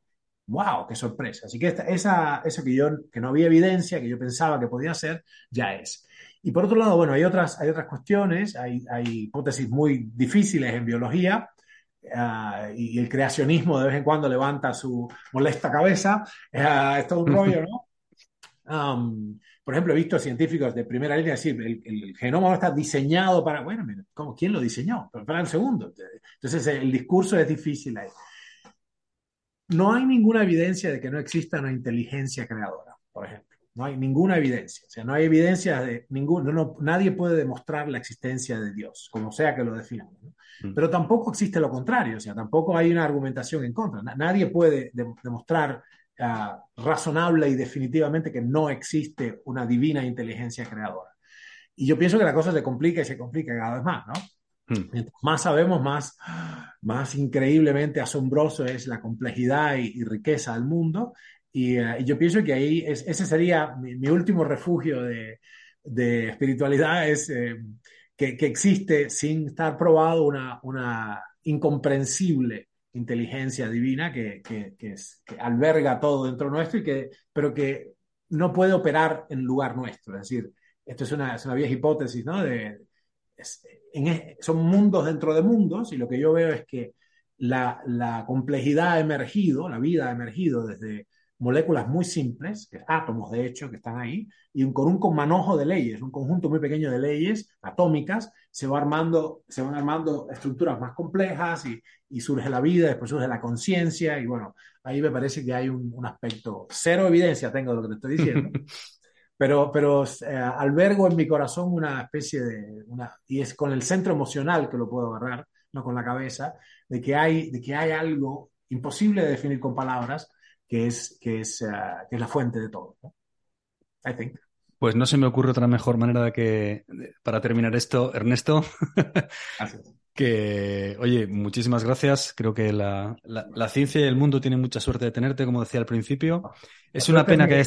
¡Wow! ¡Qué sorpresa! Así que esta, esa, eso que yo, que no había evidencia, que yo pensaba que podía ser, ya es. Y por otro lado, bueno, hay otras, hay otras cuestiones, hay, hay hipótesis muy difíciles en biología, uh, y el creacionismo de vez en cuando levanta su molesta cabeza, uh, es todo un rollo, ¿no? Um, por ejemplo, he visto científicos de primera línea decir, el, el genoma no está diseñado para, bueno, ¿cómo, ¿quién lo diseñó? Pero para el segundo. Entonces, el discurso es difícil ahí. No hay ninguna evidencia de que no exista una inteligencia creadora, por ejemplo. No hay ninguna evidencia. O sea, no hay evidencia de ningún, no, nadie puede demostrar la existencia de Dios, como sea que lo definamos. ¿no? Mm. Pero tampoco existe lo contrario, o sea, tampoco hay una argumentación en contra. Nadie puede de, demostrar uh, razonable y definitivamente que no existe una divina inteligencia creadora. Y yo pienso que la cosa se complica y se complica cada vez más, ¿no? Hmm. Mientras más sabemos, más, más increíblemente asombroso es la complejidad y, y riqueza del mundo. Y, uh, y, yo pienso que ahí es, ese sería mi, mi último refugio de, de espiritualidad, es eh, que, que, existe sin estar probado una, una incomprensible inteligencia divina que, que, es, que, alberga todo dentro nuestro, y que, pero que no puede operar en lugar nuestro. Es decir, esto es una, vieja hipótesis, ¿no? De, es, en, son mundos dentro de mundos y lo que yo veo es que la, la complejidad ha emergido, la vida ha emergido desde moléculas muy simples, que átomos de hecho, que están ahí, y un, con un manojo de leyes, un conjunto muy pequeño de leyes atómicas, se, va armando, se van armando estructuras más complejas y, y surge la vida, después surge la conciencia, y bueno, ahí me parece que hay un, un, aspecto, cero evidencia tengo de lo que te estoy diciendo, pero, pero eh, albergo en mi corazón una especie de, una, y es con el centro emocional que lo puedo agarrar, no con la cabeza, de que hay, de que hay algo imposible de definir con palabras, que es, que es, uh, que es la fuente de todo. ¿no? I think. Pues no se me ocurre otra mejor manera de que para terminar esto, Ernesto. que, oye, muchísimas gracias. Creo que la, la, la, ciencia y el mundo tienen mucha suerte de tenerte, como decía al principio. Es una pena que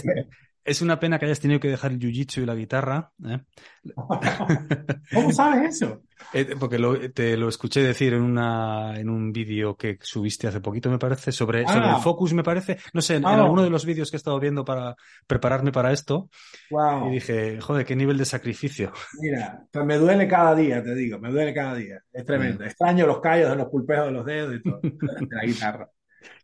es una pena que hayas tenido que dejar el jiu-jitsu y la guitarra. ¿eh? ¿Cómo sabes eso? Eh, porque lo, te lo escuché decir en, una, en un vídeo que subiste hace poquito, me parece, sobre, ah. sobre el focus, me parece. No sé, en, ah. en, alguno de los vídeos que he estado viendo para prepararme para esto. Wow. Y dije, joder, qué nivel de sacrificio. Mira, pues me duele cada día, te digo, me duele cada día. Es tremendo. Mm. Extraño los callos de los pulpejos de los dedos y todo, de la guitarra.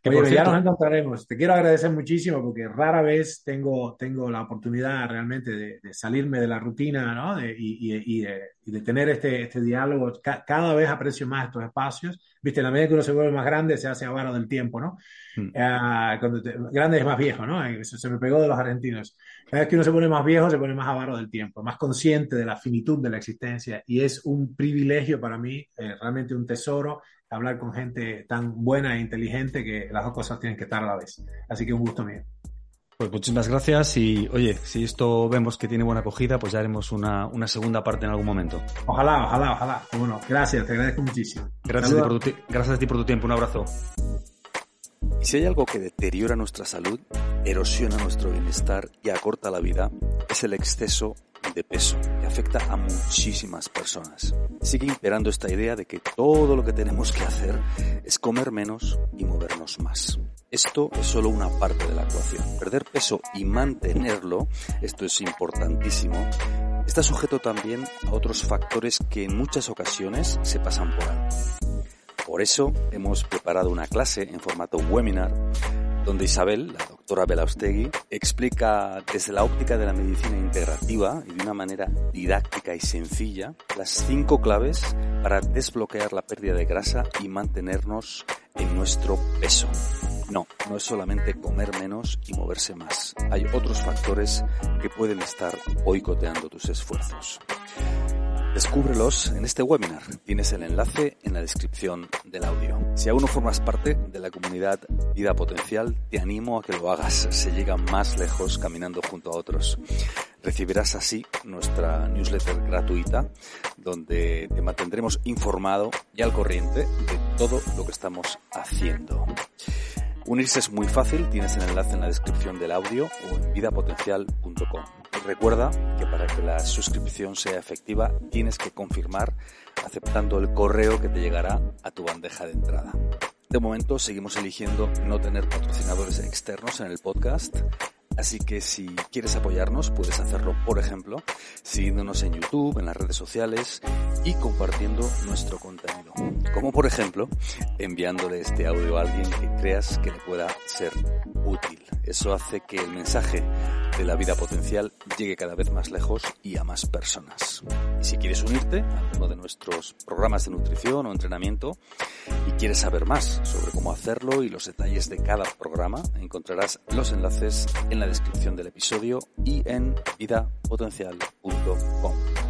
Que Oye, cierto, ya nos encontraremos. Te quiero agradecer muchísimo porque rara vez tengo, tengo la oportunidad realmente de, de salirme de la rutina ¿no? de, y, y, y de, y de tener este, este diálogo. cada vez aprecio más estos espacios. Viste, la medida que uno se vuelve más grande, se hace avaro del tiempo, ¿no? Mm. Ah, cuando grande es más viejo, ¿no? Eso se me pegó de los argentinos. Cada vez que uno se pone más viejo, se pone más avaro del tiempo, más consciente de la finitud de la existencia. Y es un privilegio para mí, eh, realmente un tesoro, hablar con gente tan buena e inteligente que las dos cosas tienen que estar a la vez. Así que un gusto mío. Pues muchísimas gracias y oye, si esto vemos que tiene buena acogida, pues ya haremos una, una segunda parte en algún momento. Ojalá, ojalá, ojalá. Bueno, gracias, te agradezco muchísimo. Gracias, a ti, por gracias a ti por tu tiempo, un abrazo. Si hay algo que deteriora nuestra salud, erosiona nuestro bienestar y acorta la vida, es el exceso de peso que afecta a muchísimas personas. Sigue imperando esta idea de que todo lo que tenemos que hacer es comer menos y movernos más. Esto es solo una parte de la ecuación. Perder peso y mantenerlo, esto es importantísimo, está sujeto también a otros factores que en muchas ocasiones se pasan por alto. Por eso hemos preparado una clase en formato webinar donde Isabel, la doctora Belaustegui, explica desde la óptica de la medicina integrativa y de una manera didáctica y sencilla las cinco claves para desbloquear la pérdida de grasa y mantenernos en nuestro peso. No, no es solamente comer menos y moverse más. Hay otros factores que pueden estar boicoteando tus esfuerzos. Descúbrelos en este webinar. Tienes el enlace en la descripción del audio. Si aún no formas parte de la comunidad Vida Potencial, te animo a que lo hagas. Se llega más lejos caminando junto a otros. Recibirás así nuestra newsletter gratuita donde te mantendremos informado y al corriente de todo lo que estamos haciendo. Unirse es muy fácil, tienes el enlace en la descripción del audio o en vidapotencial.com. Recuerda que para que la suscripción sea efectiva tienes que confirmar aceptando el correo que te llegará a tu bandeja de entrada. De momento seguimos eligiendo no tener patrocinadores externos en el podcast Así que si quieres apoyarnos, puedes hacerlo, por ejemplo, siguiéndonos en YouTube, en las redes sociales y compartiendo nuestro contenido. Como por ejemplo, enviándole este audio a alguien que creas que le pueda ser útil. Eso hace que el mensaje de la vida potencial llegue cada vez más lejos y a más personas. Y si quieres unirte a alguno de nuestros programas de nutrición o entrenamiento y quieres saber más sobre cómo hacerlo y los detalles de cada programa, encontrarás los enlaces en la descripción del episodio y en vidapotencial.com.